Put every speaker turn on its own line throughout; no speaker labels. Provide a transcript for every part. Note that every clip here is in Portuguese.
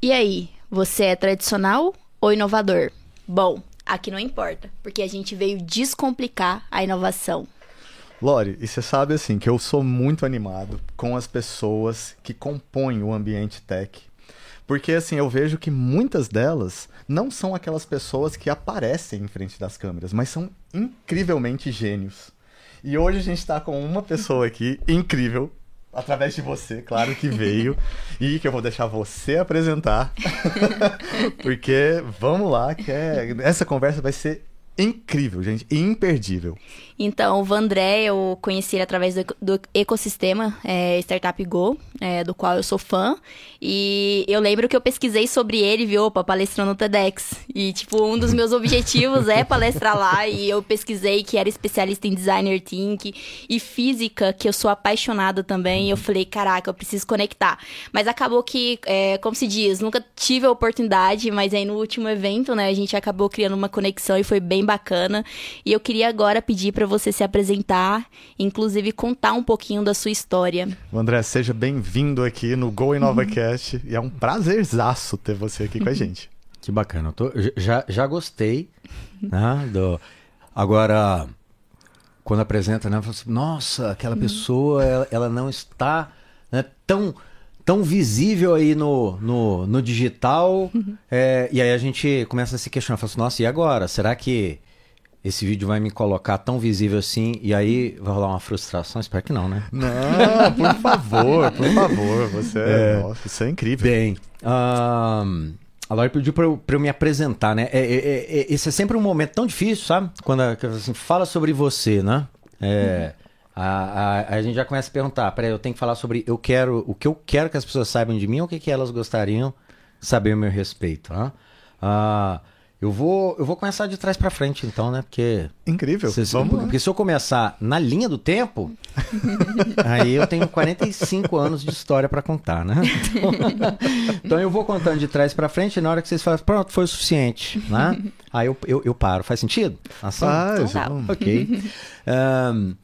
E aí, você é tradicional ou inovador? Bom, aqui não importa, porque a gente veio descomplicar a inovação.
Lore, e você sabe assim que eu sou muito animado com as pessoas que compõem o ambiente tech. Porque assim, eu vejo que muitas delas não são aquelas pessoas que aparecem em frente das câmeras, mas são incrivelmente gênios. E hoje a gente está com uma pessoa aqui incrível, através de você, claro que veio, e que eu vou deixar você apresentar. Porque vamos lá, que é... essa conversa vai ser incrível, gente, imperdível.
Então, o Vandré eu conheci através do, do ecossistema é, Startup Go, é, do qual eu sou fã. E eu lembro que eu pesquisei sobre ele, viu, opa, palestrando no TEDx. E, tipo, um dos meus objetivos é palestrar lá. E eu pesquisei que era especialista em designer think e física, que eu sou apaixonada também. E eu falei, caraca, eu preciso conectar. Mas acabou que, é, como se diz, nunca tive a oportunidade, mas aí no último evento, né, a gente acabou criando uma conexão e foi bem bacana. E eu queria agora pedir para você se apresentar, inclusive contar um pouquinho da sua história.
André, seja bem-vindo aqui no Go InovaCast uhum. e é um prazerzaço ter você aqui com a gente.
Que bacana, tô, já, já gostei, né, do... Agora, quando apresenta, né, assim, nossa, aquela uhum. pessoa, ela, ela não está né, tão tão visível aí no, no, no digital. Uhum. É, e aí a gente começa a se questionar, fala assim, nossa, e agora? Será que esse vídeo vai me colocar tão visível assim e aí vai rolar uma frustração? Espero que não, né?
Não, por favor, por favor. Você é, nossa, isso é incrível.
Bem, um, a Laura pediu para eu, eu, me apresentar, né? É, é, é, esse é sempre um momento tão difícil, sabe? Quando assim, fala sobre você, né? É, a, a, a, gente já começa a perguntar, peraí, eu tenho que falar sobre eu quero, o que eu quero que as pessoas saibam de mim ou o que, que elas gostariam saber o meu respeito, né? Uh, eu vou, eu vou começar de trás para frente, então, né? Porque.
Incrível.
Se, Vamos porque, se eu começar na linha do tempo, aí eu tenho 45 anos de história para contar, né? Então, então, eu vou contando de trás para frente, e na hora que vocês falam, pronto, foi o suficiente, né? Aí eu, eu, eu paro. Faz sentido?
Assim? Faz.
Então, tá. ok. Um,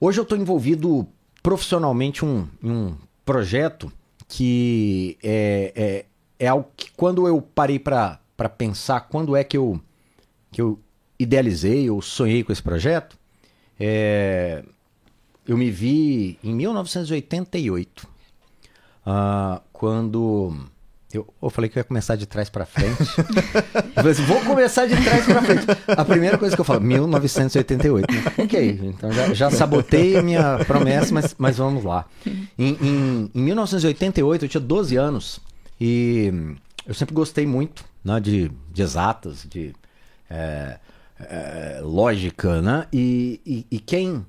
hoje eu estou envolvido profissionalmente um, em um projeto que é, é, é algo que quando eu parei para para pensar quando é que eu, que eu idealizei ou sonhei com esse projeto, é, eu me vi em 1988, uh, ah, quando eu, eu, falei que eu ia começar de trás para frente. assim, vou começar de trás para frente. A primeira coisa que eu falo, 1988. Ok, então já, já sabotei a minha promessa, mas, mas vamos lá. Em, em, em 1988, eu tinha 12 anos e eu sempre gostei muito né, de, de exatas, de é, é, lógica, né? E, e, e, quem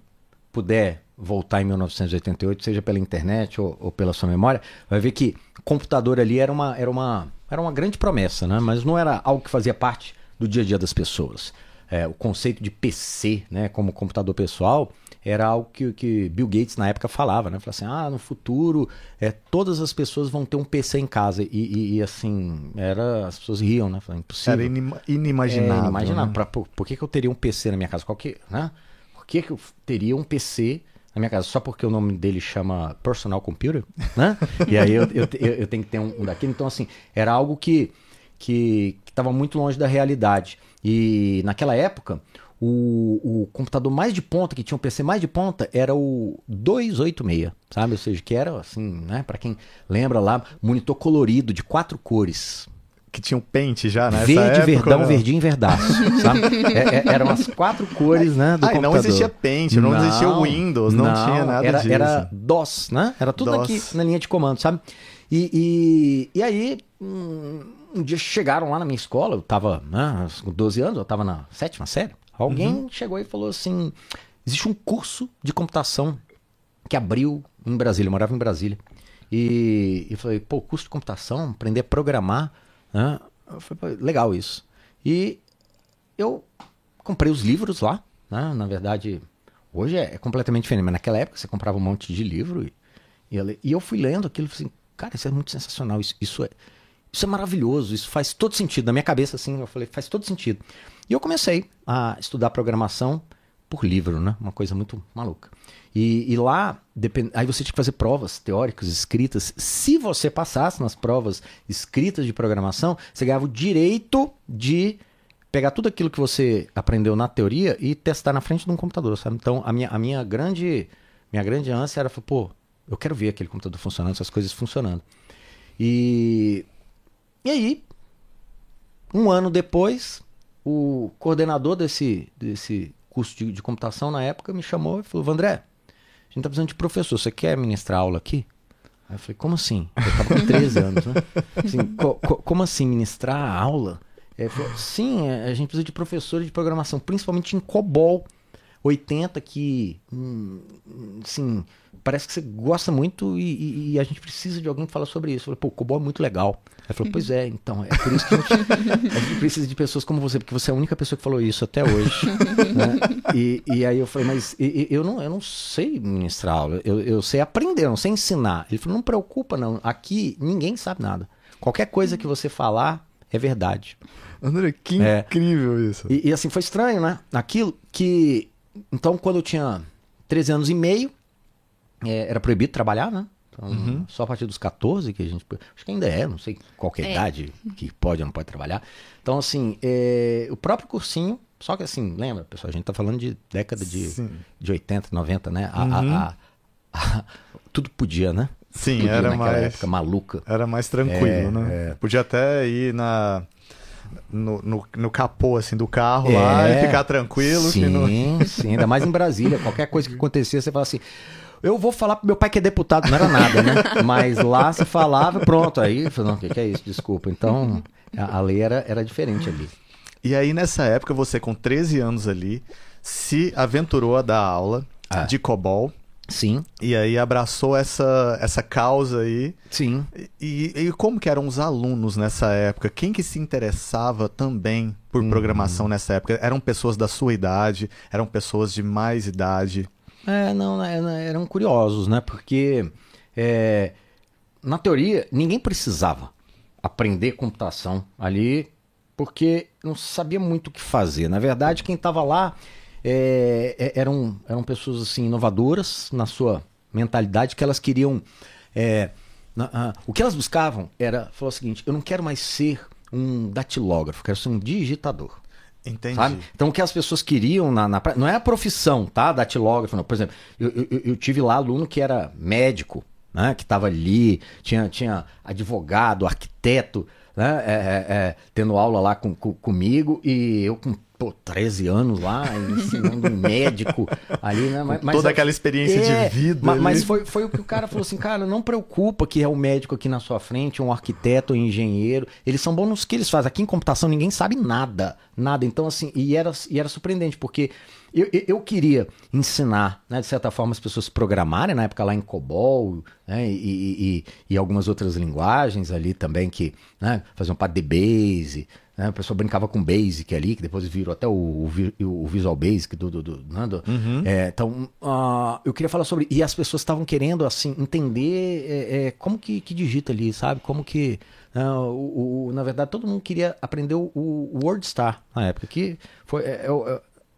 puder voltar em 1988, seja pela internet ou, ou, pela sua memória, vai ver que computador ali era uma, era uma, era uma grande promessa, né? Mas não era algo que fazia parte do dia a dia das pessoas. É, o conceito de PC, né, como computador pessoal, era algo que, que Bill Gates na época falava, né? Falava assim, ah, no futuro é, todas as pessoas vão ter um PC em casa. E, e, e assim, era, as pessoas riam, né? Falando, impossível.
Era inim inimaginável. É, inimaginável.
Né? Pra, por, por, que, que eu teria um PC na minha casa? Qual que, né? Por que, que eu teria um PC na minha casa? Só porque o nome dele chama Personal Computer, né? e aí eu, eu, eu, eu tenho que ter um, um daquele. Então, assim, era algo que que estava muito longe da realidade. E naquela época, o, o computador mais de ponta, que tinha um PC mais de ponta, era o 286, sabe? Ou seja, que era assim, né? Para quem lembra lá, monitor colorido de quatro cores.
Que tinha um pente já, né?
Verde, época, verdão, né? verdinho e verdaço, sabe? É, é, eram as quatro cores, né, do
ah,
computador.
não existia pente, não, não existia Windows, não, não, tinha nada
era,
disso.
Era DOS, né? Era tudo DOS. aqui na linha de comando, sabe? E, e, e aí, um, um, dia chegaram lá na minha escola, eu tava, né, com 12 anos, eu tava na sétima série. Alguém uhum. chegou e falou assim: existe um curso de computação que abriu em Brasília, eu morava em Brasília. E, e falei, pô, curso de computação, aprender a programar, né? Eu falei, legal isso. E eu comprei os livros lá, né? Na verdade, hoje é, completamente diferente, mas naquela época você comprava um monte de livro e, e, e eu fui lendo aquilo e falei assim, cara, isso é muito sensacional, isso, isso, é, isso é maravilhoso, isso faz todo sentido. Na minha cabeça, assim, eu falei, faz todo sentido. E eu comecei a estudar programação por livro, né? Uma coisa muito maluca. E, e lá, depend... aí você tinha que fazer provas teóricas, escritas. Se você passasse nas provas escritas de programação, você ganhava o direito de pegar tudo aquilo que você aprendeu na teoria e testar na frente de um computador, sabe? Então, a minha, a minha grande minha grande ânsia era, pô, eu quero ver aquele computador funcionando, essas coisas funcionando. E, e aí, um ano depois, o coordenador desse, desse curso de, de computação na época me chamou e falou: Vandré, a gente tá precisando de professor, você quer ministrar aula aqui? Aí eu falei: como assim? Eu tava com 13 anos, né? Assim, co co como assim ministrar aula? É, falou, Sim, é, a gente precisa de professores de programação, principalmente em COBOL 80, que, hum, assim, parece que você gosta muito e, e, e, a gente precisa de alguém que fala sobre isso. Eu falei, pô, o COBOL é muito legal. Ele falou, pois é, então, é por isso que a gente, a gente, precisa de pessoas como você, porque você é a única pessoa que falou isso até hoje. né? e, e aí eu falei, mas eu, não, eu não sei ministrar aula, eu, eu sei aprender, eu não sei ensinar. Ele falou, não preocupa não, aqui ninguém sabe nada. Qualquer coisa que você falar é verdade.
André, que é. incrível isso.
E, e, assim, foi estranho, né? Aquilo que. Então, quando eu tinha 13 anos e meio, é, era proibido trabalhar, né? Então, uhum. Só a partir dos 14 que a gente. Acho que ainda é, não sei qual é a idade que pode ou não pode trabalhar. Então, assim, é, o próprio cursinho. Só que assim, lembra, pessoal, a gente tá falando de década de, de 80, 90, né? A, uhum. a, a, tudo podia, né?
Sim, podia era mais.
época maluca.
Era mais tranquilo, é, né? É. Podia até ir na no, no, no, capô assim, do carro é, lá e ficar tranquilo.
Sim,
não...
sim, ainda mais em Brasília. Qualquer coisa que acontecia, você fala assim. Eu vou falar pro meu pai que é deputado, não era nada, né? Mas lá se falava, pronto. Aí, não, o que, que é isso? Desculpa. Então, a, a lei era, era diferente ali.
E aí, nessa época, você com 13 anos ali, se aventurou a dar aula ah. de COBOL
Sim.
E aí abraçou essa, essa causa aí.
Sim.
E, e como que eram os alunos nessa época? Quem que se interessava também por uhum. programação nessa época? Eram pessoas da sua idade? Eram pessoas de mais idade?
É, não, né, eram curiosos, né? Porque é, na teoria ninguém precisava aprender computação ali porque não sabia muito o que fazer. Na verdade, quem estava lá é, é, eram, eram pessoas assim inovadoras na sua mentalidade que elas queriam é, na, ah, o que elas buscavam era falar o seguinte eu não quero mais ser um datilógrafo quero ser um digitador
Entendi. Sabe?
Então o que as pessoas queriam na, na não é a profissão, tá? Datilógrafo, não. Por exemplo, eu, eu, eu tive lá aluno que era médico, né? Que estava ali, tinha, tinha advogado, arquiteto, né? É, é, é, tendo aula lá com, com, comigo e eu com pô, 13 anos lá, ensinando um médico ali, né?
Mas, Toda aquela experiência é, de vida.
Mas, mas, foi, foi o que o cara falou assim, cara, não preocupa que é o médico aqui na sua frente, um arquiteto, um engenheiro. Eles são bons nos que eles fazem. Aqui em computação ninguém sabe nada. Nada. Então, assim, e era, e era surpreendente, porque eu, eu queria ensinar, né, de certa forma, as pessoas programarem, na época lá em COBOL, né, e, e, e, algumas outras linguagens ali também que né, faziam parte de Base, né, o pessoal brincava com Basic ali, que depois virou até o, o, o Visual Basic do... do, do, né, do uhum. é, então, uh, eu queria falar sobre... E as pessoas estavam querendo, assim, entender é, é, como que, que digita ali, sabe? Como que... Uh, o, o, na verdade, todo mundo queria aprender o, o WordStar na época, que foi... É,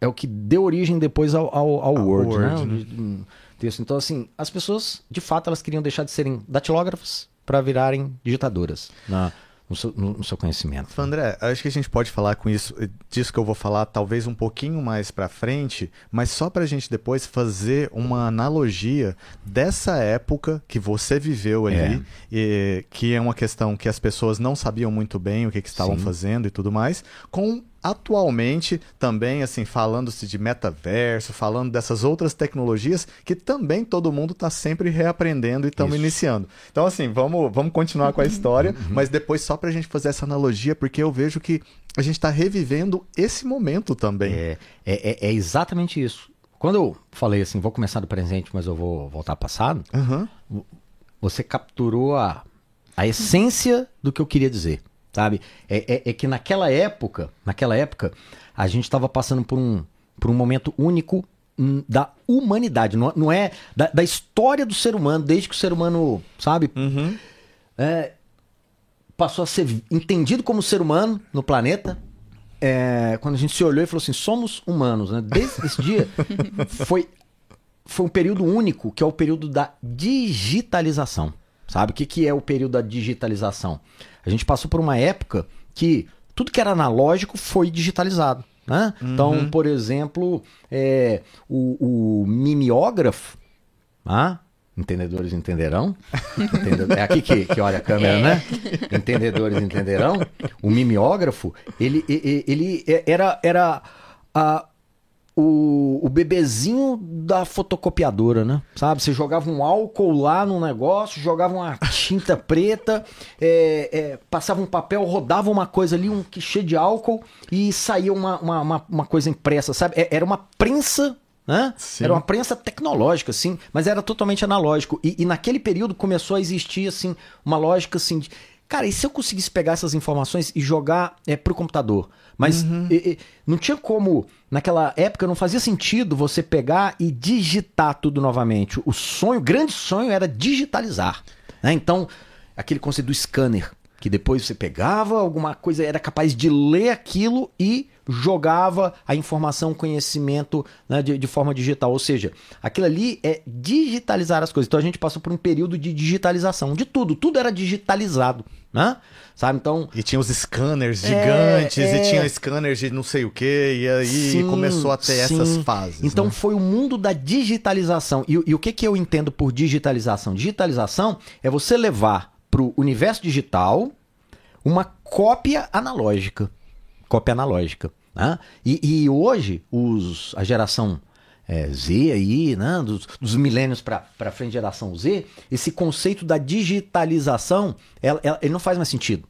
é, o que deu origem depois ao, ao, ao Word, Word, né? né? Texto. Então, assim, as pessoas, de fato, elas queriam deixar de serem datilógrafas para virarem digitadoras na, no, seu, no, no seu conhecimento.
André, acho que a gente pode falar com isso, disso que eu vou falar, talvez um pouquinho mais para frente, mas só para a gente depois fazer uma analogia dessa época que você viveu ali, é. E, que é uma questão que as pessoas não sabiam muito bem o que, que estavam Sim. fazendo e tudo mais, com atualmente também assim falando-se de metaverso, falando dessas outras tecnologias que também todo mundo está sempre reaprendendo e estamos iniciando. Então assim, vamos, vamos continuar com a história, uhum. mas depois só para a gente fazer essa analogia, porque eu vejo que a gente está revivendo esse momento também.
É, é, é, é, exatamente isso. Quando eu falei assim, vou começar do presente, mas eu vou voltar ao passado, uhum. você capturou a, a essência do que eu queria dizer sabe? É, é, é que naquela época, naquela época, a gente estava passando por um, por um momento único da humanidade, não, não é da, da, história do ser humano, desde que o ser humano, sabe, uhum. é, passou a ser entendido como ser humano no planeta, é, quando a gente se olhou e falou assim, somos humanos, né? Desde esse dia foi, foi um período único, que é o período da digitalização. Sabe o que, que é o período da digitalização? A gente passou por uma época que tudo que era analógico foi digitalizado. Né? Uhum. Então, por exemplo, é, o, o mimeógrafo, ah, Entendedores entenderão. É aqui que, que olha a câmera, é. né? Entendedores entenderão. O mimeógrafo, ele, ele, ele era, era a, o, o bebezinho da fotocopiadora, né? Sabe? Você jogava um álcool lá no negócio, jogava uma tinta preta, é, é, passava um papel, rodava uma coisa ali, um quichê de álcool e saía uma, uma, uma, uma coisa impressa, sabe? É, era uma prensa né? Era uma prensa tecnológica, assim, mas era totalmente analógico. E, e, naquele período começou a existir, assim, uma lógica assim de. Cara, e se eu conseguisse pegar essas informações e jogar é, pro computador? Mas uhum. e, e, não tinha como. Naquela época não fazia sentido você pegar e digitar tudo novamente. O sonho, o grande sonho era digitalizar. Né? Então, aquele conceito do scanner, que depois você pegava alguma coisa, era capaz de ler aquilo e jogava a informação, conhecimento né, de, de, forma digital. Ou seja, aquilo ali é digitalizar as coisas. Então a gente passou por um período de digitalização de tudo. Tudo era digitalizado. Né? Sabe? Então.
E tinha os scanners é, gigantes, é, e tinha scanners de não sei o que, e aí sim, começou a ter sim. essas fases.
Então
né?
foi o mundo da digitalização. E, e o que, que eu entendo por digitalização? Digitalização é você levar para o universo digital uma cópia analógica cópia analógica. Né? E, e hoje, os, a geração é, Z aí, né? dos, dos milênios para frente, geração Z, esse conceito da digitalização, ela, ela, ele não faz mais sentido.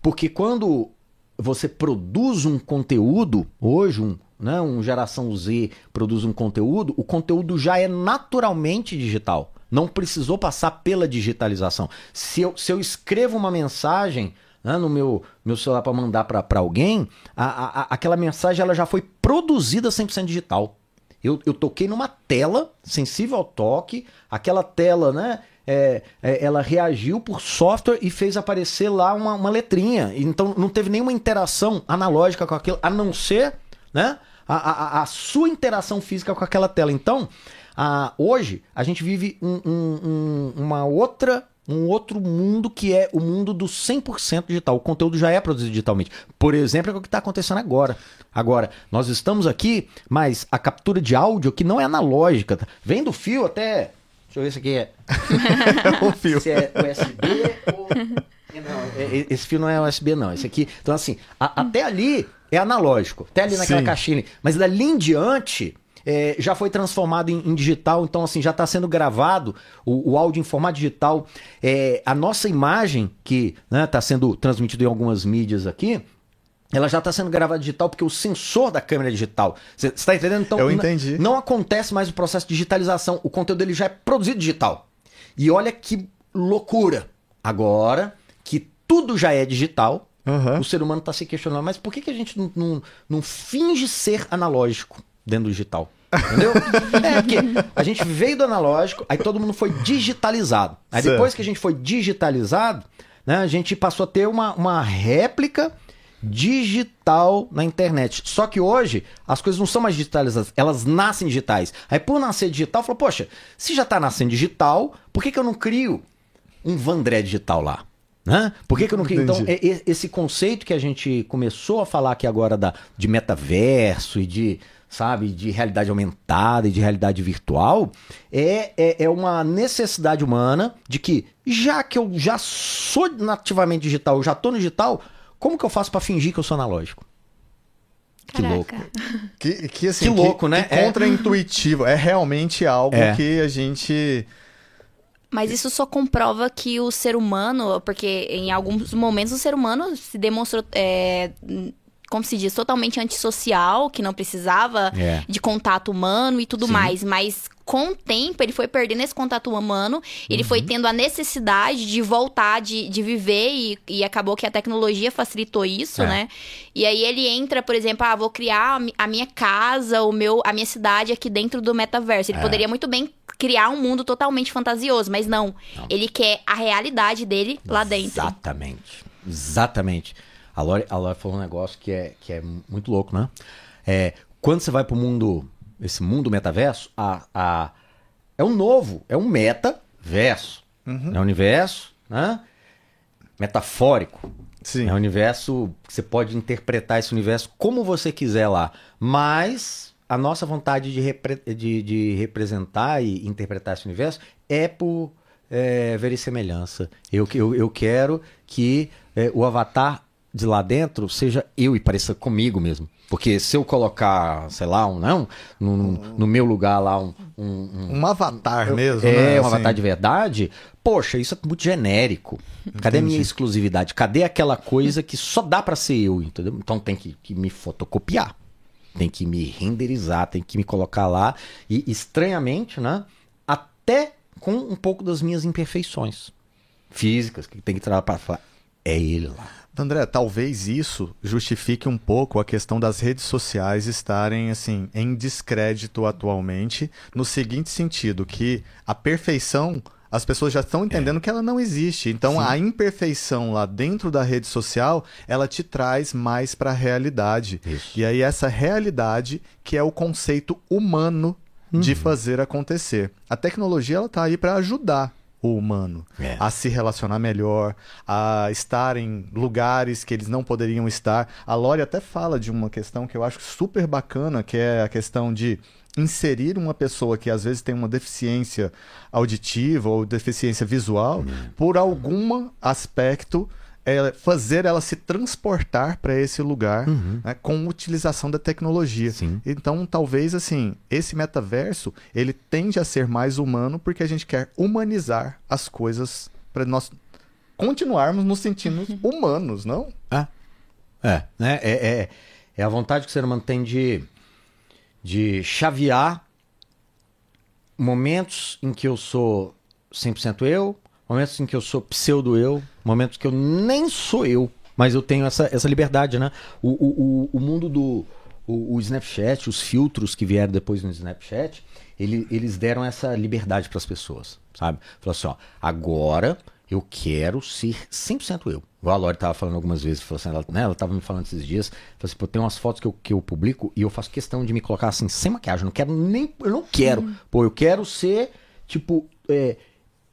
Porque quando você produz um conteúdo, hoje um, né, um geração Z produz um conteúdo, o conteúdo já é naturalmente digital. Não precisou passar pela digitalização. Se eu, se eu escrevo uma mensagem né, no meu, meu celular para mandar para alguém, a, a, aquela mensagem ela já foi produzida 100% digital. Eu, eu toquei numa tela sensível ao toque, aquela tela, né? É, é, ela reagiu por software e fez aparecer lá uma, uma letrinha. Então não teve nenhuma interação analógica com aquilo, a não ser né, a, a, a sua interação física com aquela tela. Então, a, hoje a gente vive um, um, um, uma outra um outro mundo que é o mundo do 100% digital. O conteúdo já é produzido digitalmente. Por exemplo, é o que está acontecendo agora. Agora, nós estamos aqui, mas a captura de áudio que não é analógica, tá? vem do fio até. Deixa eu ver se aqui é. o fio. Se é USB ou. Não, é, é, esse fio não é USB, não. Esse aqui. Então, assim, a, até ali é analógico. Até ali naquela Sim. caixinha. Mas dali em diante é, já foi transformado em, em, digital, então assim, já está sendo gravado o, o, áudio em formato digital. É, a nossa imagem, que está né, tá sendo transmitida em algumas mídias aqui, ela já está sendo gravada digital porque o sensor da câmera é digital. Você está entendendo? Então,
Eu entendi.
Não acontece mais o processo de digitalização. O conteúdo dele já é produzido digital. E olha que loucura. Agora que tudo já é digital, uhum. o ser humano está se questionando, mas por que, que a gente não, não, não finge ser analógico dentro do digital? Entendeu? é, porque a gente veio do analógico, aí todo mundo foi digitalizado. Aí certo. depois que a gente foi digitalizado, né, a gente passou a ter uma, uma réplica digital na internet. Só que hoje as coisas não são mais digitalizadas, elas nascem digitais. Aí por nascer digital, falou, poxa, se já está nascendo digital, por que, que eu não crio um Vandré digital lá? Né? Por que, que eu não crio? Então, esse conceito que a gente começou a falar aqui agora da, de metaverso e de sabe, de realidade aumentada e de realidade virtual, é, é, é, uma necessidade humana de que, já que eu já sou nativamente digital, eu já tô no digital, como que eu faço para fingir que eu sou analógico?
Que louco.
Que, que, assim, que louco, que, né? Que é contra-intuitivo. É realmente algo é. que a gente.
Mas isso só comprova que o ser humano, porque em alguns momentos o ser humano se demonstrou. É, como se diz, totalmente antissocial, que não precisava é. de contato humano e tudo Sim. mais. Mas com o tempo, ele foi perdendo esse contato humano, ele uhum. foi tendo a necessidade de voltar, de, de viver, e, e acabou que a tecnologia facilitou isso, é. né? E aí ele entra, por exemplo, ah, vou criar a minha casa, o meu, a minha cidade aqui dentro do metaverso. Ele é. poderia muito bem criar um mundo totalmente fantasioso, mas não. não. Ele quer a realidade dele lá dentro.
Exatamente. Exatamente. A Lore, a Lore falou um negócio que é, que é muito louco, né? É, quando você vai pro mundo, esse mundo metaverso, a, a, é um novo, é um metaverso.
Uhum.
É um universo, né? Metafórico.
Sim.
É um universo que você pode interpretar esse universo como você quiser lá. Mas a nossa vontade de, repre- de, de representar e interpretar esse universo é por é, ver semelhança. Eu, eu, eu quero que é, o avatar de lá dentro seja eu e pareça comigo mesmo. Porque se eu colocar, sei lá, um, não, no, no meu lugar lá, um, um,
Um avatar mesmo,
é,
né?
um
Assim,
avatar de verdade. Poxa, isso é muito genérico. Cadê a minha exclusividade? Cadê aquela coisa que só dá pra ser eu, entendeu? Então tem que, que me fotocopiar. Tem que me renderizar, tem que me colocar lá. E estranhamente, né? Até com um pouco das minhas imperfeições físicas, que tem que trabalhar pra falar. É ele lá.
André, talvez isso justifique um pouco a questão das redes sociais estarem assim em descrédito atualmente, no seguinte sentido, que a perfeição as pessoas já estão entendendo que ela não existe. Então a imperfeição lá dentro da rede social, ela te traz mais para a realidade.
Isso.
E aí essa realidade que é o conceito humano de
Uhum.
fazer acontecer. A tecnologia ela tá aí para ajudar o humano
É.
a se relacionar melhor, a estar em lugares que eles não poderiam estar. A Lore até fala de uma questão que eu acho super bacana, que é a questão de inserir uma pessoa que às vezes tem uma deficiência auditiva ou deficiência visual por algum aspecto é, fazer ela se transportar para esse lugar né, com utilização da tecnologia.
Sim.
Então, talvez assim, esse metaverso, ele tende a ser mais humano porque a gente quer humanizar as coisas para nós continuarmos nos sentindo humanos, não?
É. É, né? É, é, é a vontade que o ser humano tem de, de chavear momentos em que eu sou 100% eu, momentos em que eu sou pseudo eu, momentos que eu nem sou eu, mas eu tenho essa, essa liberdade, né? O, o, o, o mundo do o, o Snapchat, os filtros que vieram depois no Snapchat, ele, eles deram essa liberdade para as pessoas, sabe? Falou assim, ó, agora eu quero ser 100% eu. Igual a Lori tava falando algumas vezes, falou assim, ela, né, ela tava me falando esses dias, falou assim, pô, tem umas fotos que eu, que eu publico e eu faço questão de me colocar assim, sem maquiagem, eu não quero nem, eu não quero, pô, eu quero ser, tipo, é,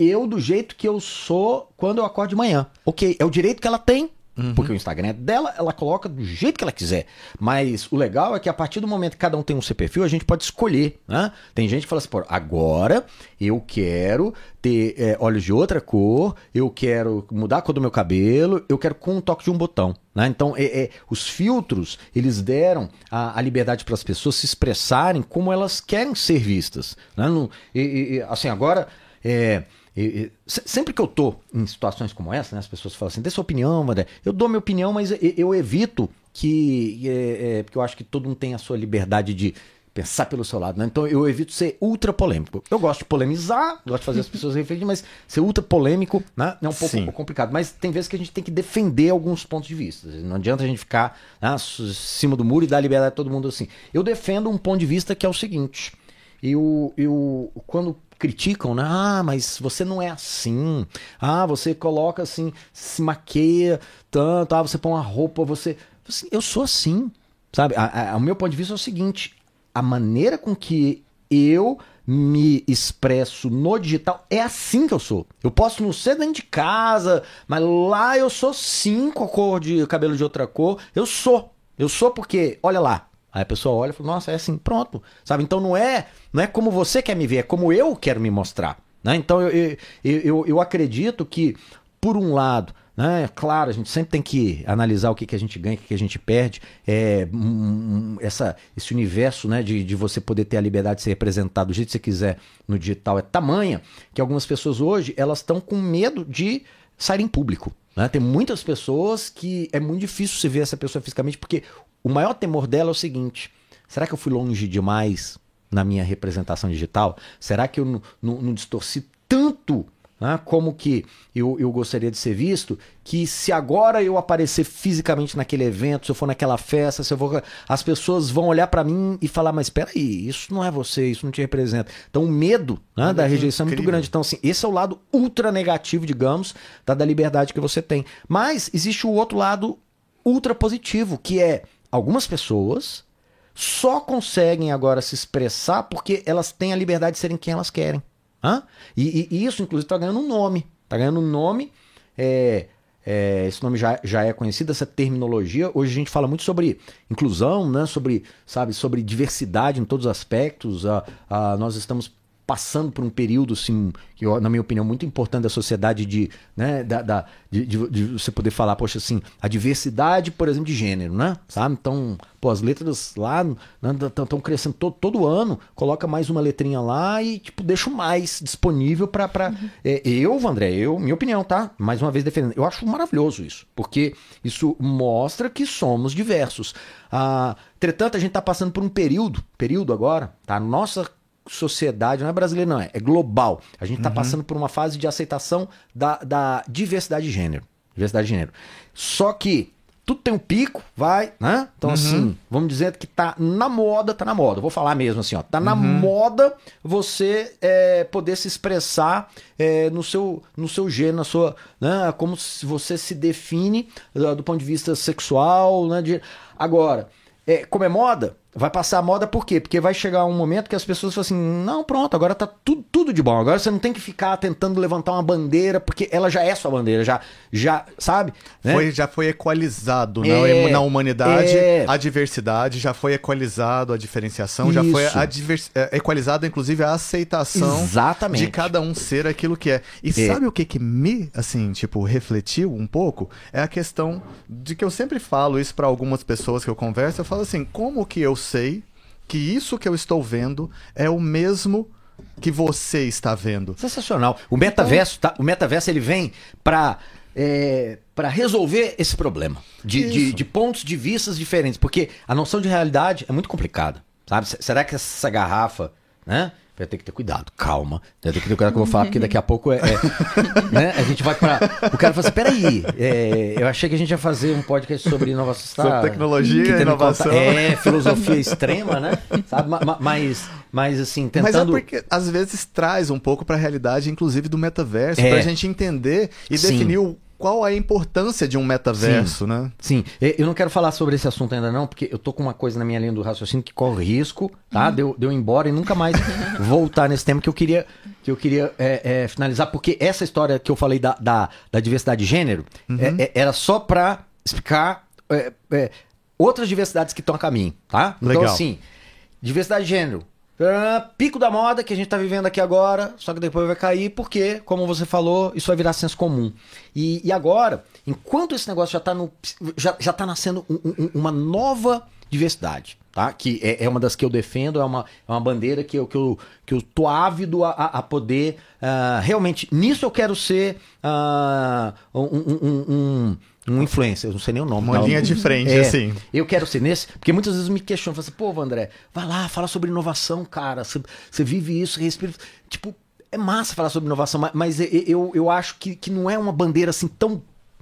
eu do jeito que eu sou quando eu acordo de manhã. Ok, é o direito que ela tem. Porque o Instagram é dela, ela coloca do jeito que ela quiser. Mas o legal é que a partir do momento que cada um tem um seu perfil, a gente pode escolher. Né? Tem gente que fala assim, pô, agora eu quero ter é, olhos de outra cor, eu quero mudar a cor do meu cabelo, eu quero com um toque de um botão. Né? Então, é, é, os filtros, eles deram a, a liberdade para as pessoas se expressarem como elas querem ser vistas. Né? E- e- e, assim, agora. é, e- e, se- sempre que eu tô em situações como essa, né, as pessoas falam assim, dê sua opinião, André. Eu dou minha opinião, mas e- eu evito que. É, é, porque eu acho que todo mundo tem a sua liberdade de pensar pelo seu lado, né? Então eu evito ser ultra polêmico. Eu gosto de polemizar, gosto de fazer as pessoas refletirem, mas ser ultra polêmico né, é um pouco
Sim.
complicado. Mas tem vezes que a gente tem que defender alguns pontos de vista. Não adianta a gente ficar né, em cima do muro e dar liberdade a todo mundo assim. Eu defendo um ponto de vista que é o seguinte. Eu, eu, quando criticam, né? Ah, mas você não é assim. Ah, você coloca assim, se maqueia tanto, ah, você põe uma roupa, você. Assim, eu sou assim. Sabe? A- a- o meu ponto de vista é o seguinte: a maneira com que eu me expresso no digital é assim que eu sou. Eu posso não ser dentro de casa, mas lá eu sou sim com a cor de cabelo de outra cor. Eu sou. Eu sou porque, olha lá. Aí a pessoa olha e fala, nossa, é assim, pronto. Sabe? Então não é, não é como você quer me ver, é como eu quero me mostrar. Né? Então eu, eu, eu, eu acredito que, por um lado, né, é claro, a gente sempre tem que analisar o que, que a gente ganha, o que, que a gente perde. É, hum, essa, esse universo né, de, de você poder ter a liberdade de ser representado do jeito que você quiser no digital é tamanha que algumas pessoas hoje elas estão com medo de sair em público. né? Tem muitas pessoas que é muito difícil se ver essa pessoa fisicamente, porque o maior temor dela é o seguinte: será que eu fui longe demais na minha representação digital? Será que eu não, não- não distorci tanto né, como que eu, eu gostaria de ser visto? Que se agora eu aparecer fisicamente naquele evento, se eu for naquela festa, se eu for. As pessoas vão olhar pra mim e falar: Mas espera aí, isso não é você, isso não te representa. Então o medo né, da rejeição é muito grande. Então, assim, esse é o lado ultra negativo, digamos, da, da liberdade que você tem. Mas existe o outro lado ultra positivo, que é algumas pessoas só conseguem agora se expressar porque elas têm a liberdade de serem quem elas querem. Hã? E, e, isso, inclusive, está ganhando um nome. Está ganhando um nome. É, é, esse nome já, já é conhecido, essa terminologia. Hoje a gente fala muito sobre inclusão, né? sobre, sabe, sobre diversidade em todos os aspectos. Ah, ah, nós estamos passando por um período, assim, que na minha opinião, muito importante da sociedade de, né, da, da de, de, de, você poder falar, poxa, assim, a diversidade, por exemplo, de gênero, né? Sabe? Então, pô, as letras lá estão né, crescendo todo, todo ano, coloca mais uma letrinha lá e, tipo, deixa mais disponível para uhum. é, eu, André, eu, minha opinião, tá? Mais uma vez defendendo. Eu acho maravilhoso isso, porque isso mostra que somos diversos. Ah, entretanto, a gente está passando por um período, período agora, tá? Nossa sociedade, não é brasileira, não, é, é global. A gente está uhum. passando por uma fase de aceitação da, da diversidade de gênero. Diversidade de gênero. Só que tudo tem um pico, vai, né? Então, uhum. assim, vamos dizer que tá na moda, tá na moda. Vou falar mesmo assim, ó. Tá na uhum. moda você é, poder se expressar é, no, seu, no seu gênero, na sua. Né? Como se você se define do, do ponto de vista sexual, né? De... Agora, é, como é moda, Vai passar a moda por quê? Porque vai chegar um momento que as pessoas falam assim: não, pronto, agora tá tudo, tudo de bom. Agora você não tem que ficar tentando levantar uma bandeira, porque ela já é sua bandeira, já, já sabe?
Né? Foi, já foi equalizado é, na humanidade é... a diversidade, já foi equalizado a diferenciação, Isso. já foi é, equalizado, inclusive, a aceitação
Exatamente.
de cada um ser aquilo que é. E é. sabe o que, que me, assim, tipo, refletiu um pouco? É a questão de que eu sempre falo isso para algumas pessoas que eu converso, eu falo assim: como que eu sei que isso que eu estou vendo é o mesmo que você está vendo.
Sensacional. O metaverso, tá, o metaverso ele vem para é, para resolver esse problema de, de, de, pontos de vistas diferentes, porque a noção de realidade é muito complicada, sabe? Será que essa garrafa, né? Vai ter que ter cuidado, calma. Vai ter que ter cuidado que eu vou falar, porque daqui a pouco é. é né? A gente vai para O cara fala assim: peraí, é, eu achei que a gente ia fazer um podcast sobre inovação.
Sobre tecnologia inovação.
É, filosofia extrema, né? Sabe? Mas, mas assim, tentando.
Mas é porque às vezes traz um pouco para a realidade, inclusive do metaverso, é. para a gente entender e Sim. definir o qual a importância de um metaverso,
sim,
né?
Sim, eu não quero falar sobre esse assunto ainda não, porque eu tô com uma coisa na minha linha do raciocínio que corre risco, tá? Uhum. Deu, deu embora e nunca mais voltar nesse tema que eu queria, que eu queria é, é, finalizar, porque essa história que eu falei da, da, da diversidade de gênero uhum. é, é era só para explicar é, é, outras diversidades que estão a caminho, tá? Então, Legal. Então, assim, diversidade de gênero, Pico da moda que a gente está vivendo aqui agora, só que depois vai cair, porque, como você falou, isso vai virar senso comum. E, e agora, enquanto esse negócio já está já, já tá nascendo um, um, uma nova diversidade, tá? Que é, é, uma das que eu defendo, é uma, é uma bandeira que eu, que eu, que eu tô ávido a, a poder. Uh, realmente, nisso eu quero ser uh, um, um um influencer, eu não sei nem o nome.
Uma linha de frente, é, assim.
Eu quero ser nesse, porque muitas vezes me questionam, assim, pô, André, vai lá, fala sobre inovação, cara. Você, você vive isso, respira. Tipo, é massa falar sobre inovação, mas, eu, eu acho que, que não é uma bandeira assim tão,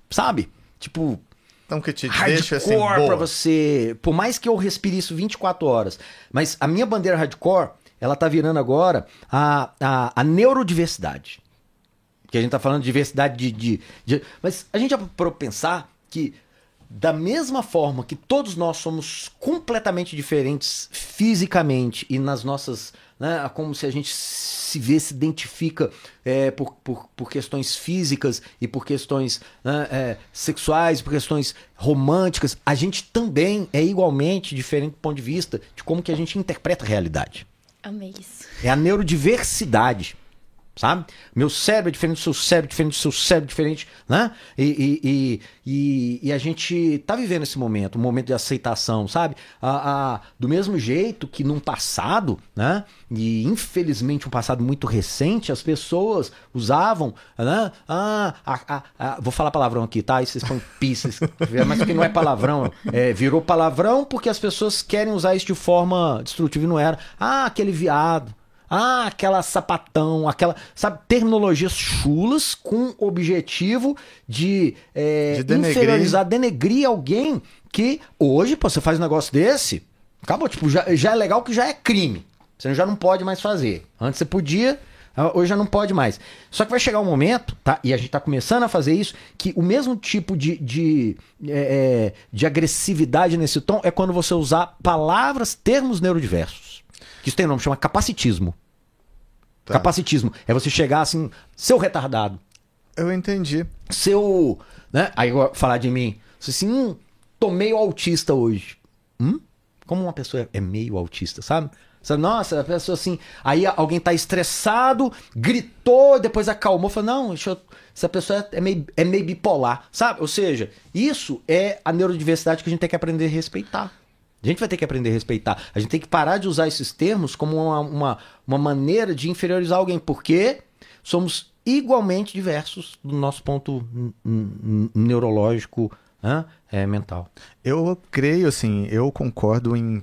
sabe? Tipo.
Então que te deixa assim,
boa. pra você. Por mais que eu respire isso 24 horas. Mas a minha bandeira hardcore, ela tá virando agora a, a, a neurodiversidade. Que a gente está falando de diversidade de, de, de, Mas a gente já parou pensar que, da mesma forma que todos nós somos completamente diferentes fisicamente e nas nossas. Né, como se a gente se vê, se identifica é, por, por, por, questões físicas e por questões né, é, sexuais, por questões românticas, a gente também é igualmente diferente do ponto de vista de como que a gente interpreta a realidade.
Amei isso.
É a neurodiversidade sabe? Meu cérebro é diferente do seu cérebro, diferente do seu cérebro, diferente, né? E, e, e, e, a gente tá vivendo esse momento, um momento de aceitação, sabe? A, a, do mesmo jeito que num passado, né? E infelizmente um passado muito recente, as pessoas usavam, né? Ah, a, a, vou falar palavrão aqui, tá? Vocês põem pistas, mas que não é palavrão. É, virou palavrão porque as pessoas querem usar isso de forma destrutiva e não era. Ah, aquele viado. Ah, aquela sapatão, aquela, sabe, terminologias chulas com objetivo de, é, de denegrir. inferiorizar, denegrir alguém que hoje, pô, você faz um negócio desse, acabou, tipo, já, já é legal que já é crime. Você já não pode mais fazer. Antes você podia, Ah, Hoje já não pode mais. Só que vai chegar um momento, tá? E a gente tá começando a fazer isso, que o mesmo tipo de, de, é, é, de agressividade nesse tom é quando você usar palavras, termos neurodiversos. Que isso tem nome, chama capacitismo.
Tá.
Capacitismo. É você chegar assim, seu retardado,
Eu entendi.
seu. Né? Aí falar de mim, assim, hum, tô meio autista hoje. Hum? Como uma pessoa é meio autista, sabe? Nossa, a pessoa assim. Aí alguém tá estressado, gritou, depois acalmou, falou: não, deixa eu- essa pessoa é meio, é meio bipolar, sabe? Ou seja, isso é a neurodiversidade que a gente tem que aprender a respeitar. A gente vai ter que aprender a respeitar. A gente tem que parar de usar esses termos como uma, uma, uma maneira de inferiorizar alguém, porque somos igualmente diversos do nosso ponto neurológico é, mental.
Eu creio, assim, eu concordo em,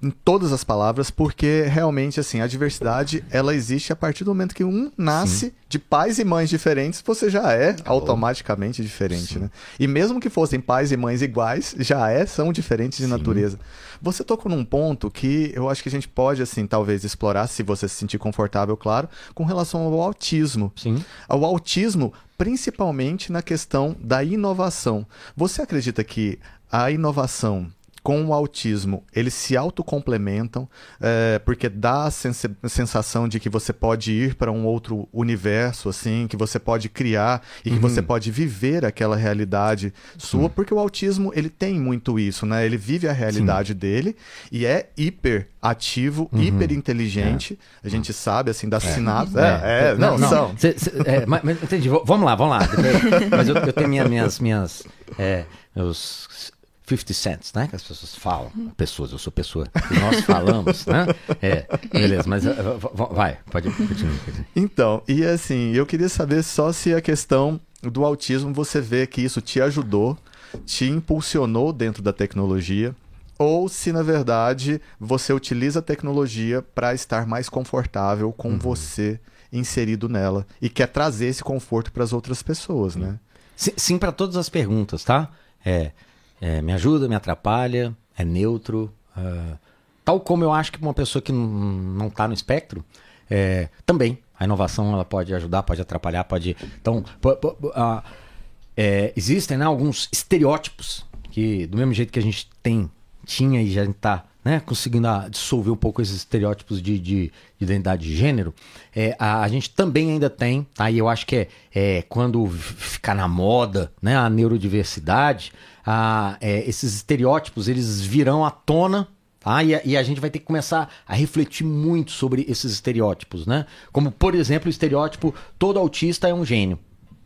em todas as palavras, porque realmente, assim, a diversidade, ela existe a partir do momento que um nasce de pais e mães diferentes, você já é automaticamente diferente, né? E mesmo que fossem pais e mães iguais, já é, são diferentes de natureza. Você tocou num ponto que eu acho que a gente pode, assim, talvez explorar, se você se sentir confortável, claro, com relação ao autismo.
Sim.
O autismo, principalmente na questão da inovação. Você acredita que a inovação com o autismo, eles se autocomplementam, é, porque dá a sensa- sensação de que você pode ir para um outro universo, assim, que você pode criar e que você pode viver aquela realidade sua, porque o autismo, ele tem muito isso, né? Ele vive a realidade dele e é hiper ativo, hiper inteligente. A gente sabe, assim, das sinapses. É, é, não, são.
Cê- cê- é, mas, mas entendi. Vamos lá, vamos lá. Mas eu, eu tenho minha- minhas, minhas, é, meus 50 cents, né? Que as pessoas falam. Pessoas, eu sou pessoa. Nós falamos, né? É, beleza, mas v- vai, pode continuar.
Então, e assim, eu queria saber só se a questão do autismo você vê que isso te ajudou, te impulsionou dentro da tecnologia, ou se na verdade você utiliza a tecnologia para estar mais confortável com você inserido nela e quer trazer esse conforto para as outras pessoas, né?
Sim, sim para todas as perguntas, tá? É, é, me ajuda, me atrapalha, é neutro. ah, tal como eu acho que uma pessoa que não, não tá no espectro, é, também. A inovação ela pode ajudar, pode atrapalhar, pode. Então, ah, é, existem né, alguns estereótipos que, do mesmo jeito que a gente tem, tinha e já está né, conseguindo dissolver um pouco esses estereótipos de, de, de identidade de gênero, é, a, a gente também ainda tem, tá? E eu acho que é, é quando ficar na moda né, a neurodiversidade, a, é, esses estereótipos eles virão à tona Tá? E, a, e a gente vai ter que começar a refletir muito sobre esses estereótipos, né? Como, por exemplo, o estereótipo todo autista é um gênio.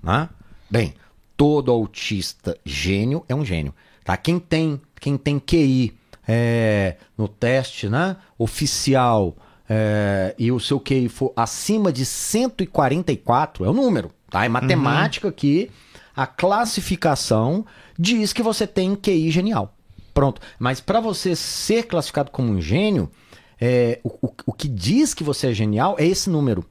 Né? Bem, todo autista gênio é um gênio. Tá? Quem tem, quem tem QI é, no teste né, oficial é, e o seu QI for acima de 144, é o número. Tá? É matemática que a classificação diz que você tem QI genial. Pronto. Mas para você ser classificado como um gênio, é, o, o, o que diz que você é genial é esse número.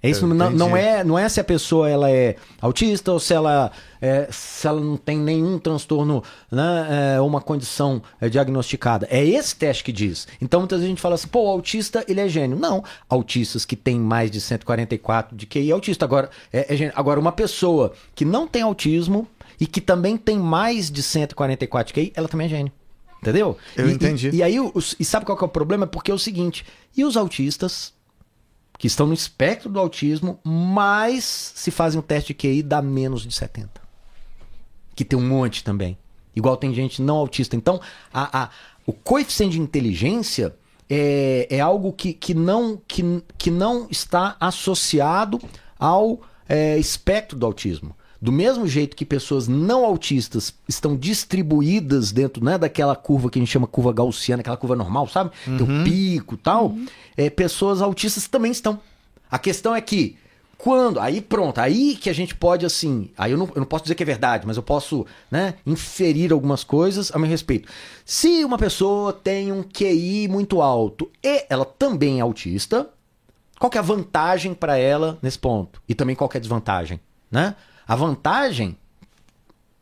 É número. Não, não é, não é se a pessoa ela é autista ou se ela, é, se ela não tem nenhum transtorno, né, é, uma condição é, diagnosticada. É esse teste que diz. Então muitas vezes a gente fala assim, pô, o autista ele é gênio. Não, autistas que têm mais de 144 de QI é autista. Agora, é, é. Agora uma pessoa que não tem autismo e que também tem mais de 144 de QI, ela também é gênio. Entendeu?
Eu
E- e-
entendi.
E, aí, os- e sabe qual que é o problema? Porque é o seguinte: e os autistas que estão no espectro do autismo, mas se fazem o teste de QI dá menos de 70. Que tem um monte também. Igual tem gente não autista. Então, a, a- o coeficiente de inteligência é, é algo que, que, não, que, que não está associado ao é, espectro do autismo. Do mesmo jeito que pessoas não autistas estão distribuídas dentro né, daquela curva que a gente chama curva gaussiana, aquela curva normal, sabe? Tem o pico e tal. É, pessoas autistas também estão. A questão é que quando. Aí pronto, aí que a gente pode, assim. Aí eu não, eu não posso dizer que é verdade, mas eu posso né, inferir algumas coisas a meu respeito. Se uma pessoa tem um QI muito alto e ela também é autista, qual que é a vantagem para ela nesse ponto? E também qual que é a desvantagem, né? A vantagem,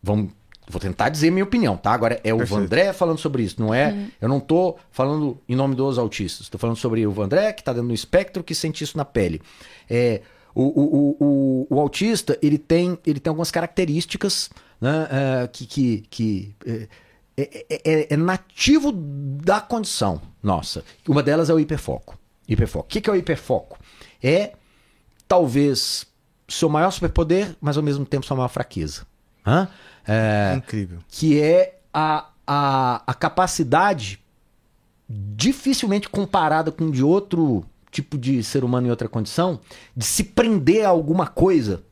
vamos Vou tentar dizer minha opinião, tá? Agora é o
Perfeito.
Vandré falando sobre isso, não é? Eu não tô falando em nome dos autistas. Tô falando sobre o Vandré, que tá dentro do espectro, que sente isso na pele. É, o, o, o, o, o autista, ele tem, ele tem algumas características né, é, que, que, que é, é, é- é nativo da condição nossa. Uma delas é o hiperfoco. Hiperfoco. O que, que é o hiperfoco? É talvez seu maior superpoder, mas ao mesmo tempo sua maior fraqueza. Hã? É,
Incrível.
que é a, a, a capacidade dificilmente comparada com de outro tipo de ser humano em outra condição, de se prender a alguma coisa,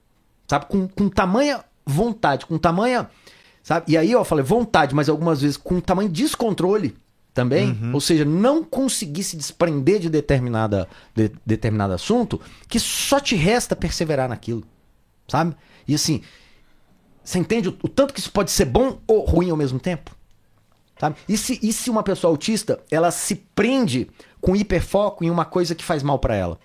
sabe? Com, com tamanha vontade, com tamanha. Sabe? E aí eu falei vontade, mas algumas vezes com tamanho descontrole também, ou seja, não conseguir se desprender de determinada de, determinado assunto, que só te resta perseverar naquilo, sabe? E assim, você entende o, o tanto que isso pode ser bom ou ruim ao mesmo tempo? Sabe? E, se, e se uma pessoa autista, ela se prende com hiperfoco em uma coisa que faz mal pra ela?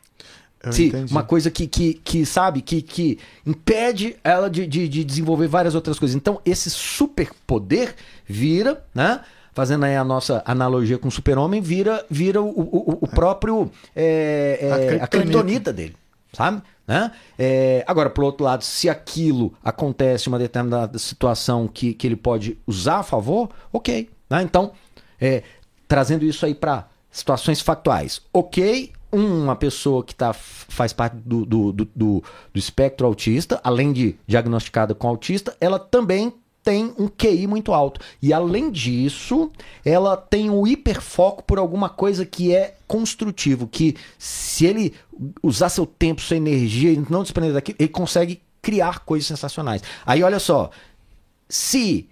Eu
se
entendi.
uma coisa que, que, que sabe, que, que impede ela de, de, de desenvolver várias outras coisas. Então, esse superpoder vira, né? Fazendo aí a nossa analogia com o super-homem, vira, vira o, o, o próprio. é, é,
A criptonita.
dele, sabe? Né? É, agora, por outro lado, se aquilo acontece em uma determinada situação que, que ele pode usar a favor, ok. né? Então, é, trazendo isso aí para situações factuais. Ok, uma pessoa que tá, faz parte do, do, do, do, do espectro autista, além de diagnosticada com autista, ela também tem um QI muito alto. E além disso, ela tem o hiperfoco por alguma coisa que é construtivo, que se ele usar seu tempo, sua energia não desprender daquilo, ele consegue criar coisas sensacionais. Aí olha só, se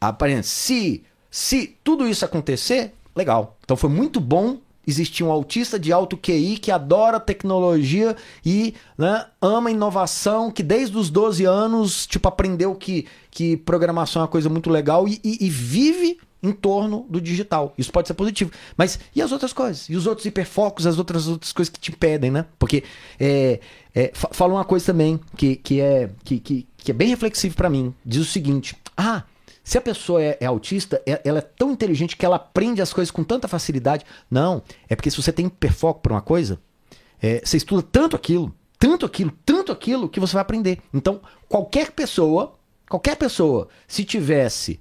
aparente, se se tudo isso acontecer, legal. Então foi muito bom existir um autista de alto QI que adora tecnologia e né, ama inovação, que desde os 12 anos, tipo, aprendeu que, que programação é uma coisa muito legal e, e- e vive em torno do digital. Isso pode ser positivo. Mas e as outras coisas? E os outros hiperfocos, as outras, outras coisas que te impedem, né? Porque é, é, fa- fala uma coisa também que, que, é, que, que, que é bem reflexivo pra mim. Diz o seguinte: ah, se a pessoa é, é autista, é- ela é tão inteligente que ela aprende as coisas com tanta facilidade. Não, é porque se você tem hiperfoco por uma coisa, é, você estuda tanto aquilo, tanto aquilo, tanto aquilo, que você vai aprender. Então, qualquer pessoa, qualquer pessoa, se tivesse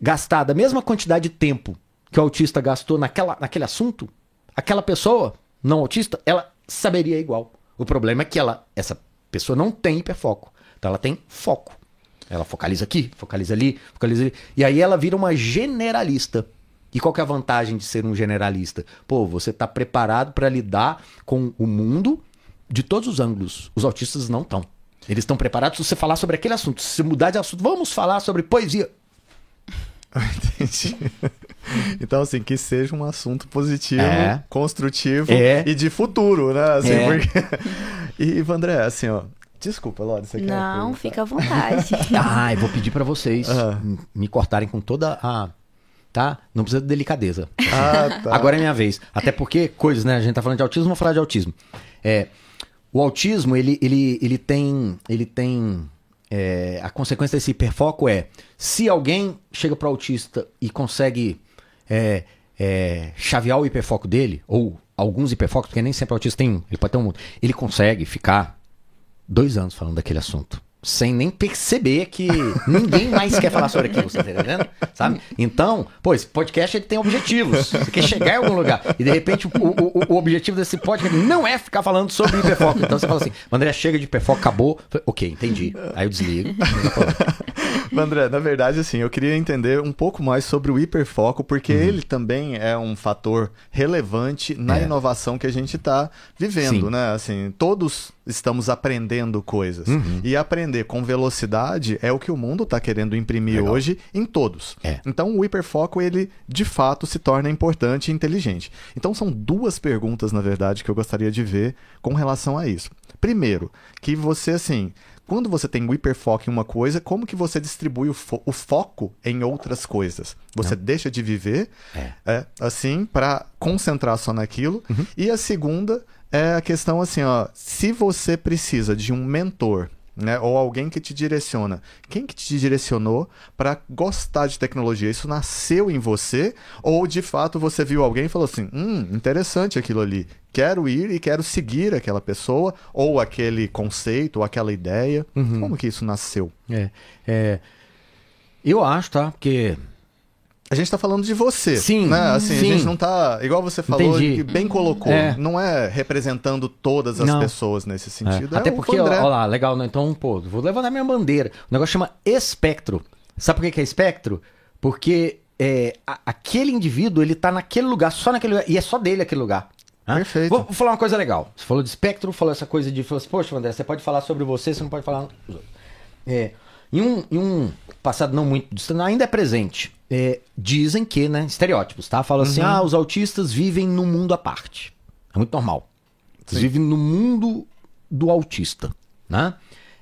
gastado a mesma quantidade de tempo que o autista gastou naquela, naquele assunto, aquela pessoa não autista, ela saberia igual. O problema é que ela, essa pessoa não tem hiperfoco. Então ela tem foco. Ela focaliza aqui, focaliza ali, focaliza ali. E aí ela vira uma generalista. E qual que é a vantagem de ser um generalista? Pô, você está preparado para lidar com o mundo de todos os ângulos. Os autistas não estão. Eles estão preparados se você falar sobre aquele assunto. Se você mudar de assunto, vamos falar sobre poesia.
Entendi. Então, assim, que seja um assunto positivo,
É.
construtivo
É.
e de futuro, né? Assim,
É.
porque... E, Vandré, assim, ó... Desculpa, Lore, você quer
Não, fica à vontade.
Ah, eu vou pedir pra vocês me cortarem com toda a. Tá? Não precisa de delicadeza.
Ah, tá.
Agora é minha vez. Até porque, coisas, né? A gente tá falando de autismo, vamos falar de autismo. É, o autismo, ele, ele, ele tem. Ele tem. é, a consequência desse hiperfoco é: se alguém chega pro autista e consegue é, é, chavear o hiperfoco dele, ou alguns hiperfocos, porque nem sempre o autista tem um, ele pode ter um. Ele consegue ficar dois anos falando daquele assunto. Sem nem perceber que ninguém mais quer falar sobre aquilo, você tá entendendo? Sabe? Então, pô, esse podcast ele tem objetivos. Você quer chegar em algum lugar. E de repente o, o- o objetivo desse podcast não é ficar falando sobre hiperfoco. Então você fala assim, André, chega de hiperfoco, acabou. Ok, entendi. Aí eu desligo.
André, na verdade, assim, eu queria entender um pouco mais sobre o hiperfoco, porque
Uhum.
ele também é um fator relevante na
É.
inovação que a gente está vivendo,
Sim.
né? Assim, todos estamos aprendendo coisas.
Uhum.
E aprender com velocidade é o que o mundo está querendo imprimir
Legal.
hoje em todos.
É.
Então, o hiperfoco, ele, de fato, se torna importante e inteligente. Então, são duas perguntas, na verdade, que eu gostaria de ver com relação a isso. Primeiro, que você, assim, quando você tem o hiperfoco em uma coisa, como que você distribui o, fo- o foco em outras coisas? Você deixa de viver,
É.
é, assim, para concentrar só naquilo.
Uhum.
E a segunda é a questão assim, ó, se você precisa de um mentor né? Ou alguém que te direciona. Quem que te direcionou para gostar de tecnologia? Isso nasceu em você? Ou de fato você viu alguém e falou assim: hum, interessante aquilo ali. Quero ir e quero seguir aquela pessoa, ou aquele conceito, ou aquela ideia.
Uhum.
Como que isso nasceu?
É, é, eu acho, tá? Porque
A gente tá falando de você.
Sim,
Né? Assim,
sim.
a gente não tá. Igual você falou,
Entendi.
que bem colocou.
É.
Não é representando todas as
Não.
pessoas nesse sentido.
É, Até
o
porque, ó,
André.
ó lá, legal, né? Então, pô, vou levantar minha bandeira. O negócio chama espectro. Sabe por que é espectro? Porque é, a- aquele indivíduo, ele tá naquele lugar, só naquele lugar, e é só dele aquele lugar. Hã?
Perfeito.
Vou, vou falar uma coisa legal. Você falou de espectro, falou essa coisa de, falou assim, poxa, André, você pode falar sobre você, você não pode falar. É, em, um, em um passado não muito distante, ainda é presente. É, dizem que, né, estereótipos, tá? Fala assim, ah, os autistas vivem num mundo à parte. É muito normal. Eles vivem no mundo do autista, né?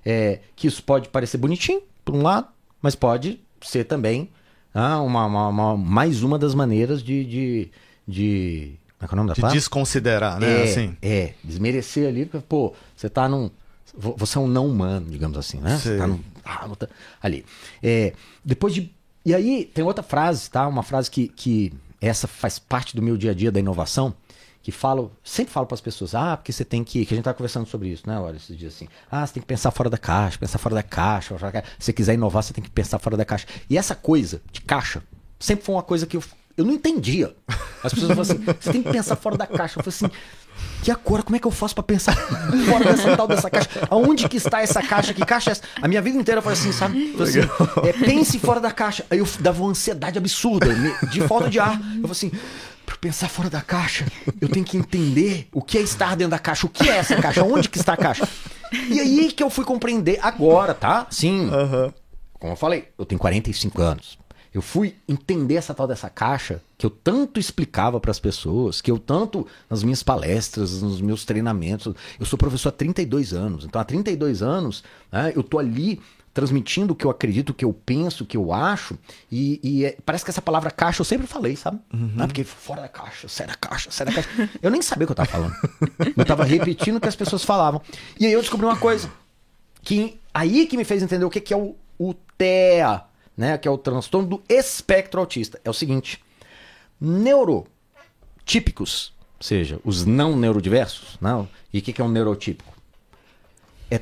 É, que isso pode parecer bonitinho, por um lado, mas pode ser também ah, uma, uma- uma- mais uma das maneiras de... de, de como é que é o nome da
De
palavra?
desconsiderar, né?
É,
Assim.
é, desmerecer ali, porque, pô, você tá num. vo- Você é um não humano, digamos assim, né? Você tá num. ah, tá- ali. É, depois de. E aí, tem outra frase, tá? Uma frase que, que essa faz parte do meu dia a dia da inovação, que falo, sempre falo para as pessoas, ah, porque você tem que. Que a gente tá conversando sobre isso, né, olha, esses dias assim. Ah, você tem que pensar fora da caixa, pensar fora da caixa. Se você quiser inovar, você tem que pensar fora da caixa. E essa coisa de caixa sempre foi uma coisa que eu, eu não entendia. As pessoas falam assim, você tem que pensar fora da caixa. Eu falei assim, e agora, como é que eu faço pra pensar fora dessa tal dessa caixa? Aonde que está essa caixa? Que caixa é essa? A minha vida inteira foi assim, sabe? Assim, é, pense fora da caixa. Aí eu dava uma ansiedade absurda, de falta de ar. Eu falei assim, pra pensar fora da caixa, eu tenho que entender o que é estar dentro da caixa. O que é essa caixa? Onde que está a caixa? E aí que eu fui compreender agora, tá? Sim. Como eu falei, eu tenho 45 anos. Eu fui entender essa tal dessa caixa que eu tanto explicava para as pessoas, que eu tanto nas minhas palestras, nos meus treinamentos. Eu sou professor há 32 anos. Então, há 32 anos, né, eu tô ali transmitindo o que eu acredito, o que eu penso, o que eu acho. E, e é- parece que essa palavra caixa eu sempre falei, sabe? Ah, porque fora da caixa, sai da caixa, sai da caixa. Eu nem sabia o que eu tava falando. Eu tava repetindo o que as pessoas falavam. E aí eu descobri uma coisa que aí que me fez entender o que, que é o, o TEA, né? Que é o transtorno do espectro autista. É o seguinte: neurotípicos, ou seja, os não neurodiversos, não. E o que, que é um neurotípico? É,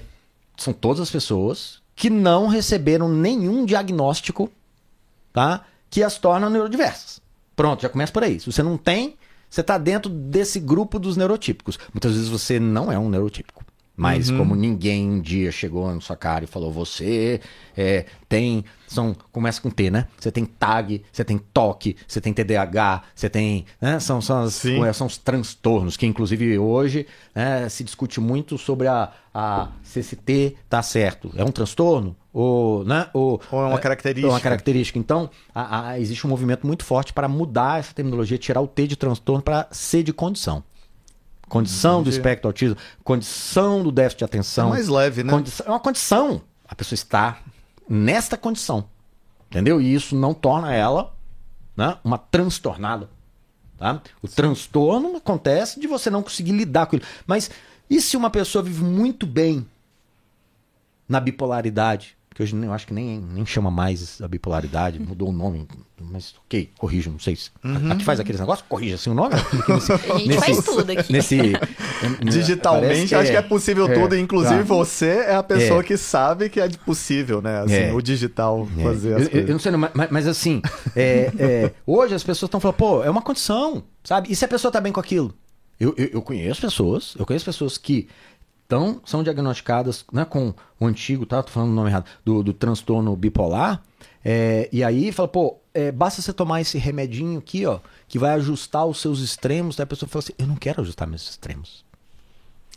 são todas as pessoas que não receberam nenhum diagnóstico, tá? Que as tornam neurodiversas. Pronto, já começa por aí. Se você não tem, você está dentro desse grupo dos neurotípicos. Muitas vezes você não é um neurotípico. Mas como ninguém um dia chegou na sua cara e falou, você é, tem. São, começa com T, né? Você tem TAG, você tem TOC, você tem TDAH, você tem. Né? São, são, as-
Sim.
são os transtornos, que inclusive hoje né, se discute muito sobre a, a se esse T tá certo. É um transtorno? Ou, né? ou,
Ou é uma característica.
uma característica. Então, a- a- existe um movimento muito forte para mudar essa terminologia, tirar o T de transtorno para C de condição. Condição do
Entendi.
espectro autismo, condição do déficit de atenção.
É mais leve, né?
Condição- é uma condição. A pessoa está nesta condição. Entendeu? E isso não torna ela né, uma transtornada. Tá? O transtorno acontece de você não conseguir lidar com ele. Mas e se uma pessoa vive muito bem na bipolaridade? Que hoje eu acho que nem, nem chama mais a bipolaridade, mudou o nome. Mas ok, corrijo, não sei se. Aqui faz aqueles negócios, corrige assim o nome. Nesse-
A gente faz tudo aqui.
Nesse,
Digitalmente,
parece
acho que é possível
é,
tudo. Inclusive,
tá.
você é a pessoa
É.
que sabe que é possível, né? Assim,
É.
o digital
É,
fazer
eu,
as
eu-
coisas.
eu não sei, mas, mas assim, é, é, hoje as pessoas estão falando, pô, é uma condição, sabe? E se a pessoa tá bem com aquilo? Eu, eu, eu conheço pessoas, eu conheço pessoas que tão, são diagnosticadas né, com o antigo, tá? Tô falando o nome errado, do, do transtorno bipolar. é, e aí fala, pô, é, basta você tomar esse remedinho aqui, ó, que vai ajustar os seus extremos. Daí a pessoa fala assim, eu não quero ajustar meus extremos.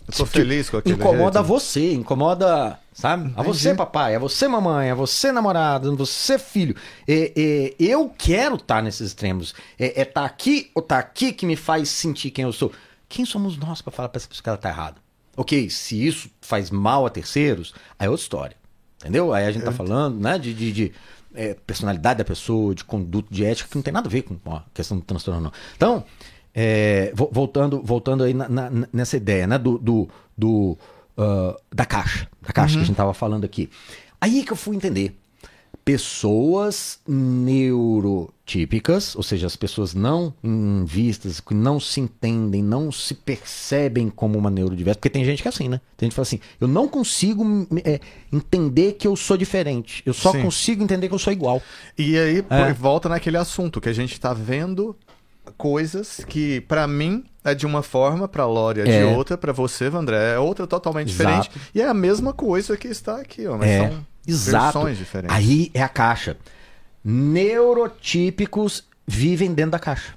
Eu tô feliz com aquele
Incomoda
jeito.
você, incomoda, sabe? A você,
Entendi.
papai, a você, mamãe, a você, namorada, a você, filho. É, é, eu quero estar nesses extremos. É, é tá aqui ou tá aqui que me faz sentir quem eu sou. Quem somos nós para falar pra essa pessoa que ela tá errada? Ok, se isso faz mal a terceiros, aí é outra história. Entendeu? Aí a gente tá falando, né, de, de, de, é, personalidade da pessoa, de conduta, de ética, que não tem nada a ver com a questão do transtorno, não. Então, é, vo- voltando, voltando aí na- na- nessa ideia, né, do, do, do uh, da caixa, da caixa
Uhum.
que a gente tava falando aqui. Aí que eu fui entender. Pessoas neurotípicas, ou seja, as pessoas não vistas, que não se entendem, não se percebem como uma neurodiversa, porque tem gente que é assim, né? Tem gente que fala assim, eu não consigo é, entender que eu sou diferente, eu só
Sim.
consigo entender que eu sou igual.
E aí
É.
volta naquele assunto que a gente tá vendo coisas que pra mim é de uma forma, pra Lore é, de
É.
outra, pra você, Vandré, é outra totalmente
Exato.
diferente. E é a mesma coisa que está aqui, ó, mas
É,
são
Exato.
versões diferentes.
Aí é a caixa. Neurotípicos vivem dentro da caixa.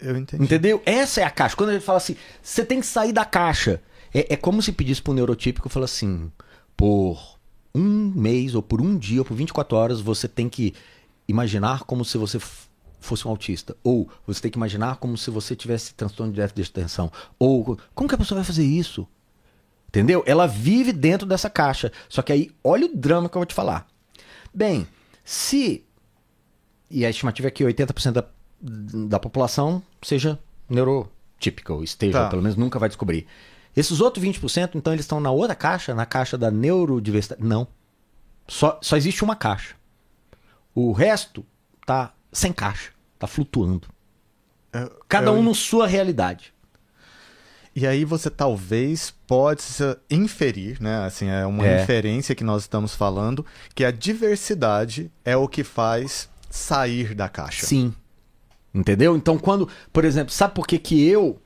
Eu entendi.
Entendeu? Essa é a caixa. Quando a gente fala assim, você tem que sair da caixa. É, é como se pedisse pro neurotípico e fala assim: por um mês, ou por um dia, ou por 24 horas, você tem que imaginar como se você fosse um autista. Ou você tem que imaginar como se você tivesse transtorno de déficit de atenção. Ou como que a pessoa vai fazer isso? Entendeu? Ela vive dentro dessa caixa. Só que aí, olha o drama que eu vou te falar. Bem, se. E a estimativa é que 80% da, da população seja neurotípica, ou esteja,
Tá.
pelo menos nunca vai descobrir. Esses outros 20%, então, eles estão na outra caixa, na caixa da neurodiversidade. Não. Só, só existe uma caixa. O resto tá sem caixa. Tá flutuando.
Eu-
Cada
eu-
um na sua realidade.
E aí você talvez pode inferir, né? Assim, é uma
É.
inferência que nós estamos falando, que a diversidade é o que faz sair da caixa.
Sim. Entendeu? Então, quando, por exemplo, sabe por que, que eu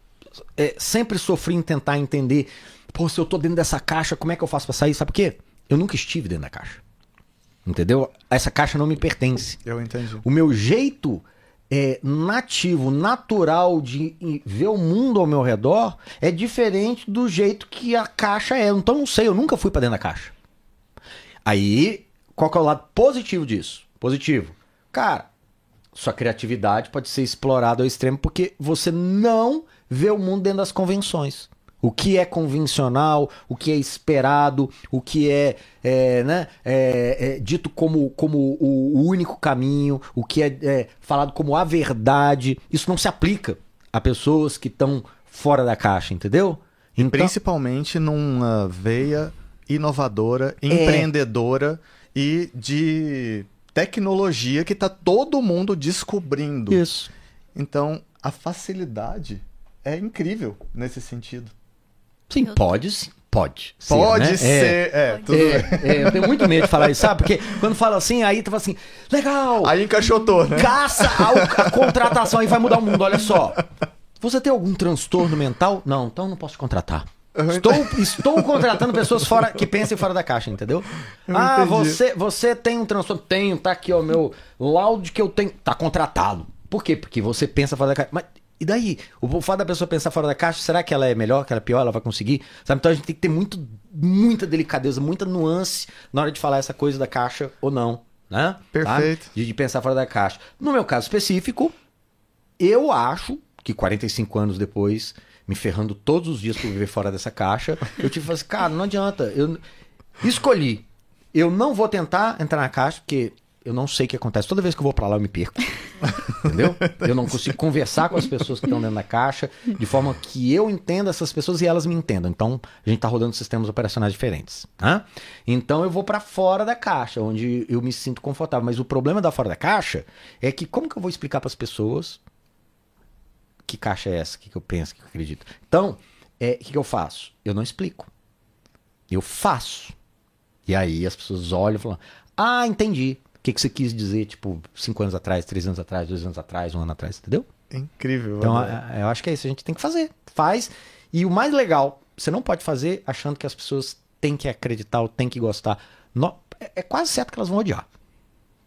é, sempre sofri em tentar entender, pô, se eu tô dentro dessa caixa, como é que eu faço pra sair? Sabe por quê? Eu nunca estive dentro da caixa. Entendeu? Essa caixa não me pertence.
Eu entendi.
O meu jeito é, nativo, natural de ver o mundo ao meu redor é diferente do jeito que a caixa é. Então não sei, eu nunca fui pra dentro da caixa. Aí, qual que é o lado positivo disso? Positivo. Cara, sua criatividade pode ser explorada ao extremo porque você não vê o mundo dentro das convenções. O que é convencional, o que é esperado, o que é, é, né, é, é dito como, como o, único caminho, o que é, é falado como a verdade, isso não se aplica a pessoas que estão fora da caixa, entendeu? Então,
Principalmente numa veia inovadora,
É.
empreendedora e de tecnologia que tá todo mundo descobrindo.
isso.
Então, a facilidade é incrível nesse sentido.
Sim, pode sim. Pode. ser,
Pode
né? É.
ser. É, tudo bem.
É, é, eu tenho muito medo de falar isso, sabe? Porque quando fala assim, aí tu fala assim, legal,
Aí encaixotou, né?
caça a, a contratação aí vai mudar o mundo, olha só. Você tem algum transtorno mental? Não, então não posso te contratar. Estou, estou contratando pessoas fora que pensem fora da caixa, entendeu?
Eu
ah,
entendi.
você, você tem um transtorno? Tenho, tá aqui, ó, meu laudo que eu tenho. Tá contratado. Por quê? Porque você pensa fora da caixa. Mas e daí? O fato da pessoa pensar fora da caixa, será que ela é melhor, que ela é pior, ela vai conseguir? Sabe? Então a gente tem que ter muito, muita delicadeza, muita nuance na hora de falar essa coisa da caixa ou não, né?
Perfeito.
Sabe? De, de pensar fora da caixa. No meu caso específico, eu acho que 45 anos depois, me ferrando todos os dias por viver fora dessa caixa, eu tive que falar assim, cara, não adianta. Eu escolhi. Eu não vou tentar entrar na caixa, porque eu não sei o que acontece. Toda vez que eu vou pra lá, eu me perco. Entendeu? Eu não consigo conversar com as pessoas que estão dentro da caixa de forma que eu entenda essas pessoas e elas me entendam. Então, a gente tá rodando sistemas operacionais diferentes. Tá? Então, eu vou pra fora da caixa, onde eu me sinto confortável. Mas o problema da fora da caixa é que como que eu vou explicar para as pessoas que caixa é essa, o que, que eu penso, o que eu acredito? Então, é, o que, que eu faço? Eu não explico. Eu faço. E aí as pessoas olham e falam: Ah, entendi. O que, que você quis dizer, tipo, cinco anos atrás, três anos atrás, dois anos atrás, um ano atrás, entendeu?
Incrível.
Então, a- a- eu acho que é isso. A gente tem que fazer. Faz. E o mais legal, você não pode fazer achando que as pessoas têm que acreditar ou têm que gostar. No- é, é quase certo que elas vão odiar.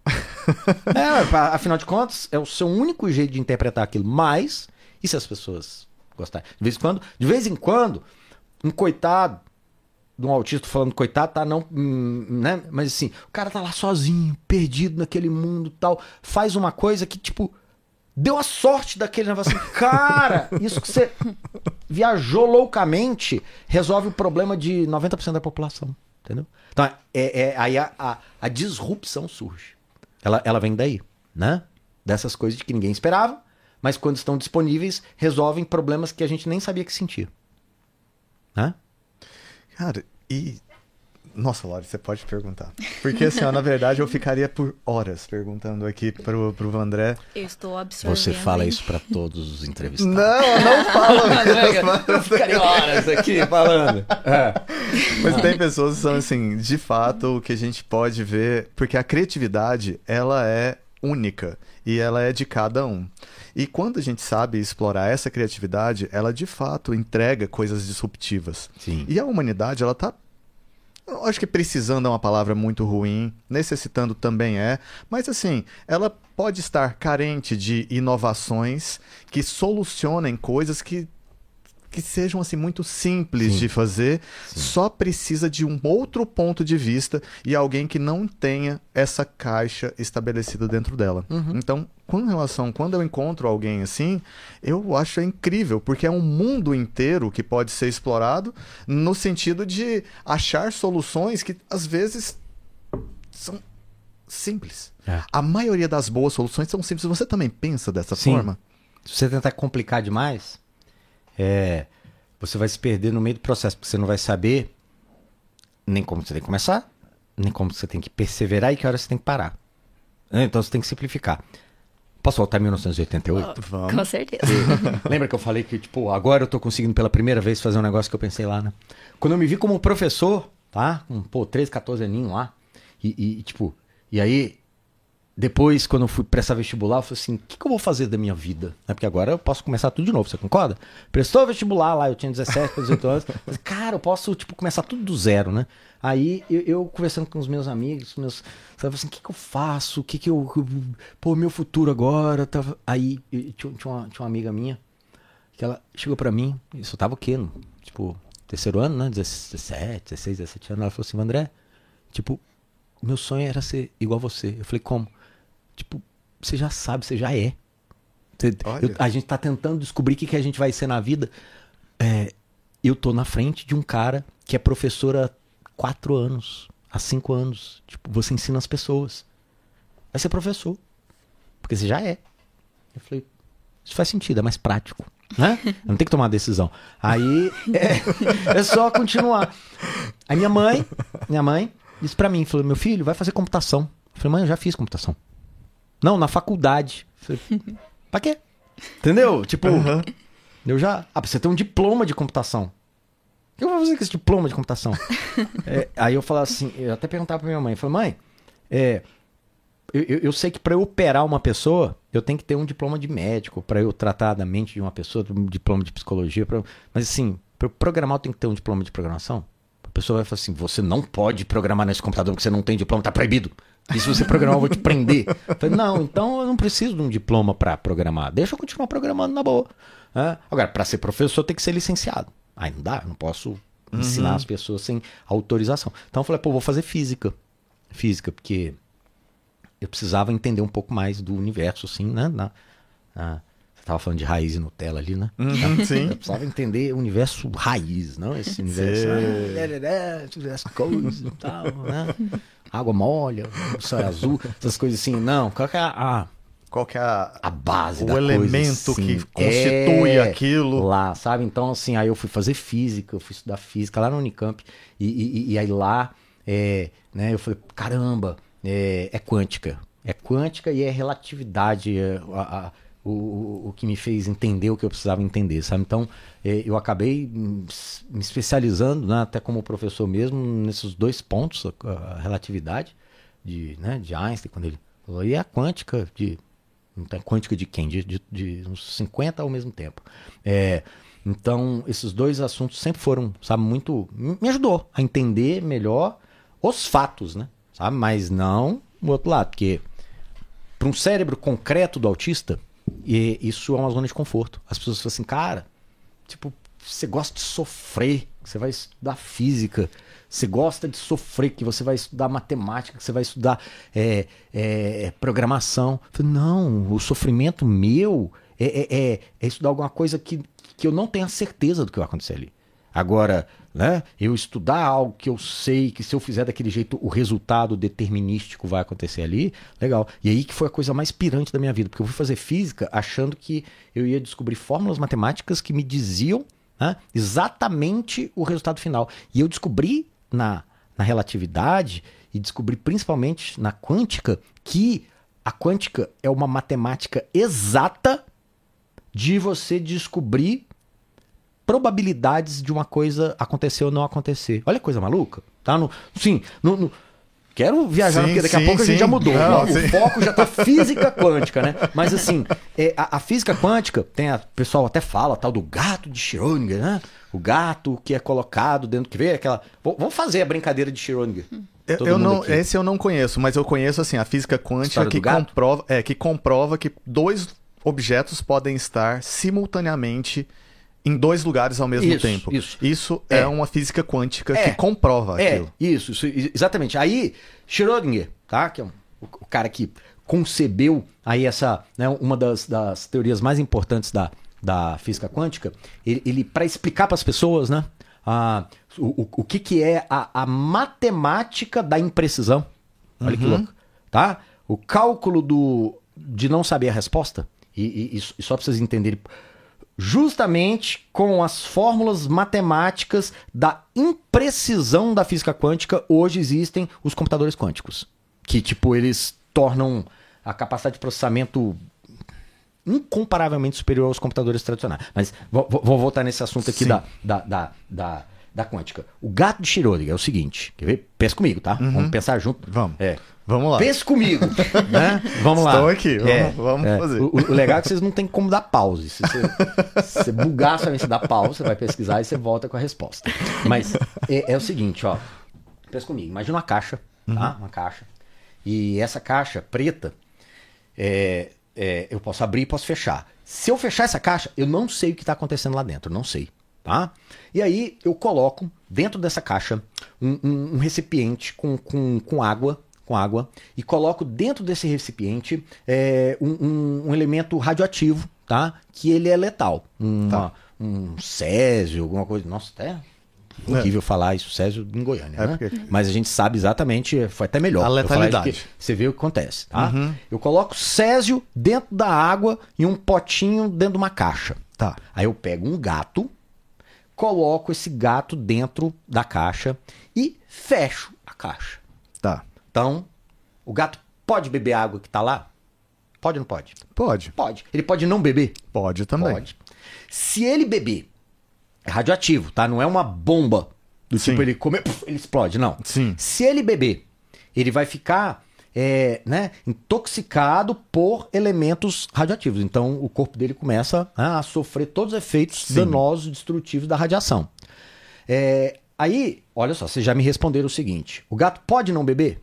é, afinal de contas, é o seu único jeito de interpretar aquilo. Mas, e se as pessoas gostarem? De vez em quando, de vez em quando, um coitado de um autista falando coitado, tá? Não, hum, né? Mas assim, o cara tá lá sozinho, perdido naquele mundo tal, faz uma coisa que, tipo, deu a sorte daquele negócio assim, cara, isso que você viajou loucamente resolve o problema de 90% da população, entendeu? Então, é, é- aí a, a, a disrupção surge. Ela, ela vem daí, né? Dessas coisas que ninguém esperava, mas quando estão disponíveis, resolvem problemas que a gente nem sabia que sentia. Né?
Cara, e. Nossa, Laura, você pode perguntar. Porque, assim, ó, na verdade, eu ficaria por horas perguntando aqui pro, pro André.
Eu estou absorvendo.
Você fala isso pra todos os entrevistados.
Não, não fala
Eu ficaria horas aqui falando. É.
Mas tem pessoas que são, assim, de fato, o que a gente pode ver. Porque a criatividade, ela é única. E ela é de cada um. E quando a gente sabe explorar essa criatividade, ela de fato entrega coisas disruptivas.
Sim.
E a humanidade, ela tá. Eu acho que precisando é uma palavra muito ruim, necessitando também é, mas assim, ela pode estar carente de inovações que solucionem coisas que, que sejam assim muito simples
Sim.
de fazer,
Sim.
só precisa de um outro ponto de vista e alguém que não tenha essa caixa estabelecida dentro dela.
Uhum.
Então, com relação, quando eu encontro alguém assim, eu acho incrível, porque é um mundo inteiro que pode ser explorado no sentido de achar soluções que às vezes são simples.
É.
A maioria das boas soluções são simples. Você também pensa dessa
Sim.
forma?
Se você tentar complicar demais, é, você vai se perder no meio do processo, porque você não vai saber nem como você tem que começar, nem como você tem que perseverar e que hora você tem que parar. Né? Então você tem que simplificar. Posso voltar em 1988?
Vamos.
Com certeza.
Lembra que eu falei que, tipo, agora eu tô conseguindo pela primeira vez fazer um negócio que eu pensei lá, né? Quando eu me vi como professor, tá? Com, pô, 13, 14 aninhos lá. E, e, tipo, e aí, depois, quando eu fui prestar vestibular, eu falei assim, o que, que eu vou fazer da minha vida? É porque agora eu posso começar tudo de novo, você concorda? Prestou vestibular lá, eu tinha 17, 18 anos. Falei, cara, eu posso, tipo, começar tudo do zero, né? Aí, eu, eu conversando com os meus amigos, meus... Sabe assim, o que, que eu faço? O que que eu... Pô, meu futuro agora... Tava... Aí, e tinha, uma, tinha uma amiga minha, que ela chegou pra mim, isso eu tava o quê? No, tipo, terceiro ano, né? 17, 16, 17 anos. Ela falou assim, André, tipo, meu sonho era ser igual você. Eu falei, como? Tipo, você já sabe, você já é. Você- eu- a gente tá tentando descobrir o que, que a gente vai ser na vida. É, eu tô na frente de um cara que é professor há quatro anos, há cinco anos. Tipo, você ensina as pessoas. Vai ser professor. Porque você já é. Eu falei, isso faz sentido, é mais prático. Né? Eu não tem que tomar decisão. Aí é, é só continuar. Aí minha mãe, minha mãe, disse pra mim, falou, meu filho, vai fazer computação. Eu falei, mãe, eu já fiz computação. Não, na faculdade. Falei, pra quê? Entendeu? Tipo,
Aham.
eu já. Ah, você tem um diploma de computação. O que eu vou fazer com esse diploma de computação? É, aí eu falava assim, eu até perguntava pra minha mãe, eu falei, mãe, é, eu, eu- eu sei que pra eu operar uma pessoa, eu tenho que ter um diploma de médico, pra eu tratar da mente de uma pessoa, um diploma de psicologia, pra mas assim, pra eu programar eu tenho que ter um diploma de programação. A pessoa vai falar assim, você não pode programar nesse computador porque você não tem diploma, tá proibido. E se você programar, eu vou te prender. Eu falei, não, então eu não preciso de um diploma pra programar. Deixa eu continuar programando na boa. né? Agora, pra ser professor, tem que ser licenciado. Aí não dá, eu não posso ensinar as pessoas sem autorização. Então eu falei, pô, vou fazer física. Física, porque eu precisava entender um pouco mais do universo, assim, né? Na, na- você tava falando de raiz e Nutella ali, né?
Uhum, sim.
Eu precisava entender o universo raiz, não esse universo.
Sei.
ah, coisas e tal, né? Água molha, é azul, essas coisas assim. Não, qual que é a, a,
Qual que é a,
a base
o
da coisa,
elemento
assim?
que constitui
É,
aquilo?
Lá, sabe? Então, assim, aí eu fui fazer física, eu fui estudar física lá na Unicamp. E, e- e aí lá, é, né, eu falei, caramba, é, é quântica. É quântica e é relatividade. é a- a- o, o, que me fez entender o que eu precisava entender, sabe? Então, é, eu acabei me especializando, né, até como professor mesmo, nesses dois pontos, a, a relatividade de, né, de Einstein, quando ele falou, e a quântica de tem quântica de quem? De, de, de uns 50 ao mesmo tempo. É, então, esses dois assuntos sempre foram, sabe, muito. Me ajudou a entender melhor os fatos, né? Sabe? Mas não o outro lado, porque para um cérebro concreto do autista, e isso é uma zona de conforto. As pessoas falam assim, cara, tipo, você gosta de sofrer, você vai estudar física, você gosta de sofrer, que você vai estudar matemática, que você vai estudar é, é, programação. Falei, não, o sofrimento meu é, é, é- é estudar alguma coisa que, que eu não tenho a certeza do que vai acontecer ali. Agora, né, eu estudar algo que eu sei que se eu fizer daquele jeito o resultado determinístico vai acontecer ali, legal. E aí que foi a coisa mais pirante da minha vida, porque eu fui fazer física achando que eu ia descobrir fórmulas matemáticas que me diziam né, exatamente o resultado final. E eu descobri na, na relatividade e descobri principalmente na quântica que a quântica é uma matemática exata de você descobrir probabilidades de uma coisa acontecer ou não acontecer. Olha que coisa maluca. Tá no, sim, no, no- quero viajar
Sim,
porque daqui
sim,
a pouco a gente
sim.
já mudou.
Não,
o
sim.
foco já tá física quântica, né? Mas assim, é, a, a física quântica tem a, o pessoal até fala tal do gato de Schrödinger, né? O gato que é colocado dentro que vê aquela. Vamos fazer a brincadeira de Schrödinger.
Eu, eu não,
aqui.
esse eu não conheço, mas eu conheço assim a física quântica que
gato?
comprova, é, que comprova que dois objetos podem estar simultaneamente em dois lugares ao mesmo
Isso,
tempo.
isso.
é.
É.
uma física quântica
É.
que comprova
É,
aquilo.
isso, isso, exatamente. Aí, Schrödinger, tá? Que é um- o, cara que concebeu aí essa, né, uma das, das teorias mais importantes da, da física quântica, ele, ele para explicar para as pessoas, né, a, o, o, que, que é a, a matemática da imprecisão. Olha que louco, tá? O cálculo do, de não saber a resposta, e, e- e só para vocês entenderem justamente com as fórmulas matemáticas da imprecisão da física quântica, hoje existem os computadores quânticos. Que, tipo, eles tornam a capacidade de processamento incomparavelmente superior aos computadores tradicionais. Mas vou, voltar nesse assunto aqui da, da, da, da, da quântica. O gato de Schrödinger é o seguinte, quer ver? Pensa comigo, tá? Vamos pensar junto.
Vamos.
É.
Vamos lá.
Pensa comigo, né? Vamos lá.
Estou aqui, vamos- vamos fazer.
O, o legal é que vocês não tem como dar pause. Se você, se você bugar sua mente, você dá pause, você vai pesquisar e você volta com a resposta. Mas é, é o seguinte, ó. Pensa comigo. Imagina uma caixa, tá? Uma caixa. E essa caixa preta, é, é, eu posso abrir e posso fechar. Se eu fechar essa caixa, eu não sei o que está acontecendo lá dentro, não sei, tá? E aí eu coloco dentro dessa caixa um, um- um recipiente com, com, com água, com água, e coloco dentro desse recipiente é, um, um- um elemento radioativo, tá? Que ele é letal, Uma- um césio, alguma coisa. Nossa, até horrível falar isso, césio em Goiânia,
É
né?
porque-
Mas a gente sabe exatamente, foi até melhor.
A letalidade.
Você vê o que acontece, tá? Eu coloco césio dentro da água e um potinho dentro de uma caixa.
Tá.
Aí eu pego um gato, coloco esse gato dentro da caixa e fecho a caixa. Então, o gato pode beber a água que tá lá? Pode ou não pode?
Pode.
Pode. Ele pode não beber?
Pode também.
Pode. Se ele beber, é radioativo, tá? Não é uma bomba do
Sim.
tipo ele comer, ele explode, não.
Sim.
Se ele beber, ele vai ficar é, né, intoxicado por elementos radioativos. Então o corpo dele começa né, a sofrer todos os efeitos
Sim.
danosos, destrutivos da radiação. É, aí, olha só, vocês já me responderam o seguinte: o gato pode não beber?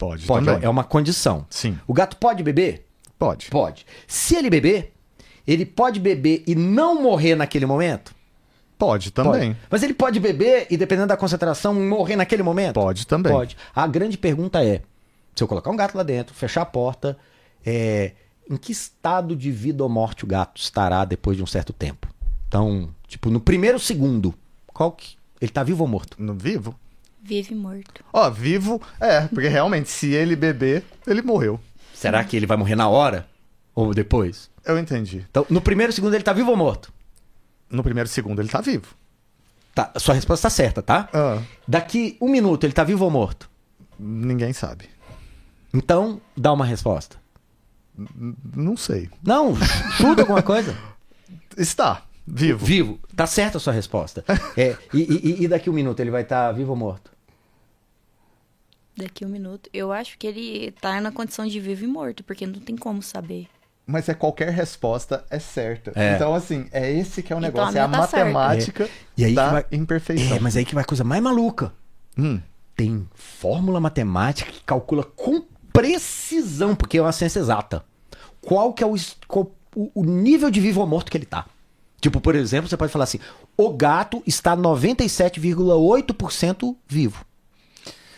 Pode,
Pode,
também.
é uma condição.
Sim.
O gato pode beber?
Pode.
Pode. Se ele beber, ele pode beber e não morrer naquele momento?
Pode também.
Pode. Mas ele pode beber e, dependendo da concentração, morrer naquele momento?
Pode também.
Pode. A grande pergunta é: se eu colocar um gato lá dentro, fechar a porta, é, em que estado de vida ou morte o gato estará depois de um certo tempo? Então, tipo, no primeiro segundo, qual que. Ele tá vivo ou morto?
No vivo?
Vive morto.
Ó, vivo, é, porque realmente, se ele beber, ele morreu.
Será que ele vai morrer na hora? Ou depois?
Eu entendi.
Então, no primeiro segundo ele tá vivo ou morto?
No primeiro segundo ele tá vivo.
Tá, sua resposta tá certa, tá?
Ah,
Daqui um minuto ele tá vivo ou morto?
ninguém sabe.
Então, dá uma resposta.
Não sei.
Não, chuta alguma coisa.
Está vivo.
Vivo. Tá certa a sua resposta. É, e, e- e daqui um minuto ele vai estar vivo ou morto?
Daqui um minuto. Eu acho que ele tá na condição de vivo e morto, porque não tem como saber.
Mas é qualquer resposta é certa.
É.
Então, assim, é esse que é o
Então,
negócio.
a
é a
tá
matemática
E aí
da
que vai-
imperfeição.
É, mas aí que vai a coisa mais maluca.
Hum,
Tem fórmula matemática que calcula com precisão, porque é uma ciência exata. Qual que é o, qual- o- o nível de vivo ou morto que ele tá. Tipo, por exemplo, você pode falar assim: o gato está 97,8% vivo.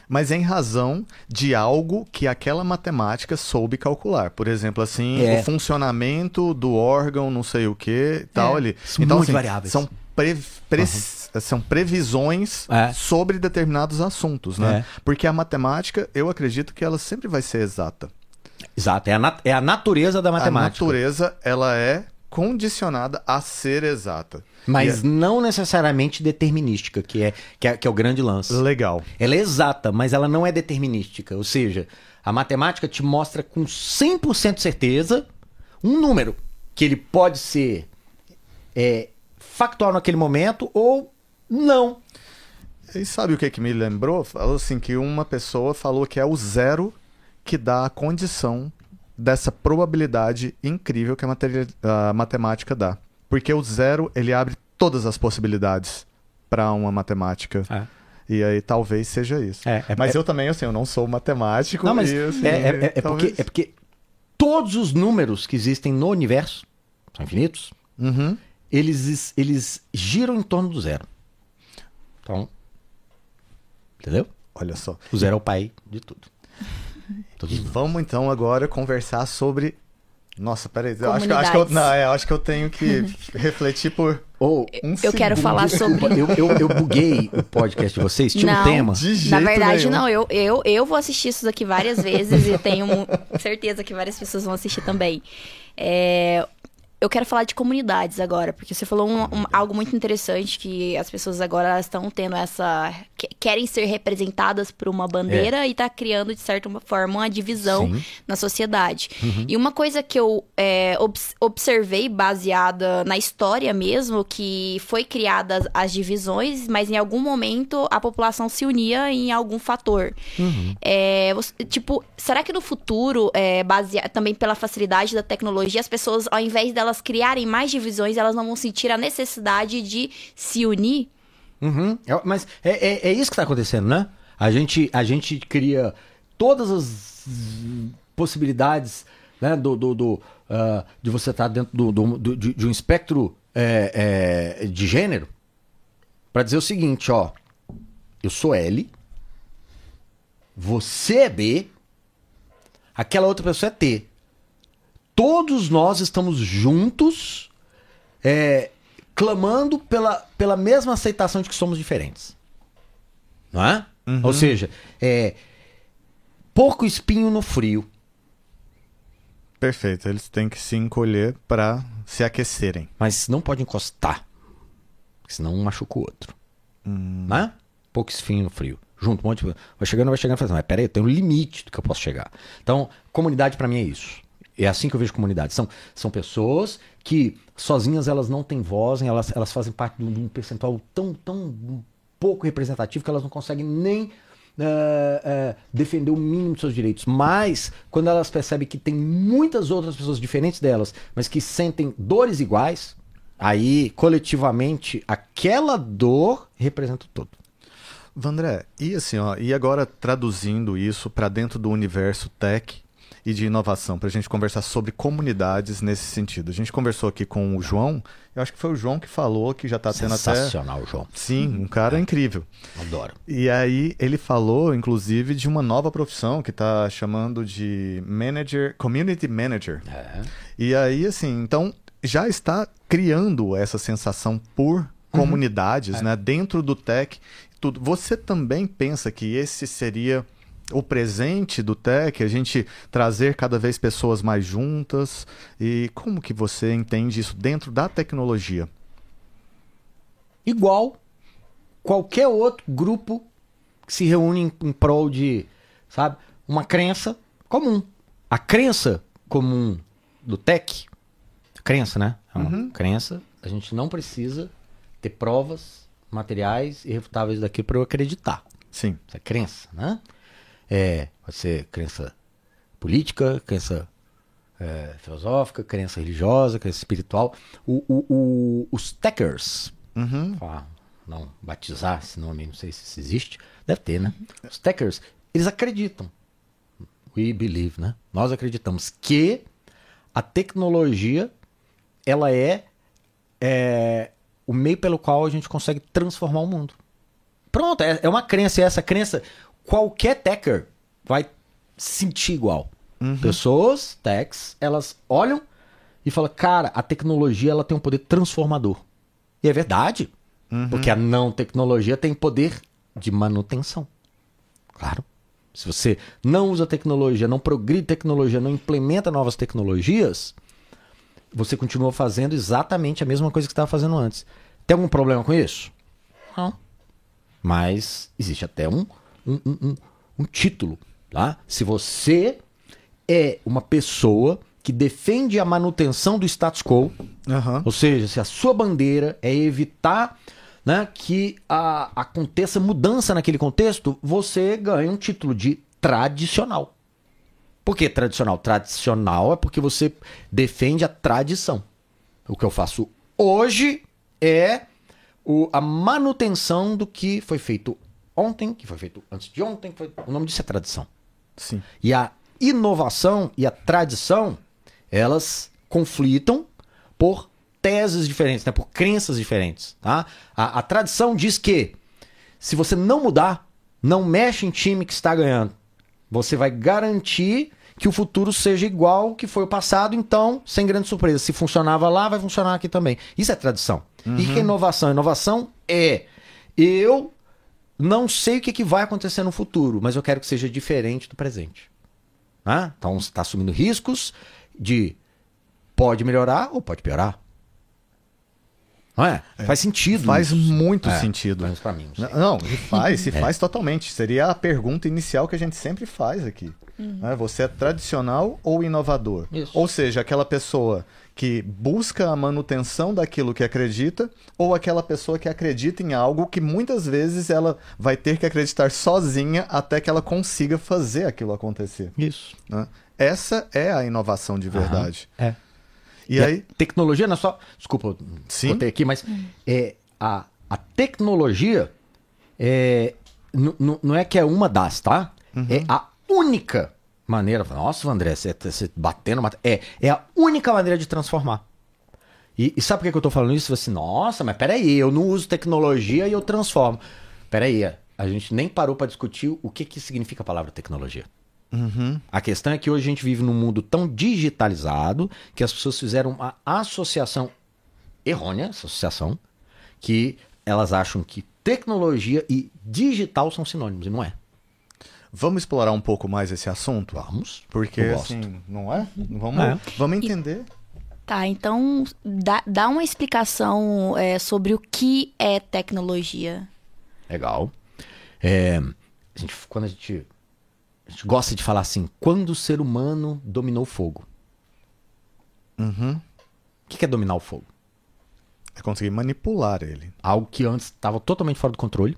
Mas em razão de algo que aquela matemática soube calcular. Por exemplo, assim,
É.
o funcionamento do órgão, não sei o que, tal
É.
ali.
São
Então,
muito
assim,
variáveis.
são, pre- pre- são previsões
É.
sobre determinados assuntos, né?
É.
Porque a matemática, eu acredito que ela sempre vai ser exata.
Exato, é a, é a natureza da matemática.
A natureza, ela é condicionada a ser exata.
Mas
E
não necessariamente determinística, que é, que é, que é o grande lance.
é legal.
Ela é exata, mas ela não é determinística. Ou seja, a matemática te mostra com 100% de certeza um número que ele pode ser é, factual naquele momento ou não.
E sabe o que, que me lembrou? Falou assim que uma pessoa falou que é o zero que dá a condição dessa probabilidade incrível que a, a matemática dá. Porque o zero, ele abre todas as possibilidades para uma matemática. E aí talvez seja isso.
É, é-
Mas
é-
eu também, assim, eu não sou matemático.
Não, mas
e, assim,
é, é- é- é porque, é porque todos os números que existem no universo são infinitos.
Uhum.
Eles, eles giram em torno do zero. Então, entendeu?
Olha só.
O zero é o pai de tudo. Todos
E
os números.
vamos então agora conversar sobre. Nossa, peraí. Eu acho, que, acho, que eu, não, é, eu acho que eu tenho que refletir por
Ou,
um
Eu quero
segundo.
falar sobre.
eu, eu, eu buguei o podcast de vocês. Tinha um
Não.
tema.
De jeito
Na verdade,
nenhum.
não. Eu, eu, eu vou assistir isso daqui várias vezes e tenho certeza que várias pessoas vão assistir também. É, eu quero falar de comunidades agora, porque você falou um- um- algo muito interessante que as pessoas agora estão tendo essa. que- querem ser representadas por uma bandeira e tá criando, de certa forma, uma divisão
Sim.
na sociedade. E uma coisa que eu é, obs- observei baseada na história mesmo, que foi criadas as divisões, mas em algum momento a população se unia em algum fator. É, você- tipo, será que no futuro, é, basea- também pela facilidade da tecnologia, as pessoas, ao invés delas criarem mais divisões, elas não vão sentir a necessidade de se unir?
Uhum. É, Mas é, é, é isso que está acontecendo, né? A gente, a gente cria todas as possibilidades né, do, do, do, ah, de você estar dentro do, do- do- de, de um espectro é, é, de gênero para dizer o seguinte, ó. Eu sou L, você é B, aquela outra pessoa é T. Todos nós estamos juntos é, clamando pela, pela mesma aceitação de que somos diferentes. Não é? Ou seja, é, pouco espinho no frio.
Perfeito, eles têm que se encolher para se aquecerem.
Mas não pode encostar. Senão um machuca o outro. Né? Pouco espinho no frio. Junto, um monte de... Vai chegando, vai chegando, faz, mas peraí, eu tenho um limite do que eu posso chegar. Então, comunidade pra mim é isso. É assim que eu vejo comunidade. São, são pessoas que sozinhas elas não têm voz, elas, elas fazem parte de um, percentual tão, tão pouco representativo que elas não conseguem nem eh, eh, defender o mínimo de seus direitos. Mas, quando elas percebem que tem muitas outras pessoas diferentes delas, mas que sentem dores iguais, aí, coletivamente, aquela dor representa o todo.
Vandré, e assim, ó, e agora traduzindo isso para dentro do universo tech e de inovação, para a gente conversar sobre comunidades nesse sentido. A gente conversou aqui com o João, eu acho que foi o João que falou que já está tendo até.
Sensacional, João.
Sim, um cara incrível.
Adoro.
E aí ele falou, inclusive, de uma nova profissão que está chamando de manager, community manager.
É.
E aí, assim, então já está criando essa sensação por comunidades, né, dentro do tech. Tudo. Você também pensa que esse seria o presente do tech, a gente trazer cada vez pessoas mais juntas? E como que você entende isso dentro da tecnologia?
igual qualquer outro grupo que se reúne em, em prol de, sabe, uma crença comum. A crença comum do tech, crença, né? É uma crença. A gente não precisa ter provas materiais e refutáveis daquilo para eu acreditar.
Sim.
Isso é crença, né? É, pode ser crença política, crença é, filosófica, crença religiosa, crença espiritual. O- o- o- os techers,
Uhum.
falar, não batizar esse nome, não sei se isso existe, deve ter, né? Os techers, eles acreditam. We believe, né? Nós acreditamos que a tecnologia ela é, é o meio pelo qual a gente consegue transformar o mundo. Pronto, é, é uma crença, e essa crença qualquer techer vai sentir igual. Pessoas, techs, elas olham e falam, cara, a tecnologia ela tem um poder transformador. E é verdade. Porque a não tecnologia tem poder de manutenção. Claro. Se você não usa tecnologia, não progride tecnologia, não implementa novas tecnologias, você continua fazendo exatamente a mesma coisa que estava fazendo antes. Tem algum problema com isso? Não. Mas existe até um, um, um, um, título. Tá? Se você é uma pessoa que defende a manutenção do status quo,
Aham.
ou seja, se a sua bandeira é evitar né, que a- aconteça mudança naquele contexto, você ganha um título de tradicional. Por que tradicional? Tradicional é porque você defende a tradição. O que eu faço hoje é o- a manutenção do que foi feito ontem, que foi feito antes de ontem. foi- O nome disso é tradição.
Sim.
E a inovação e a tradição, elas conflitam por teses diferentes, né? por crenças diferentes. Tá? A, a tradição diz que se você não mudar, não mexe em time que está ganhando, você vai garantir que o futuro seja igual que foi o passado, então, sem grande surpresa. Se funcionava lá, vai funcionar aqui também. Isso é tradição. E que é inovação? Inovação é eu não sei o que, que vai acontecer no futuro, mas eu quero que seja diferente do presente. Né? Então você está assumindo riscos de pode melhorar ou pode piorar. Não é? Faz sentido.
Faz
isso.
muito
É,
sentido.
Mas pra mim, não sei.
Não, faz, se faz totalmente. Seria a pergunta inicial que a gente sempre faz aqui. né? Você é tradicional ou inovador?
Isso.
Ou seja, aquela pessoa que busca a manutenção daquilo que acredita, ou aquela pessoa que acredita em algo que muitas vezes ela vai ter que acreditar sozinha até que ela consiga fazer aquilo acontecer.
Isso.
né? Essa é a inovação de verdade.
É.
E,
a
aí,
tecnologia não é só. Desculpa,
Sim.
botei aqui, mas é, a, a tecnologia é, não é que é uma das, tá? É a única maneira. Nossa, André, você tá você batendo. mate- É, é a única maneira de transformar. E, e sabe por que que eu tô falando isso? Você assim, nossa, mas peraí, eu não uso tecnologia e eu transformo. Peraí, a gente nem parou para discutir o que, que significa a palavra tecnologia. A questão é que hoje a gente vive num mundo tão digitalizado que as pessoas fizeram uma associação errônea, essa associação, que elas acham que tecnologia e digital são sinônimos, e não é.
Vamos explorar um pouco mais esse assunto?
Vamos.
Porque, assim, não é? Vamos,
É.
vamos entender.
Tá, então dá, dá uma explicação é, sobre o que é tecnologia.
Legal. É, a gente, quando a gente, a gente gosta de falar assim, quando o ser humano dominou o fogo.
Uhum.
O que que é dominar o fogo?
É conseguir manipular ele.
Algo que antes estava totalmente fora do controle.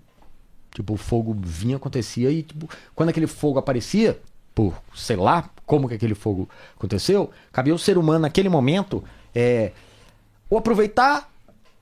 Tipo, o fogo vinha, acontecia e, tipo, quando aquele fogo aparecia, por sei lá como que aquele fogo aconteceu, cabia ao ser humano naquele momento é, ou aproveitar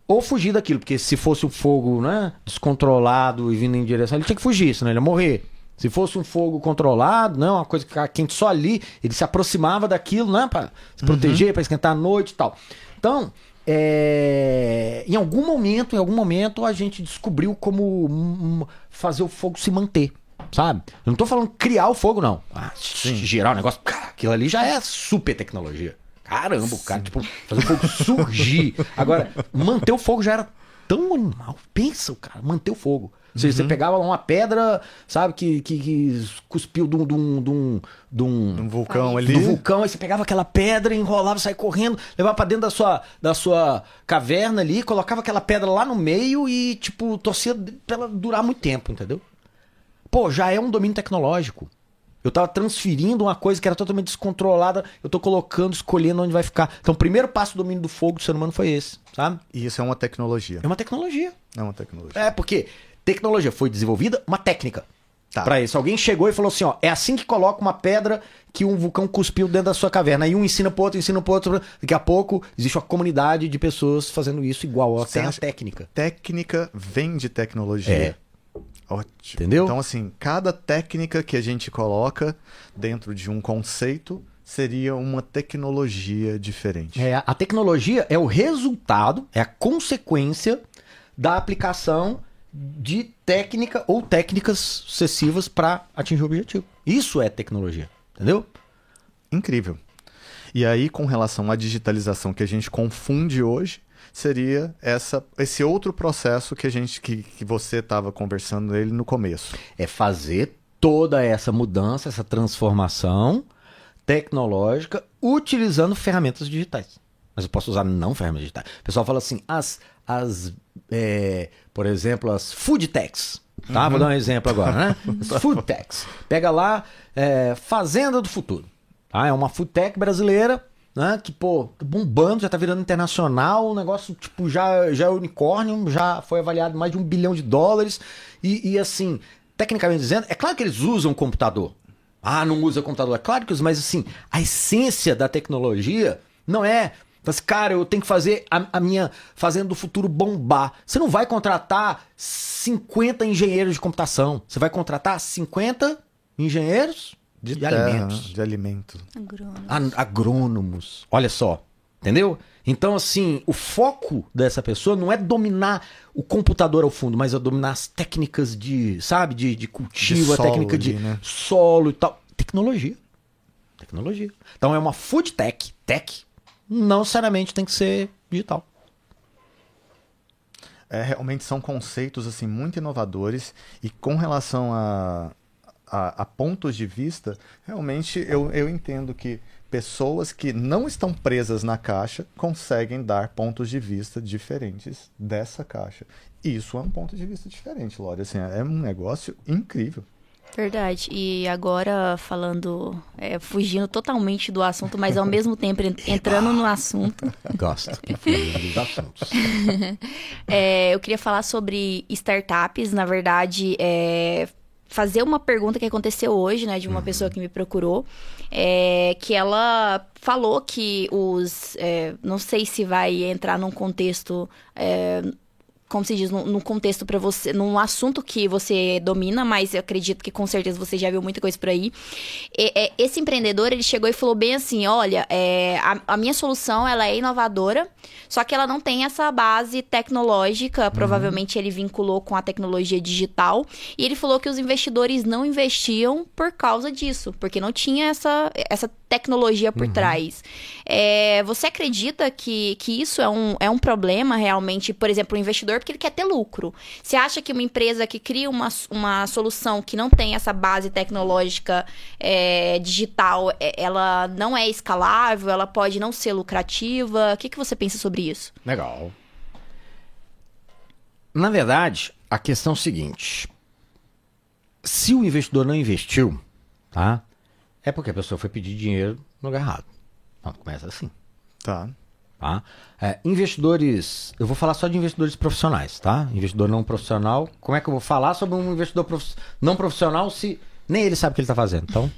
ou fugir daquilo. Porque se fosse um fogo né, descontrolado e vindo em direção, ele tinha que fugir, senão ele ia morrer. Se fosse um fogo controlado, não, uma coisa que ficava quente só ali, ele se aproximava daquilo, né, para se proteger, para esquentar a noite e tal. Então, é, em algum momento, em algum momento, a gente descobriu como hum, fazer o fogo se manter, sabe? Eu não tô falando criar o fogo, não. Ah, girar o negócio, cara, aquilo ali já é super tecnologia. Caramba, o cara, tipo, fazer o fogo surgir. Agora, manter o fogo já era tão animal. Pensa, o cara, manter o fogo. Ou seja, você pegava uma pedra, sabe, que, que, que cuspiu de um, de um, de um, de um,
Um vulcão ali.
do vulcão, aí você pegava aquela pedra, enrolava, saia correndo, levava pra dentro da sua, da sua caverna ali, colocava aquela pedra lá no meio e, tipo, torcia pra ela durar muito tempo, entendeu? Pô, já é um domínio tecnológico. Eu tava transferindo uma coisa que era totalmente descontrolada, eu tô colocando, escolhendo onde vai ficar. Então, o primeiro passo do domínio do fogo do ser humano foi esse, sabe?
E isso é uma tecnologia.
É uma tecnologia.
É uma tecnologia.
É, porque tecnologia foi desenvolvida, uma técnica.
Tá.
Pra isso. Alguém chegou e falou assim: ó, é assim que coloca uma pedra que um vulcão cuspiu dentro da sua caverna. Aí um ensina pro outro, ensina pro outro. Daqui a pouco existe uma comunidade de pessoas fazendo isso igual. Ó, tem a técnica.
Técnica vem de tecnologia.
É.
Ótimo.
Entendeu?
Então, assim, cada técnica que a gente coloca dentro de um conceito seria uma tecnologia diferente.
É, a tecnologia é o resultado, é a consequência da aplicação de técnica ou técnicas sucessivas para atingir o objetivo. Isso é tecnologia, entendeu?
Incrível. E aí, com relação à digitalização que a gente confunde hoje, seria essa, esse outro processo que a gente que, que você estava conversando nele no começo.
É fazer toda essa mudança, essa transformação tecnológica utilizando ferramentas digitais. mas eu posso usar não ferramentas digitais. O pessoal fala assim, as, as é, por exemplo, as food techs. Tá? Uhum. Vou dar um exemplo agora, né? As food techs. Pega lá, é, Fazenda do Futuro. Tá? É uma food tech brasileira, né? Que, pô, bombando, já tá virando internacional, o negócio, tipo, já, já é unicórnio, já foi avaliado mais de um bilhão de dólares. E, e assim, tecnicamente dizendo, é claro que eles usam computador. Ah, não usa computador. É claro que usa, mas assim, a essência da tecnologia não é mas, cara, eu tenho que fazer a, a, minha Fazenda do Futuro bombar. Você não vai contratar 50 engenheiros de computação. Você vai contratar 50 engenheiros de, de terra, alimentos.
De alimentos.
Agrônomos.
agrônomos. Olha só. Entendeu? Então, assim, o foco dessa pessoa não é dominar o computador ao fundo, mas é dominar as técnicas de, sabe, de, de cultivo, de a técnica de né? solo e tal. Tecnologia. Tecnologia. Então é uma food tech, tech, não necessariamente tem que ser digital.
É, realmente são conceitos assim muito inovadores e com relação a, a, a, pontos de vista, realmente eu, eu entendo que pessoas que não estão presas na caixa conseguem dar pontos de vista diferentes dessa caixa. Isso é um ponto de vista diferente, Lore. Assim, é um negócio incrível.
Verdade. E agora falando, é, fugindo totalmente do assunto, mas ao mesmo tempo entrando no assunto.
Gosto.
é, eu queria falar sobre startups. Na verdade, é, fazer uma pergunta que aconteceu hoje, né, de uma uhum. pessoa que me procurou, é, que ela falou que os, é, não sei se vai entrar num contexto é, como se diz, num, contexto para você, num assunto que você domina, mas eu acredito que com certeza você já viu muita coisa por aí. E, é, esse empreendedor, ele chegou e falou bem assim, olha, é, a, a, minha solução, ela é inovadora, só que ela não tem essa base tecnológica, uhum. provavelmente ele vinculou com a tecnologia digital, e ele falou que os investidores não investiam por causa disso, porque não tinha essa, essa tecnologia por uhum. trás. É, você acredita que, que isso é um, é um problema realmente, por exemplo, o investidor, porque ele quer ter lucro. Você acha que uma empresa que cria uma, uma solução que não tem essa base tecnológica é, digital, é, ela não é escalável, ela pode não ser lucrativa? O que, que você pensa sobre isso?
Legal. Na verdade, a questão é o seguinte: se o investidor não investiu, tá? É porque a pessoa foi pedir dinheiro no lugar errado. Então, começa assim.
Tá.
Tá? É, investidores, eu vou falar só de investidores profissionais, tá? Investidor não profissional. Como é que eu vou falar sobre um investidor prof... não profissional se nem ele sabe o que ele está fazendo? Então,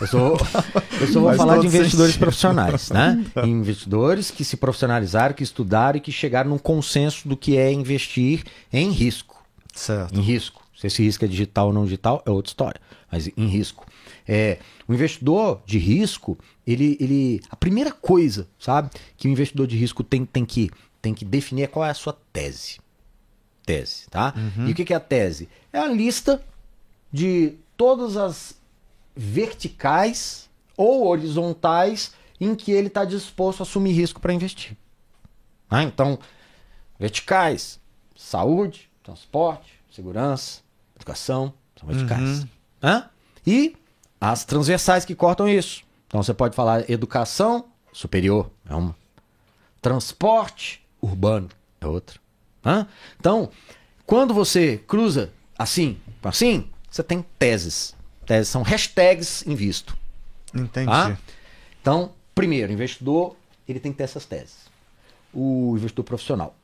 eu só, eu só vou falar de investidores sentido. profissionais, né? Tá. Investidores que se profissionalizaram, que estudaram e que chegaram num consenso do que é investir em risco.
Certo.
Em risco. Se esse risco é digital ou não digital é outra história, mas em risco. É, o investidor de risco, ele, ele. A primeira coisa, sabe, que o investidor de risco tem, tem, que, tem que definir é qual é a sua tese. Tese, tá? Uhum. E o que, é a tese? É a lista de todas as verticais ou horizontais em que ele está disposto a assumir risco para investir. Ah, então, verticais, saúde, transporte, segurança, educação, são verticais. Uhum. Ah? E as transversais que cortam isso. Então você pode falar educação superior, é uma. Transporte urbano é outra. Hã? Então, quando você cruza assim, assim, você tem teses. Teses são hashtags invisto.
Entendi. Tá?
Então, primeiro, investidor, ele tem que ter essas teses. O investidor profissional.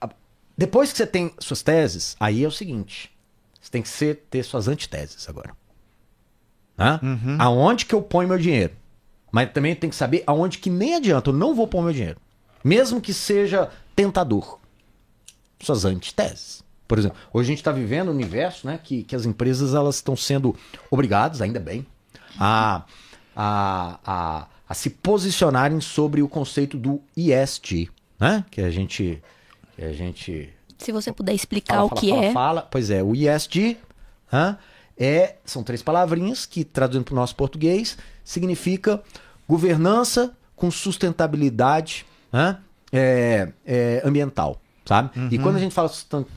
Depois que você tem suas teses, aí é o seguinte: você tem que ser, ter suas antiteses agora. Né? Uhum. Aonde que eu ponho meu dinheiro? Mas também tem que saber aonde que nem adianta, eu não vou pôr meu dinheiro. Mesmo que seja tentador. Suas antiteses. Por exemplo, hoje a gente está vivendo um universo né, que, que as empresas elas estão sendo obrigadas, ainda bem, a, a, a, a se posicionarem sobre o conceito do ESG, né? Que a gente. Que a gente
se você puder explicar
fala,
o
fala,
que
fala,
é.
Fala, pois é, o ESG hein, é, são três palavrinhas que, traduzindo para o nosso português, significa governança com sustentabilidade hein, é, é, ambiental. Sabe? Uhum. E quando a gente fala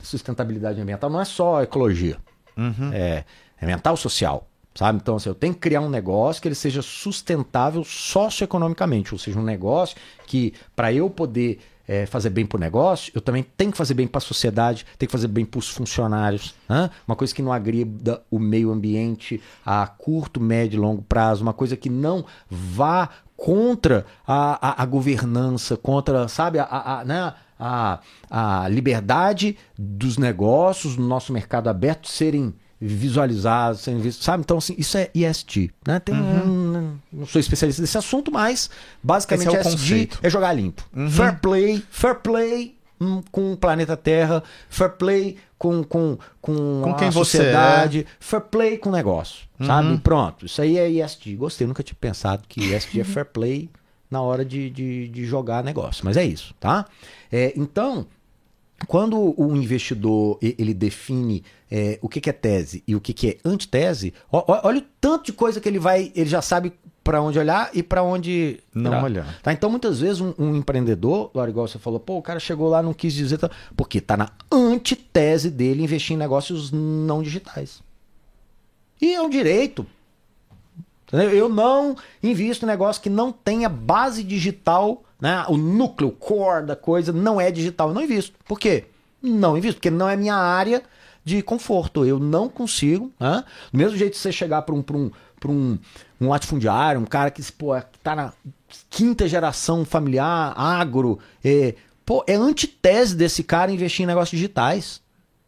sustentabilidade ambiental, não é só ecologia. Uhum. É, é ambiental social. Sabe? Então, assim, eu tenho que criar um negócio que ele seja sustentável socioeconomicamente, ou seja, um negócio que, para eu poder é, fazer bem para o negócio, eu também tenho que fazer bem para a sociedade, tenho que fazer bem para os funcionários. Né? Uma coisa que não agrida o meio ambiente a curto, médio e longo prazo, uma coisa que não vá contra a, a, a governança, contra, sabe, a, a, né? a, a liberdade dos negócios no nosso mercado aberto serem visualizados, serem vistos, sabe? Então, assim, isso é ESG, né? Tem uhum. um, não sou especialista nesse assunto, mas basicamente é ESG conceito. é jogar limpo. Uhum. Fair play, fair play hum, com o planeta Terra, fair play com, com, com,
com quem
a sociedade, é. fair play com o negócio, uhum. sabe? Pronto, isso aí é ESG. Gostei, nunca tinha pensado que ESG é fair play na hora de, de, de jogar negócio, mas é isso, tá? É, então, quando o investidor ele define é, o que, que, é tese e o que, que é antitese, olha o tanto de coisa que ele vai, ele já sabe para onde olhar e para onde
não virar. olhar.
Tá? Então, muitas vezes, um, um empreendedor, Laura, igual você falou, pô, o cara chegou lá, não quis dizer, tá, porque tá na antitese dele investir em negócios não digitais. E é um direito. Eu não invisto em negócio que não tenha base digital né? O núcleo, o core da coisa não é digital. Eu não invisto. Por quê? Não invisto, porque não é minha área de conforto. Eu não consigo. Né? Do mesmo jeito que você chegar para um, um, um, um latifundiário, um cara que pô, tá na quinta geração familiar, agro, é, pô, é antitese desse cara investir em negócios digitais.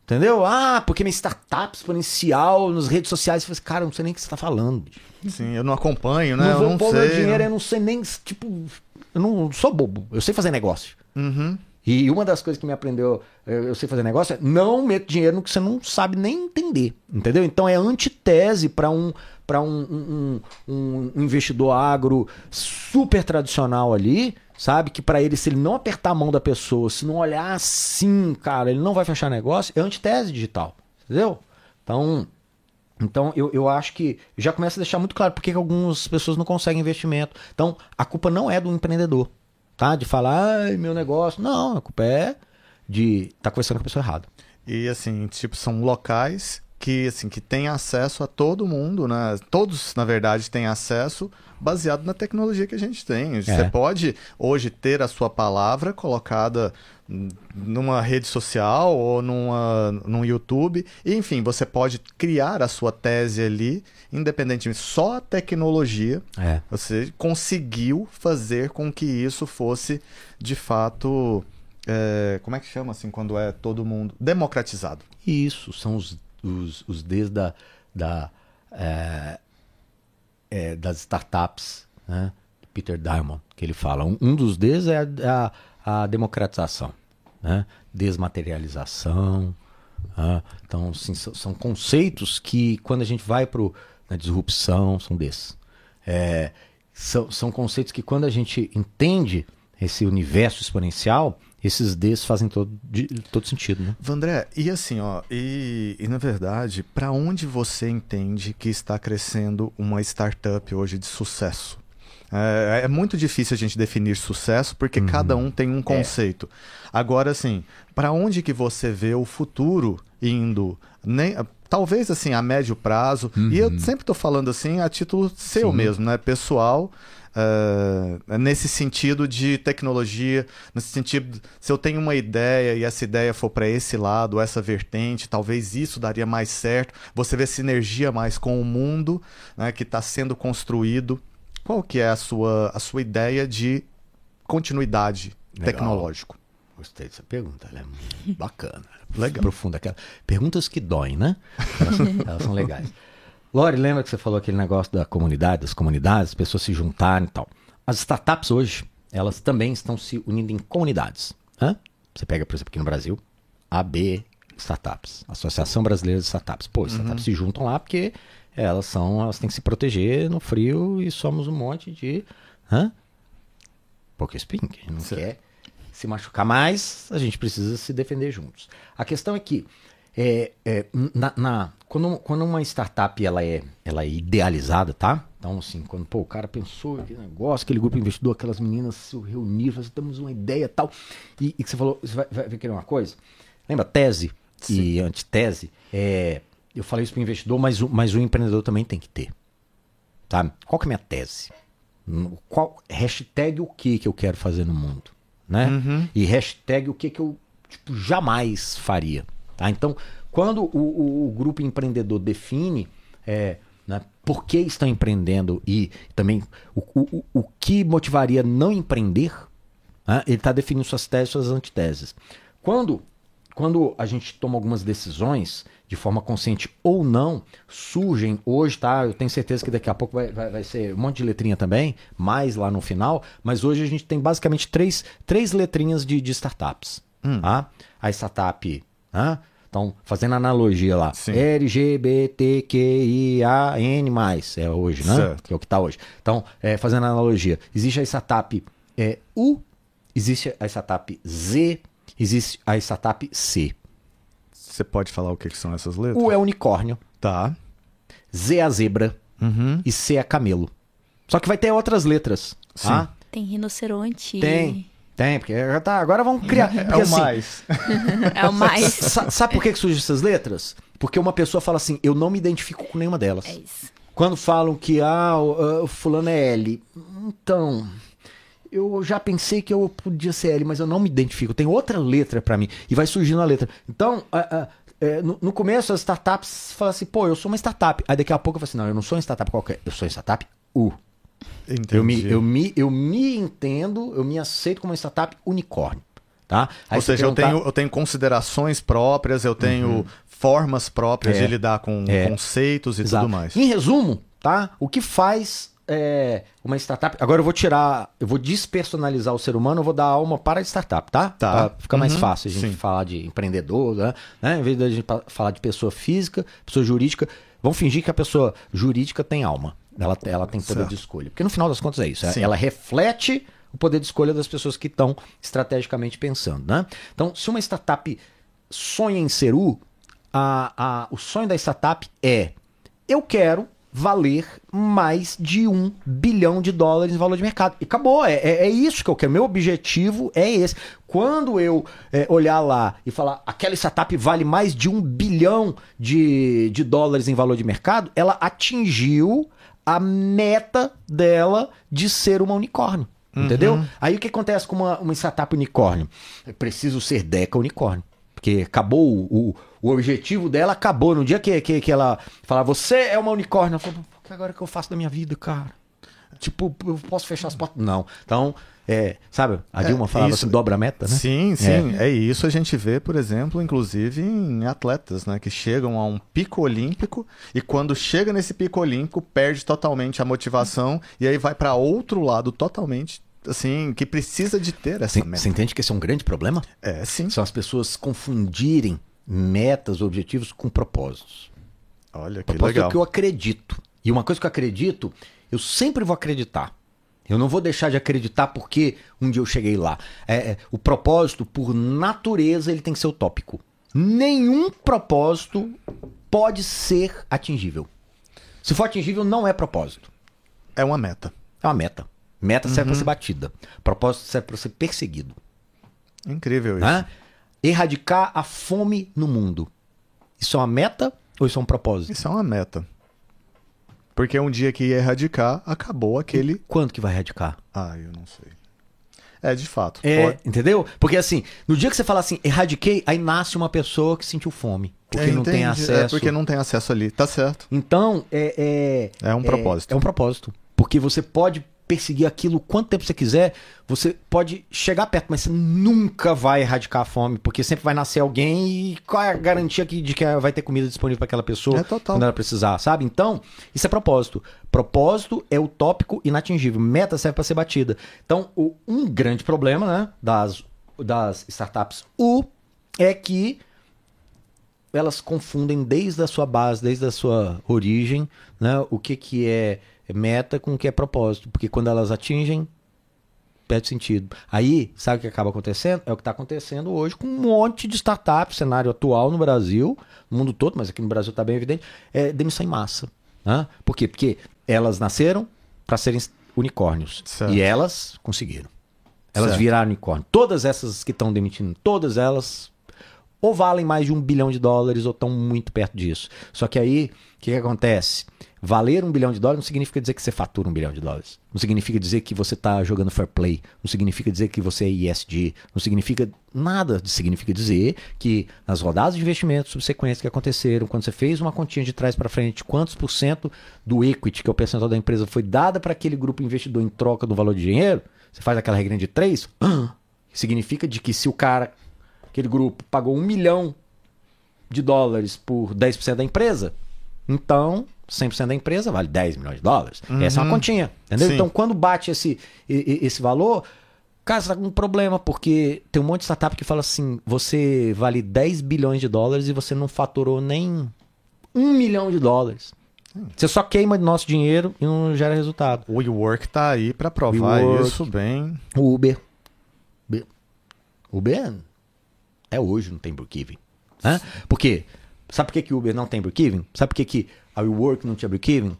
Entendeu? Ah, porque minha startup exponencial nas redes sociais. Você cara, eu não sei nem o que você está falando.
Sim, eu não acompanho, né?
Não
eu
vou
não
pôr
sei.
meu dinheiro, eu não sei nem, tipo, eu não sou bobo, eu sei fazer negócio.
Uhum.
E uma das coisas que me aprendeu, eu sei fazer negócio, é não meter dinheiro no que você não sabe nem entender. Entendeu? Então é antitese para um, pra um, um, um, investidor agro super tradicional ali, sabe? Que para ele, se ele não apertar a mão da pessoa, se não olhar assim, cara, ele não vai fechar negócio, é antitese digital. Entendeu? Então, então, eu, eu acho que já começa a deixar muito claro porque algumas pessoas não conseguem investimento. Então, a culpa não é do empreendedor, tá? De falar, meu negócio. Não, a culpa é de estar tá conversando com a pessoa errada.
E, assim, tipo, são locais que, assim, que têm acesso a todo mundo, né? Todos, na verdade, têm acesso baseado na tecnologia que a gente tem. Você é. pode, hoje, ter a sua palavra colocada numa rede social ou numa, num YouTube. Enfim, você pode criar a sua tese ali, independentemente. Só a tecnologia
é.
você conseguiu fazer com que isso fosse de fato. É, como é que chama assim quando é todo mundo democratizado?
Isso, são os, os, os desde da, da é, é, das startups, né? Peter Diamond, que ele fala. Um, um dos Ds é a, a a democratização, né? desmaterialização. Né? Então, assim, são conceitos que, quando a gente vai para a disrupção, são desses. É, são, são conceitos que, quando a gente entende esse universo exponencial, esses Ds fazem todo, de, todo sentido, né?
Vandré, e assim, ó, e, e na verdade, para onde você entende que está crescendo uma startup hoje de sucesso? É, é, muito difícil a gente definir sucesso porque uhum. cada um tem um é. conceito. É. Agora, assim, para onde que você vê o futuro indo? Nem, talvez assim a médio prazo. Uhum. E eu uhum. sempre estou falando assim a título seu Sim. mesmo, né, pessoal. Uh, nesse sentido de tecnologia, nesse sentido, se eu tenho uma ideia e essa ideia for para esse lado, essa vertente, talvez isso daria mais certo. Você vê sinergia mais com o mundo né, que está sendo construído qual que é a sua, a sua ideia de continuidade Legal. tecnológico?
Gostei dessa pergunta, ela é bacana, legal, profunda. Aquela... Perguntas que doem, né? Elas, elas são legais. Lore, lembra que você falou aquele negócio da comunidade, das comunidades, as pessoas se juntarem e tal. As startups hoje, elas também estão se unindo em comunidades. Hã? Você pega, por exemplo, aqui no Brasil, AB Startups, Associação Brasileira de Startups. Pô, startups uhum. se juntam lá porque elas são, elas têm que se proteger no frio e somos um monte de. Hã? Porque spin, que não certo. quer se machucar mais, a gente precisa se defender juntos. A questão é que é, é, na, na, quando, quando uma startup ela é, ela é idealizada, tá? Então, assim, quando pô, o cara pensou aquele negócio, aquele grupo investidor, aquelas meninas se reuniram, nós temos uma ideia tal, e, e que você falou, você vai, vai querer uma coisa? Lembra tese Sim. e antitese? É, eu falei isso para o investidor, mas, o- mas o empreendedor também tem que ter. Sabe? Qual que é a minha tese? Qual, hashtag o que que eu quero fazer no mundo? Né? E hashtag o que que eu tipo, jamais faria. Tá? Então, quando o, o- o grupo empreendedor define é, né, por que estão empreendendo e também o, o, o- que motivaria não empreender, né, ele está definindo suas teses suas antiteses. Quando, quando a gente toma algumas decisões, de forma consciente ou não, surgem hoje, tá? Eu tenho certeza que daqui a pouco vai, vai, vai ser um monte de letrinha também, mais lá no final, mas hoje a gente tem basicamente três, três letrinhas de, de startups. Tá? A startup. Tá? Então, fazendo analogia lá,
Sim.
LGBTQIAN+, é hoje, né?
Certo.
Que é o que está hoje. Então, é, fazendo analogia, existe a startup é, U, existe a startup Z, existe a startup C.
Você pode falar o que, que são essas letras?
U é unicórnio,
Tá.
Z é a zebra
Uhum.
e C é camelo. Só que vai ter outras letras. Tá?
Tem rinoceronte.
Tem. Tem, porque já tá, agora vamos criar.
É
porque,
o
assim,
mais.
É o mais.
sa- sabe por que, que surgem essas letras? Porque uma pessoa fala assim, eu não me identifico com nenhuma delas.
É isso.
Quando falam que ah, o, o fulano é L, então eu já pensei que eu podia ser L, mas eu não me identifico. Tem outra letra pra mim e vai surgindo a letra. Então, é, no, no começo as startups falam assim, pô, eu sou uma startup. Aí daqui a pouco eu falo assim, não, eu não sou uma startup qualquer, eu sou uma startup U.
Entendi.
Eu me, eu, me, eu me entendo, eu me aceito como uma startup unicórnio. Tá? Aí
Ou seja, eu
perguntar-
tenho, eu tenho considerações próprias, eu tenho formas próprias
É.
de lidar com
É.
conceitos e
Exato.
tudo mais.
Em resumo, tá? O que faz é, uma startup. Agora eu vou tirar, eu vou despersonalizar o ser humano, eu vou dar alma para a startup, tá?
Tá.
Pra ficar mais
Uhum.
fácil a gente
Sim.
falar de empreendedor, né? né? Em vez da gente falar de pessoa física, pessoa jurídica, vamos fingir que a pessoa jurídica tem alma. Ela, ela tem poder
Certo.
de escolha. Porque no final das contas é isso.
Sim.
Ela reflete o poder de escolha das pessoas que estão estrategicamente pensando, né? Então, se uma startup sonha em ser U, a, a, o sonho da startup é eu quero valer mais de um bilhão de dólares em valor de mercado. E acabou, é, é, é isso que eu quero. Meu objetivo é esse. Quando eu é, olhar lá e falar aquela startup vale mais de um bilhão de, de dólares em valor de mercado, ela atingiu a meta dela de ser uma unicórnio. Entendeu? Aí o que acontece com uma, uma startup unicórnio? Eu preciso ser Deca unicórnio. Porque acabou o, o, objetivo dela, acabou. No dia que, que, que ela fala, você é uma unicórnio, ela fala, o que agora que eu faço da minha vida, cara? Tipo, eu posso fechar as portas? Não. Então, é, sabe, a
É,
Dilma falava
isso-
assim, dobra a meta, né?
Sim, sim. É. isso a gente vê, por exemplo, inclusive em atletas, né? Que chegam a um pico olímpico e quando chega nesse pico olímpico, perde totalmente a motivação e aí vai para outro lado totalmente, assim, que precisa de ter essa
Você
meta.
você entende que esse é um grande problema?
É, sim.
São as pessoas confundirem metas, objetivos com propósitos.
Olha que
Propósito é
legal.
o que eu acredito. E uma coisa que eu acredito, eu sempre vou acreditar. Eu não vou deixar de acreditar porque um dia eu cheguei lá. É, é, o propósito, por natureza, ele tem que ser utópico. Nenhum propósito pode ser atingível. Se for atingível, não é propósito.
É uma meta.
É uma meta. Meta serve
Uhum.
para ser batida. Propósito serve para ser perseguido.
Incrível isso.
Né? Erradicar a fome no mundo. Isso é uma meta ou isso é um propósito?
Isso é uma meta. Porque um dia que ia erradicar, acabou aquele.
Quando que vai erradicar?
Ah, eu não sei. É, de fato.
É,
Pode-
entendeu? Porque assim, no dia que você fala assim, erradiquei, aí nasce uma pessoa que sentiu fome. Porque
É,
não tem
entendi.
acesso.
É porque não tem acesso ali. Tá certo.
Então, é.
É um propósito.
É um propósito. Porque você pode perseguir aquilo quanto tempo você quiser, você pode chegar perto, mas você nunca vai erradicar a fome, porque sempre vai nascer alguém e qual é a garantia que, de que vai ter comida disponível para aquela pessoa
É
quando ela precisar, sabe? Então, isso é propósito. Propósito é utópico inatingível. Meta serve para ser batida. Então, o- um grande problema né, das, das startups U é que elas confundem desde a sua base, desde a sua origem, né, o que, que é meta com o que é propósito. Porque quando elas atingem, perde sentido. Aí, sabe o que acaba acontecendo? É o que está acontecendo hoje com um monte de startups, cenário atual no Brasil, no mundo todo, mas aqui no Brasil está bem evidente, é demissão em massa. Né? Por quê? Porque elas nasceram para serem unicórnios.
Certo.
E elas conseguiram. Elas
Certo.
viraram unicórnio. Todas essas que estão demitindo, todas elas ou valem mais de um bilhão de dólares ou estão muito perto disso. Só que aí, o que, que acontece? Valer um bilhão de dólares não significa dizer que você fatura um bilhão de dólares. Não significa dizer que você está jogando fair play. Não significa dizer que você é ESG. Não significa nada. Significa dizer que nas rodadas de investimentos subsequentes que aconteceram, quando você fez uma continha de trás para frente, quantos por cento do equity, que é o percentual da empresa, foi dada para aquele grupo investidor em troca do valor de dinheiro, você faz aquela regra de três, significa de que se o cara, aquele grupo, pagou um milhão de dólares por 10% da empresa, então 100% da empresa vale 10 milhões de dólares. Uhum. Essa é uma continha, entendeu? Sim. Então, quando bate esse, esse valor, cara, você tá com um problema, porque tem um monte de startup que fala assim: você vale 10 bilhões de dólares e você não faturou nem um milhão de dólares. Você só queima nosso dinheiro e não gera resultado.
O WeWork tá aí para provar WeWork, isso bem.
O Uber. Uber é hoje, não tem break-even. Né? Por quê? Sabe por que, que Uber não tem break-even? Sabe por que, que a WeWork não tinha break-even?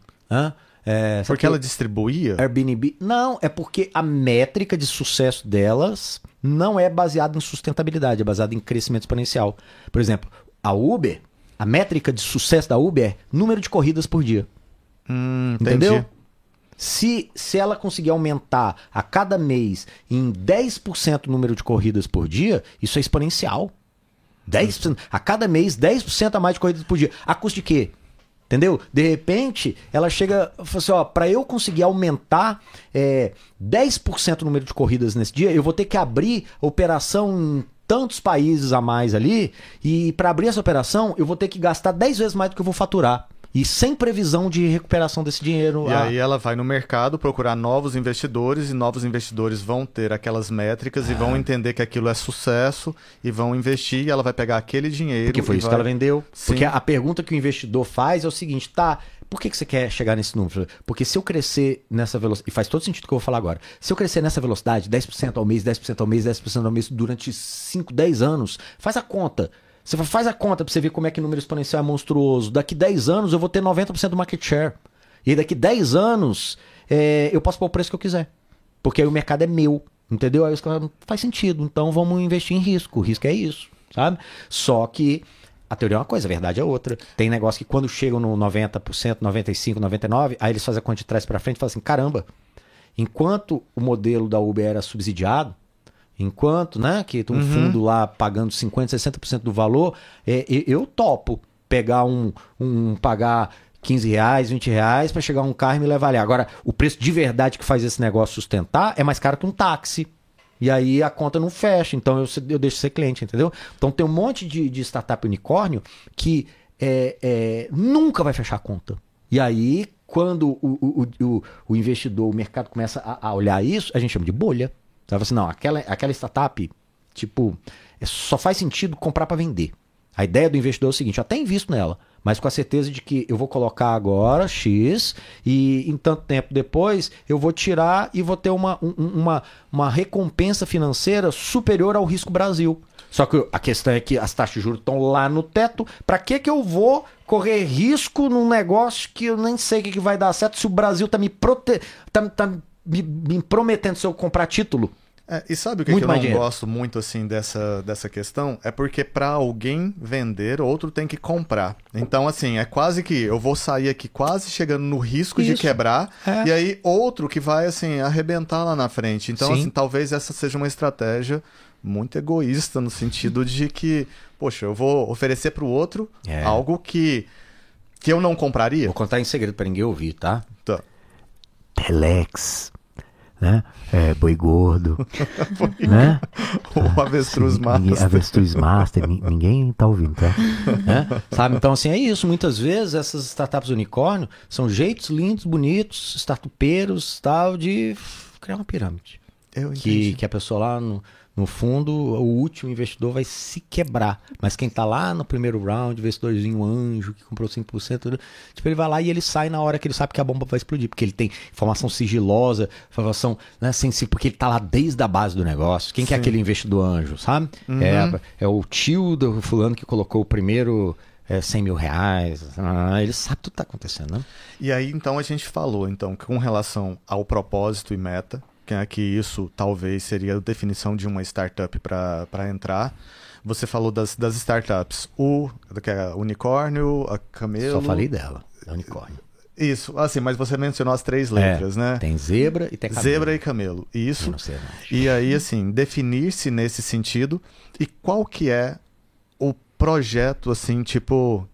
É, porque ela distribuía?
Airbnb. Não, é porque a métrica de sucesso delas não é baseada em sustentabilidade, é baseada em crescimento exponencial. Por exemplo, a Uber, a métrica de sucesso da Uber é número de corridas por dia.
Hum, Entendeu?
Se, se ela conseguir aumentar a cada mês em 10% o número de corridas por dia, isso é exponencial. 10%, a cada mês, 10% a mais de corridas por dia. A custo de quê? Entendeu? De repente, ela chega e fala assim: ó, para eu conseguir aumentar é, 10% o número de corridas nesse dia, eu vou ter que abrir operação em tantos países a mais ali. E para abrir essa operação, eu vou ter que gastar 10 vezes mais do que eu vou faturar e sem previsão de recuperação desse dinheiro.
E a... aí ela vai no mercado procurar novos investidores e novos investidores vão ter aquelas métricas e vão ah. entender que aquilo é sucesso e vão investir e ela vai pegar aquele dinheiro.
Porque foi isso
vai...
que ela vendeu. Sim. Porque a pergunta que o investidor faz é o seguinte, tá? Por que, que você quer chegar nesse número? Porque se eu crescer nessa velocidade, e faz todo sentido o que eu vou falar agora, se eu crescer nessa velocidade, 10% ao mês, 10% ao mês, 10% ao mês, durante 5, 10 anos, faz a conta. Você faz a conta pra você ver como é que o número exponencial é monstruoso. Daqui 10 anos eu vou ter 90% do market share. E daqui 10 anos é, eu posso pôr o preço que eu quiser. Porque aí o mercado é meu. Entendeu? Aí os caras faz sentido. Então vamos investir em risco. O risco é isso, sabe? Só que a teoria é uma coisa, a verdade é outra. Tem negócio que quando chegam no 90%, 95%, 99%, aí eles fazem a conta de trás para frente e falam assim: caramba, enquanto o modelo da Uber era subsidiado, Enquanto, né, que um uhum. fundo lá pagando 50%, 60% do valor, é, eu topo pegar um, um pagar 15 reais, 20 reais para chegar um carro e me levar ali. Agora, o preço de verdade que faz esse negócio sustentar é mais caro que um táxi. E aí a conta não fecha, então eu, eu deixo ser cliente, entendeu? Então tem um monte de, de startup unicórnio que é, é, nunca vai fechar a conta. E aí, quando o, o, o, o investidor, o mercado começa a, a olhar isso, a gente chama de bolha. Você fala assim, não, aquela, aquela startup, tipo, é, só faz sentido comprar para vender. A ideia do investidor é o seguinte, eu até invisto nela, mas com a certeza de que eu vou colocar agora X e em tanto tempo depois eu vou tirar e vou ter uma, um, uma, uma recompensa financeira superior ao risco Brasil. Só que a questão é que as taxas de juros estão lá no teto. Para que que eu vou correr risco num negócio que eu nem sei o que, que vai dar certo se o Brasil tá me prote... tá, tá me, me prometendo se eu comprar título.
É, e sabe o que, que eu não dinheiro. gosto muito assim dessa, dessa questão? É porque para alguém vender, outro tem que comprar. Então, assim, é quase que eu vou sair aqui quase chegando no risco Isso. de quebrar, é. e aí outro que vai assim arrebentar lá na frente. Então, Sim. assim, talvez essa seja uma estratégia muito egoísta no sentido de que, poxa, eu vou oferecer para o outro é. algo que que eu não compraria.
Vou contar em segredo para ninguém ouvir, tá?
Tá.
Telex né? É, boi gordo, né?
O avestruz assim, master. Ninguém,
avestruz master, ninguém tá ouvindo, tá? né? Sabe? Então, assim, é isso. Muitas vezes essas startups unicórnio são jeitos lindos, bonitos, startupeiros, tal, de criar uma pirâmide.
Eu
que, que a pessoa lá no, no fundo, o último investidor vai se quebrar. Mas quem está lá no primeiro round, investidorzinho anjo, que comprou 5%, tipo, ele vai lá e ele sai na hora que ele sabe que a bomba vai explodir. Porque ele tem informação sigilosa, informação né, sensível, porque ele está lá desde a base do negócio. Quem que é aquele investidor anjo, sabe? Uhum. É, é o tio do fulano que colocou o primeiro é, 100 mil reais. Ah, ele sabe tudo que está acontecendo, né?
E aí, então, a gente falou, então, com relação ao propósito e meta, que, é, que isso talvez seria a definição de uma startup para entrar. Você falou das, das startups. O que é unicórnio, a camelo.
Só falei dela, a unicórnio.
Isso, assim, mas você mencionou as três letras,
é,
né?
Tem zebra e tem camelo.
Zebra e camelo, isso. E aí, assim, definir-se nesse sentido e qual que é o projeto, assim, tipo,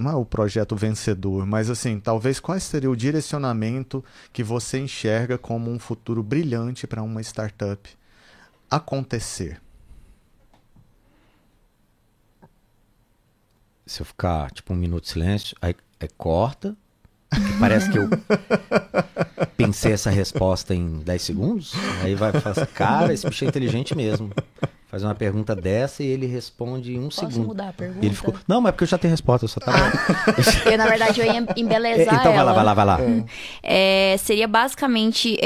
não é o projeto vencedor, mas assim, talvez qual seria o direcionamento que você enxerga como um futuro brilhante para uma startup acontecer?
Se eu ficar, tipo, um minuto de silêncio, aí, aí corta, Parece que eu pensei essa resposta em 10 segundos. Aí vai falar assim, cara, esse bicho é inteligente mesmo. Faz uma pergunta dessa e ele responde em um
Posso
segundo.
Mudar a pergunta?
ele ficou, não, mas é porque eu já tenho resposta, eu só tava...
Ah, eu, na verdade, eu ia embelezar
Então
ela.
vai lá, vai lá, vai lá.
É, seria basicamente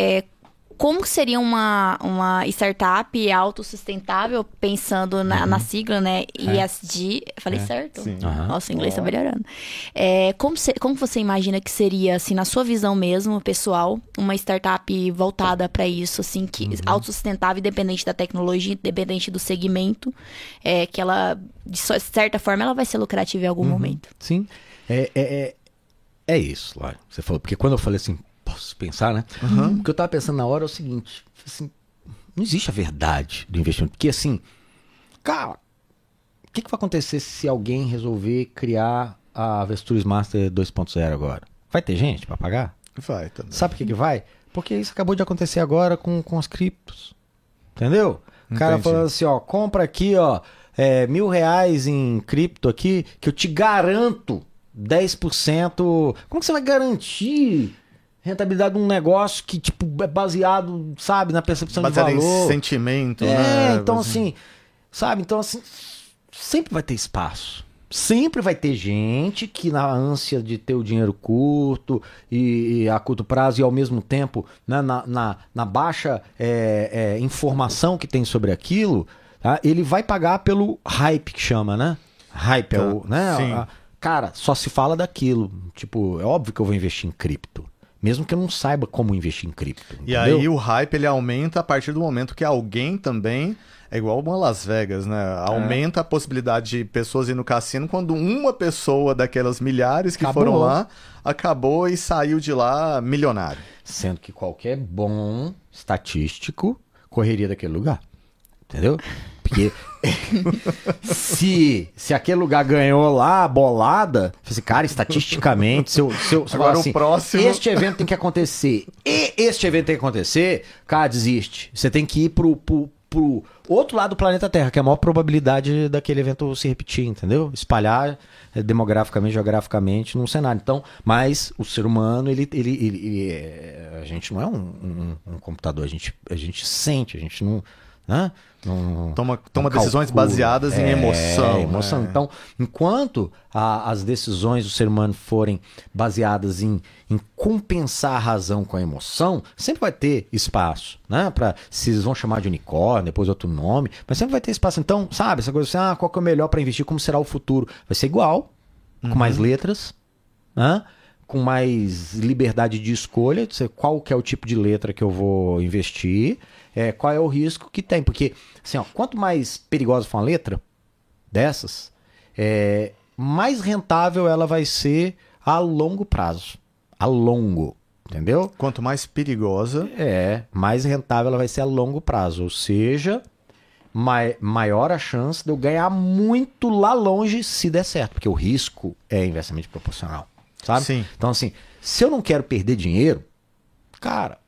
como seria uma, uma startup autossustentável, pensando na, uhum. na sigla, né? ESG. É. Falei é. certo?
Sim.
Uhum. Nossa, o inglês está melhorando. É, como, se, como você imagina que seria, assim, na sua visão mesmo, pessoal, uma startup voltada para isso, assim, que uhum. autossustentável, independente da tecnologia, independente do segmento, é, que ela, de certa forma, ela vai ser lucrativa em algum momento.
Sim. É, é, é, é isso, Laura. Você falou, porque quando eu falei assim, posso pensar, né? Uhum. O que eu tava pensando na hora é o seguinte: assim, não existe a verdade do investimento. Porque assim, cara, o que, que vai acontecer se alguém resolver criar a Avestruz Master 2.0 agora? Vai ter gente para pagar?
Vai também.
Sabe por que, que vai? Porque isso acabou de acontecer agora com, com as criptos. Entendeu? O cara falando assim, ó, compra aqui, ó, é, mil reais em cripto aqui, que eu te garanto 10%. Como que você vai garantir rentabilidade de um negócio que, tipo, é baseado, sabe, na percepção baseado de valor.
em sentimento,
é,
né?
então assim, sabe? Então assim, sempre vai ter espaço. Sempre vai ter gente que na ânsia de ter o dinheiro curto e, e a curto prazo e ao mesmo tempo né, na, na, na baixa é, é, informação que tem sobre aquilo, tá? ele vai pagar pelo hype que chama, né? Hype é tá. o, né?
Sim.
Cara, só se fala daquilo. Tipo, é óbvio que eu vou investir em cripto mesmo que eu não saiba como investir em cripto. Entendeu?
E aí o hype ele aumenta a partir do momento que alguém também é igual uma Las Vegas, né? Aumenta é. a possibilidade de pessoas ir no cassino quando uma pessoa daquelas milhares que acabou. foram lá acabou e saiu de lá milionário.
Sendo que qualquer bom estatístico correria daquele lugar. Entendeu? Porque se, se aquele lugar ganhou lá a bolada, assim, cara, estatisticamente, se eu, se eu, se
Agora
assim,
o próximo.
Este evento tem que acontecer. E este evento tem que acontecer, cara, desiste. Você tem que ir pro, pro, pro outro lado do planeta Terra, que é a maior probabilidade daquele evento se repetir, entendeu? Espalhar eh, demograficamente, geograficamente num cenário. Então, mas o ser humano, ele, ele, ele, ele é, a gente não é um, um, um computador, a gente, a gente sente, a gente não né?
Toma toma decisões baseadas é, em emoção.
emoção.
Né?
Então, enquanto a, as decisões do ser humano forem baseadas em, em compensar a razão com a emoção, sempre vai ter espaço, né? Para se eles vão chamar de unicórnio, depois outro nome, mas sempre vai ter espaço. Então, sabe, essa coisa assim, ah, qual que é o melhor para investir, como será o futuro? Vai ser igual, uhum. com mais letras, né? com mais liberdade de escolha, de qual que é o tipo de letra que eu vou investir é, qual é o risco que tem. Porque, assim, ó, quanto mais perigosa for uma letra dessas, é, mais rentável ela vai ser a longo prazo. A longo. Entendeu?
Quanto mais perigosa.
É, mais rentável ela vai ser a longo prazo. Ou seja, mai maior a chance de eu ganhar muito lá longe se der certo. Porque o risco é inversamente proporcional. Sabe?
Sim.
Então, assim, se eu não quero perder dinheiro, cara,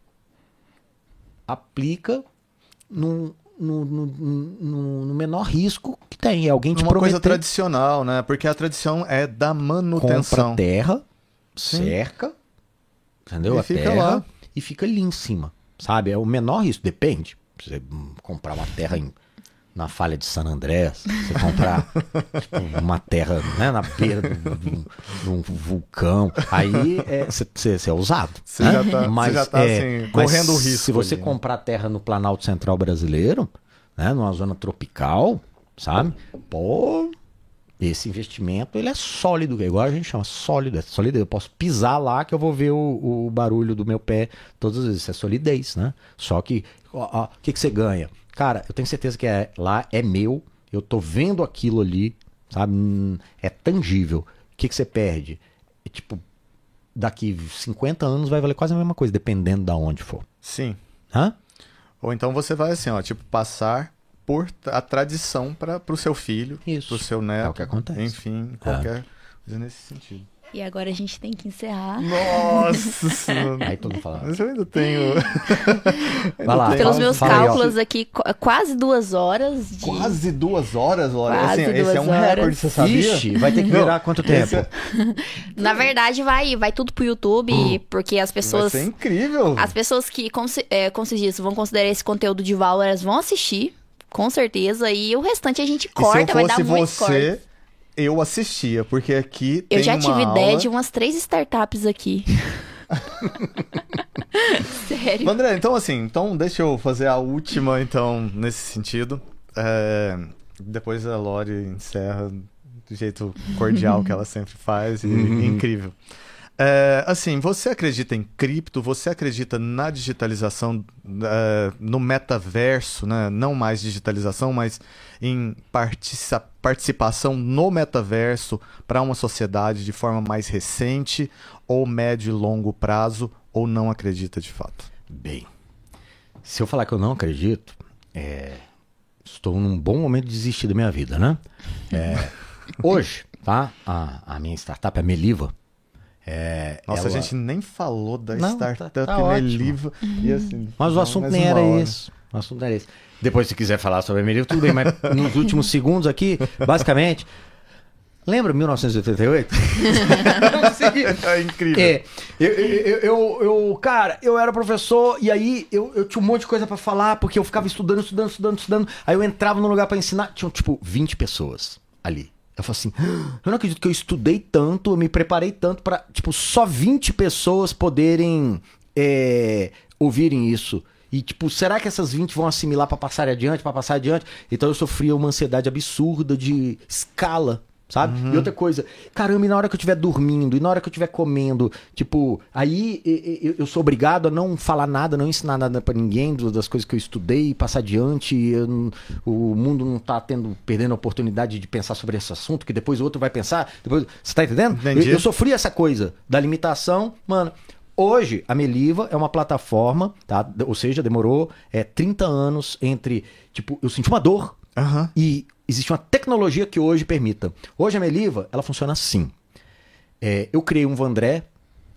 aplica no, no, no, no, menor risco que tem. É alguém te
Uma
prometer...
coisa tradicional, né? Porque a tradição é da manutenção.
Compra terra, Sim. cerca, entendeu?
E
a
fica
terra
lá.
e fica ali em cima, sabe? É o menor risco, depende. Você comprar uma terra em na falha de San Andrés, você comprar tipo, uma terra né, na beira de um, vulcão, aí você é, é ousado.
Você né? já tá, mas, já tá é, assim, correndo o risco.
Se você ali, né? comprar terra no Planalto Central brasileiro, né, numa zona tropical, sabe? Pô, esse investimento ele é sólido, igual a gente chama sólido, é solidez. Eu posso pisar lá que eu vou ver o, o barulho do meu pé todas as vezes. Isso é solidez, né? Só que o que, que você ganha? Cara, eu tenho certeza que é, lá é meu, eu tô vendo aquilo ali, sabe? Hum, é tangível. O que, que você perde? É, tipo, daqui 50 anos vai valer quase a mesma coisa, dependendo da onde for.
Sim.
Hã?
Ou então você vai assim, ó, tipo, passar por a tradição para o seu filho, para o seu neto.
É o que acontece.
Enfim, qualquer coisa nesse sentido.
E agora a gente tem que encerrar.
Nossa.
Aí todo mundo fala.
Mas eu ainda tenho.
Vai lá.
Pelos
fala-
meus
fala aí,
cálculos aqui, qu- quase duas horas de.
Quase duas horas, olha.
Quase
Assim, esse é
duas
um
horas.
recorde, você sabia?
Vixe, vai ter que
Não,
virar quanto tempo?
esse é-
Na verdade, vai, vai tudo pro YouTube, porque as pessoas.
ser incrível.
As pessoas que, como se, é, como se diz, vão considerar esse conteúdo de valor, elas vão assistir, com certeza. E o restante a gente
E se eu
corta, vai dar cortes.
você, eu assistia, porque aqui tem
Eu já
uma
tive ideia
aula...
de umas três startups aqui. Sério.
André, então assim, então deixa eu fazer a última, então, nesse sentido. É, Depois a Lori encerra do jeito cordial que ela sempre faz e incrível. É, assim, você acredita em cripto? Você acredita na digitalização, é, no metaverso, né? Não mais digitalização, mas em partici- participação no metaverso para uma sociedade de forma mais recente, ou médio e longo prazo, ou não acredita de fato?
Bem, se eu falar que eu não acredito, é, estou num bom momento de desistir da minha vida, né? É, hoje, tá? A, a minha startup, a Meliva, é,
Nossa,
ela-
a gente nem falou da
Não,
startup
tá- tá.
Meliva. E assim,
Mas o assunto nem era
hora.
esse. O assunto não era esse. Depois, se quiser falar sobre a Meliva, tudo bem, mas nos últimos segundos aqui, basicamente. Lembra 1988?
É incrível.
É, eu, eu, eu, eu- cara, eu era professor e aí eu, eu tinha um monte de coisa pra falar, porque eu ficava estudando, estudando, estudando, estudando. Aí eu entrava num lugar pra ensinar, tinham tipo 20 pessoas ali. Eu falei assim, "Ah, eu não acredito que eu estudei tanto, eu me preparei tanto pra, tipo, só 20 pessoas poderem é, ouvirem isso. E, tipo, será que essas 20 vão assimilar pra passar adiante, pra passar adiante? Então eu sofria uma ansiedade absurda de escala, sabe? E outra coisa, caramba, e na hora que eu estiver dormindo, e na hora que eu estiver comendo, tipo, aí eu sou obrigado a não falar nada, não ensinar nada pra ninguém das coisas que eu estudei, passar adiante, eu o mundo não tá tendo, perdendo a oportunidade de pensar sobre esse assunto, que depois o outro vai pensar, depois, você tá entendendo? Eu, eu sofri essa coisa da limitação, mano. Hoje, a Meliva é uma plataforma, tá? Ou seja, demorou é, 30 anos entre, tipo, eu senti uma dor
Aham.
e existe uma tecnologia que hoje permita. Hoje a Meliva, ela funciona assim. É, eu criei um Vandré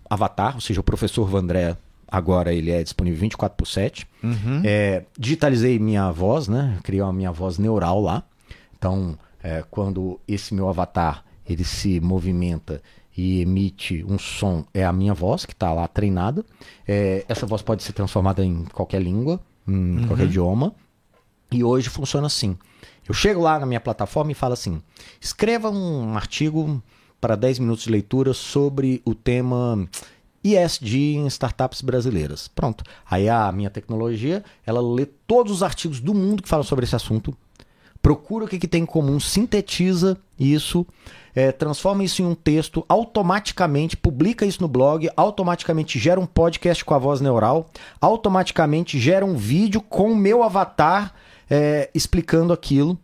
avatar, ou seja, o professor Vandré agora ele é disponível 24 por 7.
Uhum.
É, digitalizei minha voz, né? Criei a minha voz neural lá. Então, é, quando esse meu avatar ele se movimenta e emite um som, é a minha voz que está lá treinada. É, essa voz pode ser transformada em qualquer língua, em qualquer idioma. E hoje funciona assim. Eu chego lá na minha plataforma e falo assim: escreva um artigo para 10 minutos de leitura sobre o tema ESG em startups brasileiras. Pronto. Aí a minha tecnologia, ela lê todos os artigos do mundo que falam sobre esse assunto, procura o que, que tem em comum, sintetiza isso, é, transforma isso em um texto, automaticamente publica isso no blog, automaticamente gera um podcast com a voz neural, automaticamente gera um vídeo com o meu avatar é, explicando aquilo,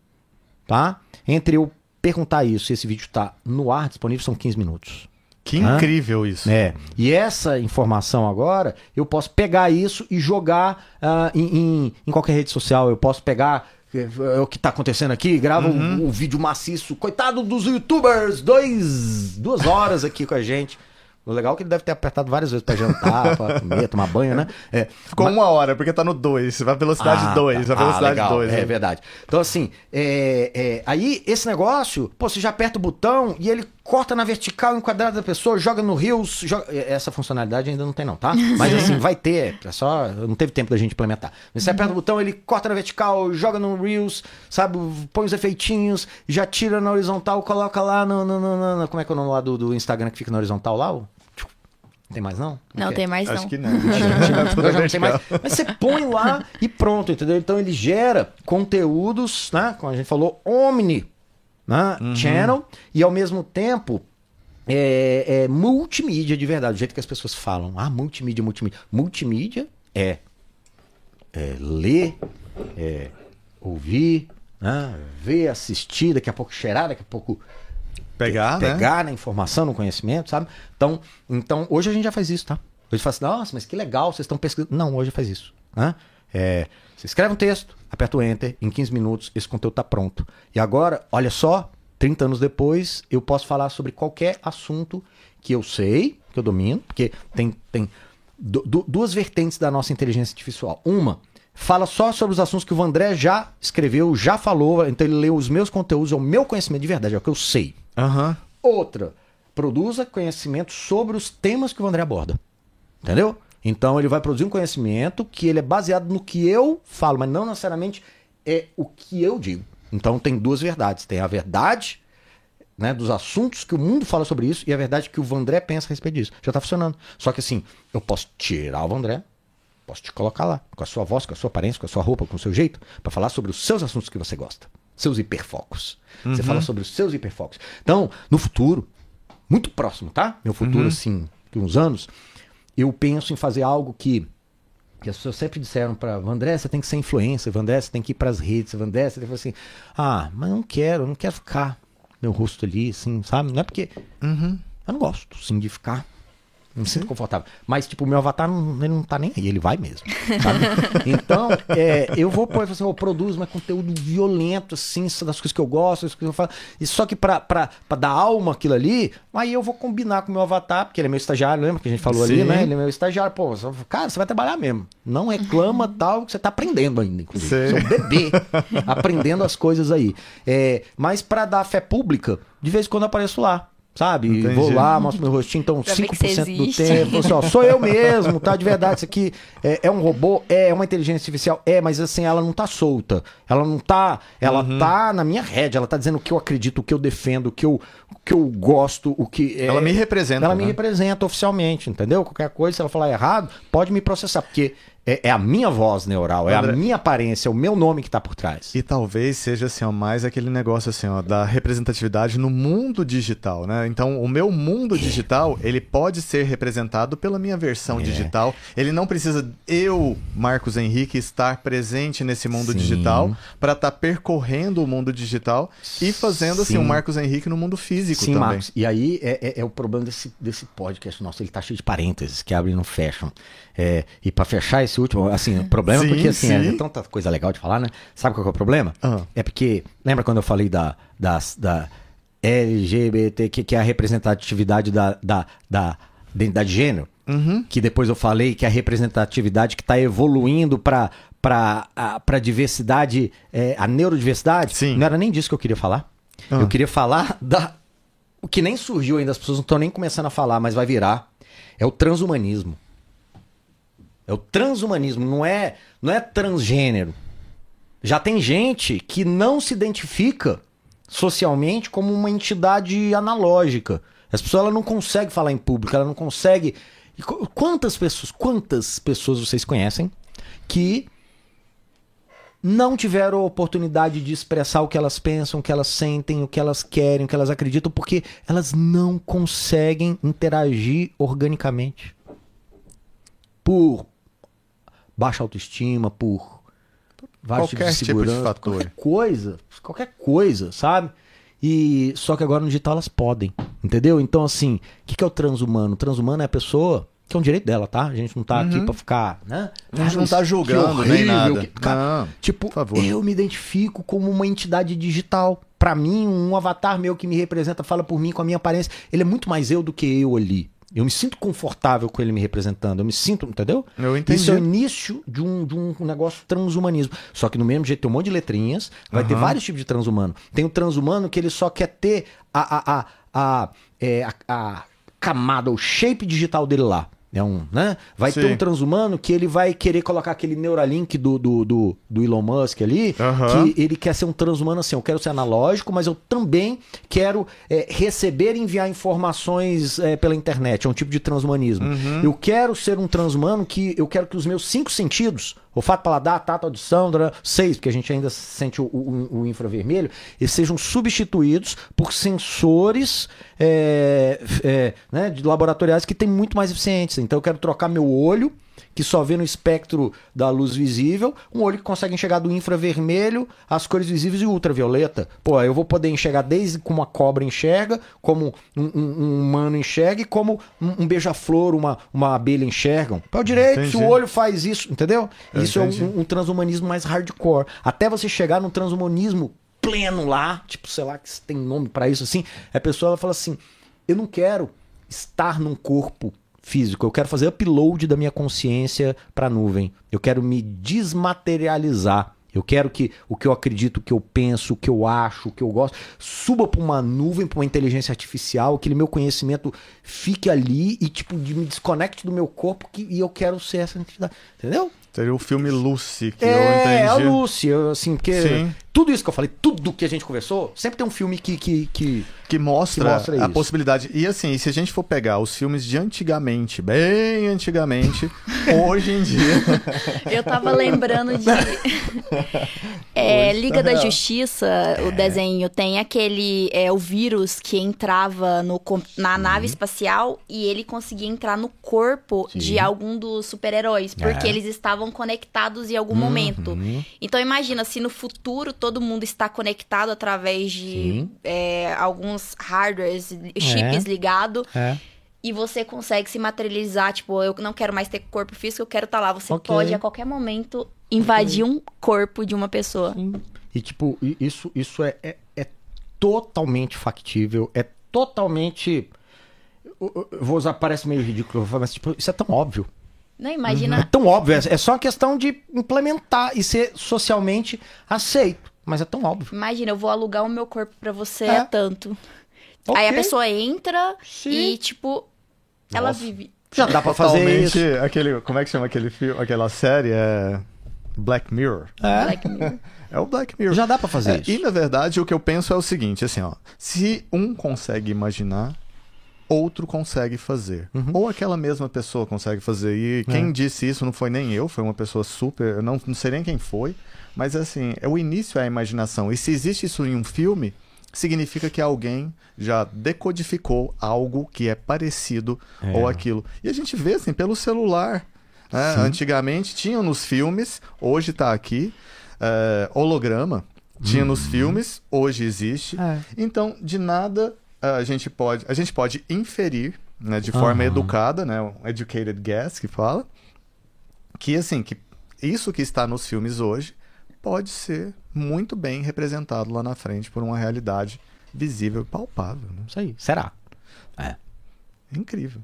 tá? Entre eu perguntar isso esse vídeo tá no ar, disponível, são 15 minutos.
Que
Hã?
incrível isso.
É. E essa informação agora, eu posso pegar isso e jogar ah, em, em- em qualquer rede social. Eu posso pegar é, é o que tá acontecendo aqui, grava um, um vídeo maciço. Coitado dos youtubers, dois, duas horas aqui com a gente. O legal é que ele deve ter apertado várias vezes pra jantar, pra comer, tomar banho, né? É,
Ficou uma hora, porque tá no 2. Vai velocidade
ah,
2.
tá.
A velocidade
Ah, legal.
2.
É verdade. Então, assim, é, é, aí esse negócio, pô, você já aperta o botão e ele corta na vertical, enquadrado da pessoa, joga no Reels. joga- Essa funcionalidade ainda não tem, não, tá? Mas assim, vai ter. É só. Não teve tempo da gente implementar. Você aperta o botão, ele corta na vertical, joga no Reels, sabe? Põe os efeitinhos, já tira na horizontal, coloca lá no. no- no- no- no- como é que é o nome lá do, do Instagram que fica na horizontal lá? tem mais, não?
Não,
Ok.
tem mais
Acho
não.
que não.
Não tem mais. Mas você põe lá e pronto, entendeu? Então ele gera conteúdos, né? Como a gente falou, omni. Né? channel, e ao mesmo tempo é, é multimídia de verdade, do jeito que as pessoas falam. Ah, multimídia, multimídia. Multimídia é, é ler, é ouvir, né? ver, assistir, daqui a pouco cheirar, daqui a pouco
Pegar, né?
pegar na informação, no conhecimento, sabe? Então, então, hoje a gente já faz isso, tá? Hoje faz assim, nossa, mas que legal, vocês estão pesquisando. Não, hoje faz isso. Né? É, você escreve um texto, aperta o Enter, em 15 minutos esse conteúdo está pronto. E agora, olha só, 30 anos depois, eu posso falar sobre qualquer assunto que eu sei, que eu domino, porque tem, tem du- du- duas vertentes da nossa inteligência artificial. Uma, fala só sobre os assuntos que o Vandré já escreveu, já falou, então ele leu os meus conteúdos, é o meu conhecimento de verdade, é o que eu sei.
Aham.
Outra, produza conhecimento sobre os temas que o André aborda. Entendeu? Então ele vai produzir um conhecimento que ele é baseado no que eu falo, mas não necessariamente é o que eu digo. Então tem duas verdades. Tem a verdade né, dos assuntos que o mundo fala sobre isso e a verdade que o Vandré pensa a respeito disso. Já tá funcionando. Só que assim, eu posso tirar o Vandré, posso te colocar lá, com a sua voz, com a sua aparência, com a sua roupa, com o seu jeito, para falar sobre os seus assuntos que você gosta. Seus hiperfocos. Você fala sobre os seus hiperfocos. Então, no futuro, muito próximo, tá? Meu futuro, assim, de uns anos, eu penso em fazer algo que, que as pessoas sempre disseram para Vandré, você tem que ser influencer, Vandré, você tem que ir para as redes, Vandré, você tem que assim, ah, mas eu não quero, não quero ficar meu rosto ali, assim, sabe? Não é porque eu não gosto, sim, de ficar. Não me sinto confortável. Mas, tipo, o meu avatar, não, ele não tá nem aí, ele vai mesmo. Então, é, eu vou pôr, assim, eu produzo mais conteúdo violento, assim, das coisas que eu gosto, das coisas que eu falo. E só que pra, pra, pra dar alma aquilo ali, aí eu vou combinar com o meu avatar, porque ele é meu estagiário, lembra que a gente falou ali,
Sim.
né? Ele é meu estagiário. Pô, cara, você vai trabalhar mesmo. Não reclama tal, que você tá aprendendo ainda, inclusive.
Sei.
Você é um bebê aprendendo as coisas aí. É, mas pra dar fé pública, de vez em quando eu apareço lá. Sabe?
Entendi.
Vou lá, mostro meu rostinho, então
Pra ver que você
5% do tempo. Assim, ó, sou eu mesmo, tá? De verdade, isso aqui é, é um robô, é uma inteligência artificial, é, mas assim, ela não tá solta. Ela não tá. Ela
Uhum.
tá na minha rede, ela tá dizendo o que eu acredito, o que eu defendo, o que eu, o que eu gosto, o que. é-
Ela me representa,
Ela me
né?
representa oficialmente, entendeu? Qualquer coisa, se ela falar errado, pode me processar, porque é, é a minha voz neural, é
André-
a minha aparência, é o meu nome que tá por trás.
E talvez seja assim, ó, mais aquele negócio assim, ó, da representatividade no mundo digital, né? Então, o meu mundo digital, ele pode ser representado pela minha versão
É.
digital. Ele não precisa eu, Marcos Henrique, estar presente nesse mundo
Sim.
digital para estar percorrendo o mundo digital e fazendo assim
Sim.
um Marcos Henrique no mundo físico
Sim,
também.
Marcos. E aí é, é- é o problema desse, desse podcast nosso. Ele tá cheio de parênteses que abrem e não fecham. É, e pra fechar esse último, assim, o problema é
Sim,
porque assim,
sim.
é tanta coisa legal de falar, né? Sabe qual é o problema?
Ah.
É porque, lembra quando eu falei da, das, da LGBT, que, que é a representatividade da, da, da identidade de gênero? Que depois eu falei que é a representatividade que está evoluindo para para diversidade, é, a neurodiversidade.
Sim.
Não era nem disso que eu queria falar.
Ah.
Eu queria falar da o que nem surgiu ainda, as pessoas não estão nem começando a falar, mas vai virar. É o transhumanismo. É o transhumanismo, não é, não é transgênero. Já tem gente que não se identifica socialmente como uma entidade analógica. As pessoas ela não conseguem falar em público, ela não consegue. Qu- Quantas pessoas, quantas pessoas vocês conhecem que não tiveram a oportunidade de expressar o que elas pensam, o que elas sentem, o que elas querem, o que elas acreditam, porque elas não conseguem interagir organicamente. Por baixa autoestima, por vários
Qualquer
tipos de
tipo de
segurança,
fator.
qualquer coisa, qualquer coisa, sabe? E só que agora no digital elas podem, entendeu? Então assim, o que, que é o transhumano? O transhumano é a pessoa que é um direito dela, tá? A gente não tá aqui pra ficar, né?
Uhum. A gente
Ah,
não tá julgando nem
horrível,
nada.
que- Cara,
Não,
tipo, eu me identifico como uma entidade digital. Pra mim, um avatar meu que me representa, fala por mim com a minha aparência, ele é muito mais eu do que eu ali. Eu me sinto confortável com ele me representando. Eu me sinto, entendeu?
Eu entendi.
Isso é o início de um, de um negócio transhumanismo. Só que no mesmo jeito tem um monte de letrinhas, vai ter
Aham.
vários tipos de transhumano. Tem o transhumano que ele só quer ter a, a, a, a, é, a- a camada, o shape digital dele lá. É um, né? Vai
Sim.
ter um transhumano que ele vai querer colocar aquele Neuralink do, do, do, do Elon Musk ali,
Aham.
que ele quer ser um transhumano assim, eu quero ser analógico, mas eu também quero é, receber e enviar informações é, pela internet, é um tipo de transhumanismo.
Uhum.
Eu quero ser um transhumano que eu quero que os meus cinco sentidos, olfato, paladar, tato, audição, seis, porque a gente ainda sente o, o, o infravermelho, eles sejam substituídos por sensores é, é, né, de laboratoriais que têm muito mais eficiência. Então eu quero trocar meu olho, que só vê no espectro da luz visível, um olho que consegue enxergar do infravermelho, as cores visíveis e ultravioleta. Pô, eu vou poder enxergar desde como a cobra enxerga, como um, um- um humano enxerga e como um, um beija-flor, uma, uma abelha enxergam. É o direito, se
Entendi.
o olho faz isso, entendeu?
Eu
isso é
entendi.
um, um transhumanismo mais hardcore. Até você chegar no transhumanismo pleno lá, tipo, sei lá, que se tem nome pra isso assim, a pessoa ela fala assim: "Eu não quero estar num corpo físico, eu quero fazer upload da minha consciência pra nuvem. Eu quero me desmaterializar. Eu quero que o que eu acredito, o que eu penso, o que eu acho, o que eu gosto, suba pra uma nuvem, pra uma inteligência artificial, aquele meu conhecimento fique ali e tipo de me desconecte do meu corpo que, e eu quero ser essa entidade. Entendeu?
Seria o filme Lucy, que
É,
eu
a
entendi.
Lucy, eu, assim, porque
Sim.
Tudo isso que eu falei, tudo que a gente conversou, sempre tem um filme que. que, que...
Que mostra,
Que mostra
a
isso.
possibilidade. E assim, se a gente for pegar os filmes de antigamente, bem antigamente, hoje em dia.
Eu tava lembrando de. É,
Hoje
Liga
tá
da
real.
Justiça, o desenho, tem aquele. É, o vírus que entrava no, na nave espacial e ele conseguia entrar no corpo
Sim.
de algum dos super-heróis, porque
É.
eles estavam conectados em algum momento.
Uhum.
Então imagina, se no futuro todo mundo está conectado através de
Sim.
é, alguns hardwares, chips ligados.
É.
E você consegue se materializar, tipo, eu não quero mais ter corpo físico, eu quero estar lá. Você
Ok.
pode a qualquer momento invadir um corpo de uma pessoa.
E tipo, isso, isso é, é, é totalmente factível, é totalmente. eu- vou usar, parece meio ridículo, mas tipo, isso é tão óbvio.
Não,
É
imagina.
tão óbvio, é, é só uma questão de implementar e ser socialmente aceito. Mas é tão óbvio.
Imagina, eu vou alugar o meu corpo pra você
É.
tanto.
Ok.
Aí a pessoa entra
Sim.
e, tipo, ela
Nossa.
vive.
Já dá pra fazer
Totalmente
isso.
aquele. Como é que chama aquele filme, aquela série? É. Black Mirror.
É,
Black Mirror.
É o Black Mirror.
já dá pra fazer
É,
isso.
e na verdade o que eu penso é o seguinte, assim, ó, se um consegue imaginar, outro consegue fazer.
Uhum.
Ou aquela mesma pessoa consegue fazer. E quem
É.
disse isso não foi nem eu, foi uma pessoa super, eu não, não sei nem quem foi, mas assim, é o início é a imaginação. E se existe isso em um filme, significa que alguém já decodificou algo que é parecido
É.
ou aquilo. E a gente vê assim pelo celular. né? Antigamente tinha nos filmes, hoje tá aqui. é, holograma tinha nos filmes, hoje existe.
Uhum. É.
Então, de nada a gente pode, a gente pode inferir, né, de forma
Aham.
educada, né, um educated guess que fala, que assim, que isso que está nos filmes hoje pode ser muito bem representado lá na frente por uma realidade visível e palpável, né?
Isso aí. Será? É.
Incrível.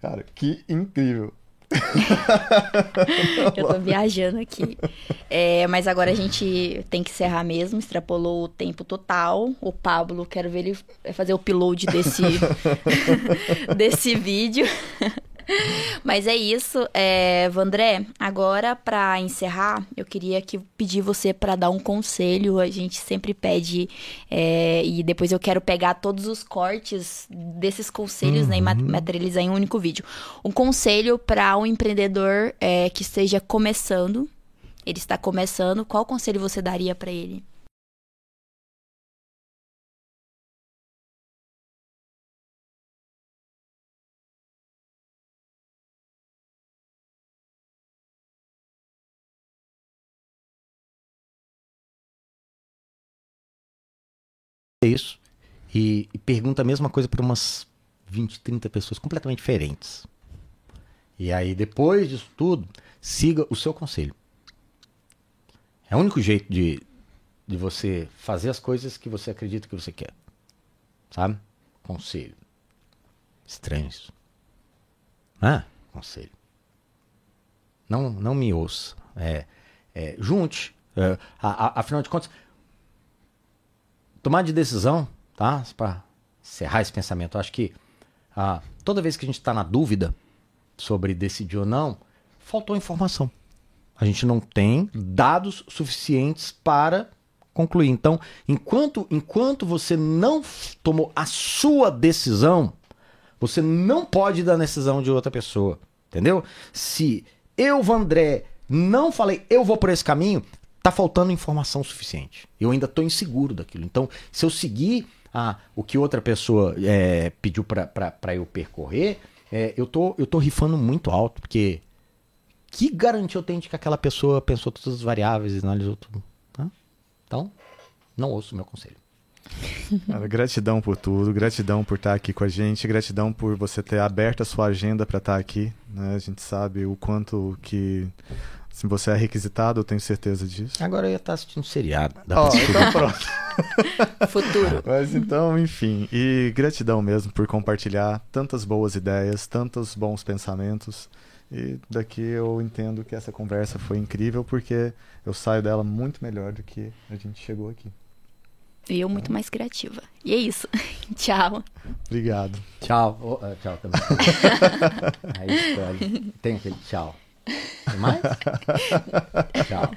Cara, que incrível.
Eu tô viajando aqui. É, mas agora a gente tem que encerrar mesmo, extrapolou o tempo total. O Pablo, quero ver ele fazer o upload desse, desse vídeo. Mas é isso, é, Vandré. Agora, pra encerrar, eu queria que pedir você pra dar um conselho. A gente sempre pede é, e depois eu quero pegar todos os cortes desses conselhos né, e ma- materializar em um único vídeo. Um conselho pra um empreendedor é, que esteja começando. Ele está começando. Qual conselho você daria pra ele?
Isso e, e pergunta a mesma coisa para umas 20, 30 pessoas completamente diferentes. E aí, depois disso tudo, siga o seu conselho. É o único jeito de, de você fazer as coisas que você acredita que você quer. Sabe? Conselho. Estranho isso. Ah, conselho. Não, não me ouça. É, é, junte. É, a- a- afinal de contas, tomar de decisão, tá? Para encerrar esse pensamento, acho que ah, toda vez que a gente está na dúvida, sobre decidir ou não, faltou informação. A gente não tem dados suficientes para concluir. Então, enquanto, enquanto você não tomou a sua decisão, você não pode dar decisão de outra pessoa. Entendeu? Se eu, Vandré, não falei, eu vou por esse caminho, tá faltando informação suficiente. Eu ainda estou inseguro daquilo. Então, se eu seguir ah, o que outra pessoa é, pediu para eu percorrer, é, eu, tô, eu tô rifando muito alto, porque que garantia eu tenho de que aquela pessoa pensou todas as variáveis e analisou tudo? Tá? Então, não ouço o meu conselho.
Cara, gratidão por tudo, gratidão por estar aqui com a gente, gratidão por você ter aberto a sua agenda para estar aqui. Né? A gente sabe o quanto que se você é requisitado, eu tenho certeza disso.
Agora eu ia estar assistindo seriado. Dá
oh, então pronto.
Futuro.
Mas então, enfim. E gratidão mesmo por compartilhar tantas boas ideias, tantos bons pensamentos. E daqui eu entendo que essa conversa foi incrível porque eu saio dela muito melhor do que a gente chegou aqui.
E eu muito mais criativa. E é isso. tchau.
Obrigado.
Tchau. Oh, uh, tchau também. Aí escolhe. Tem aquele tchau. Tem mais? tchau.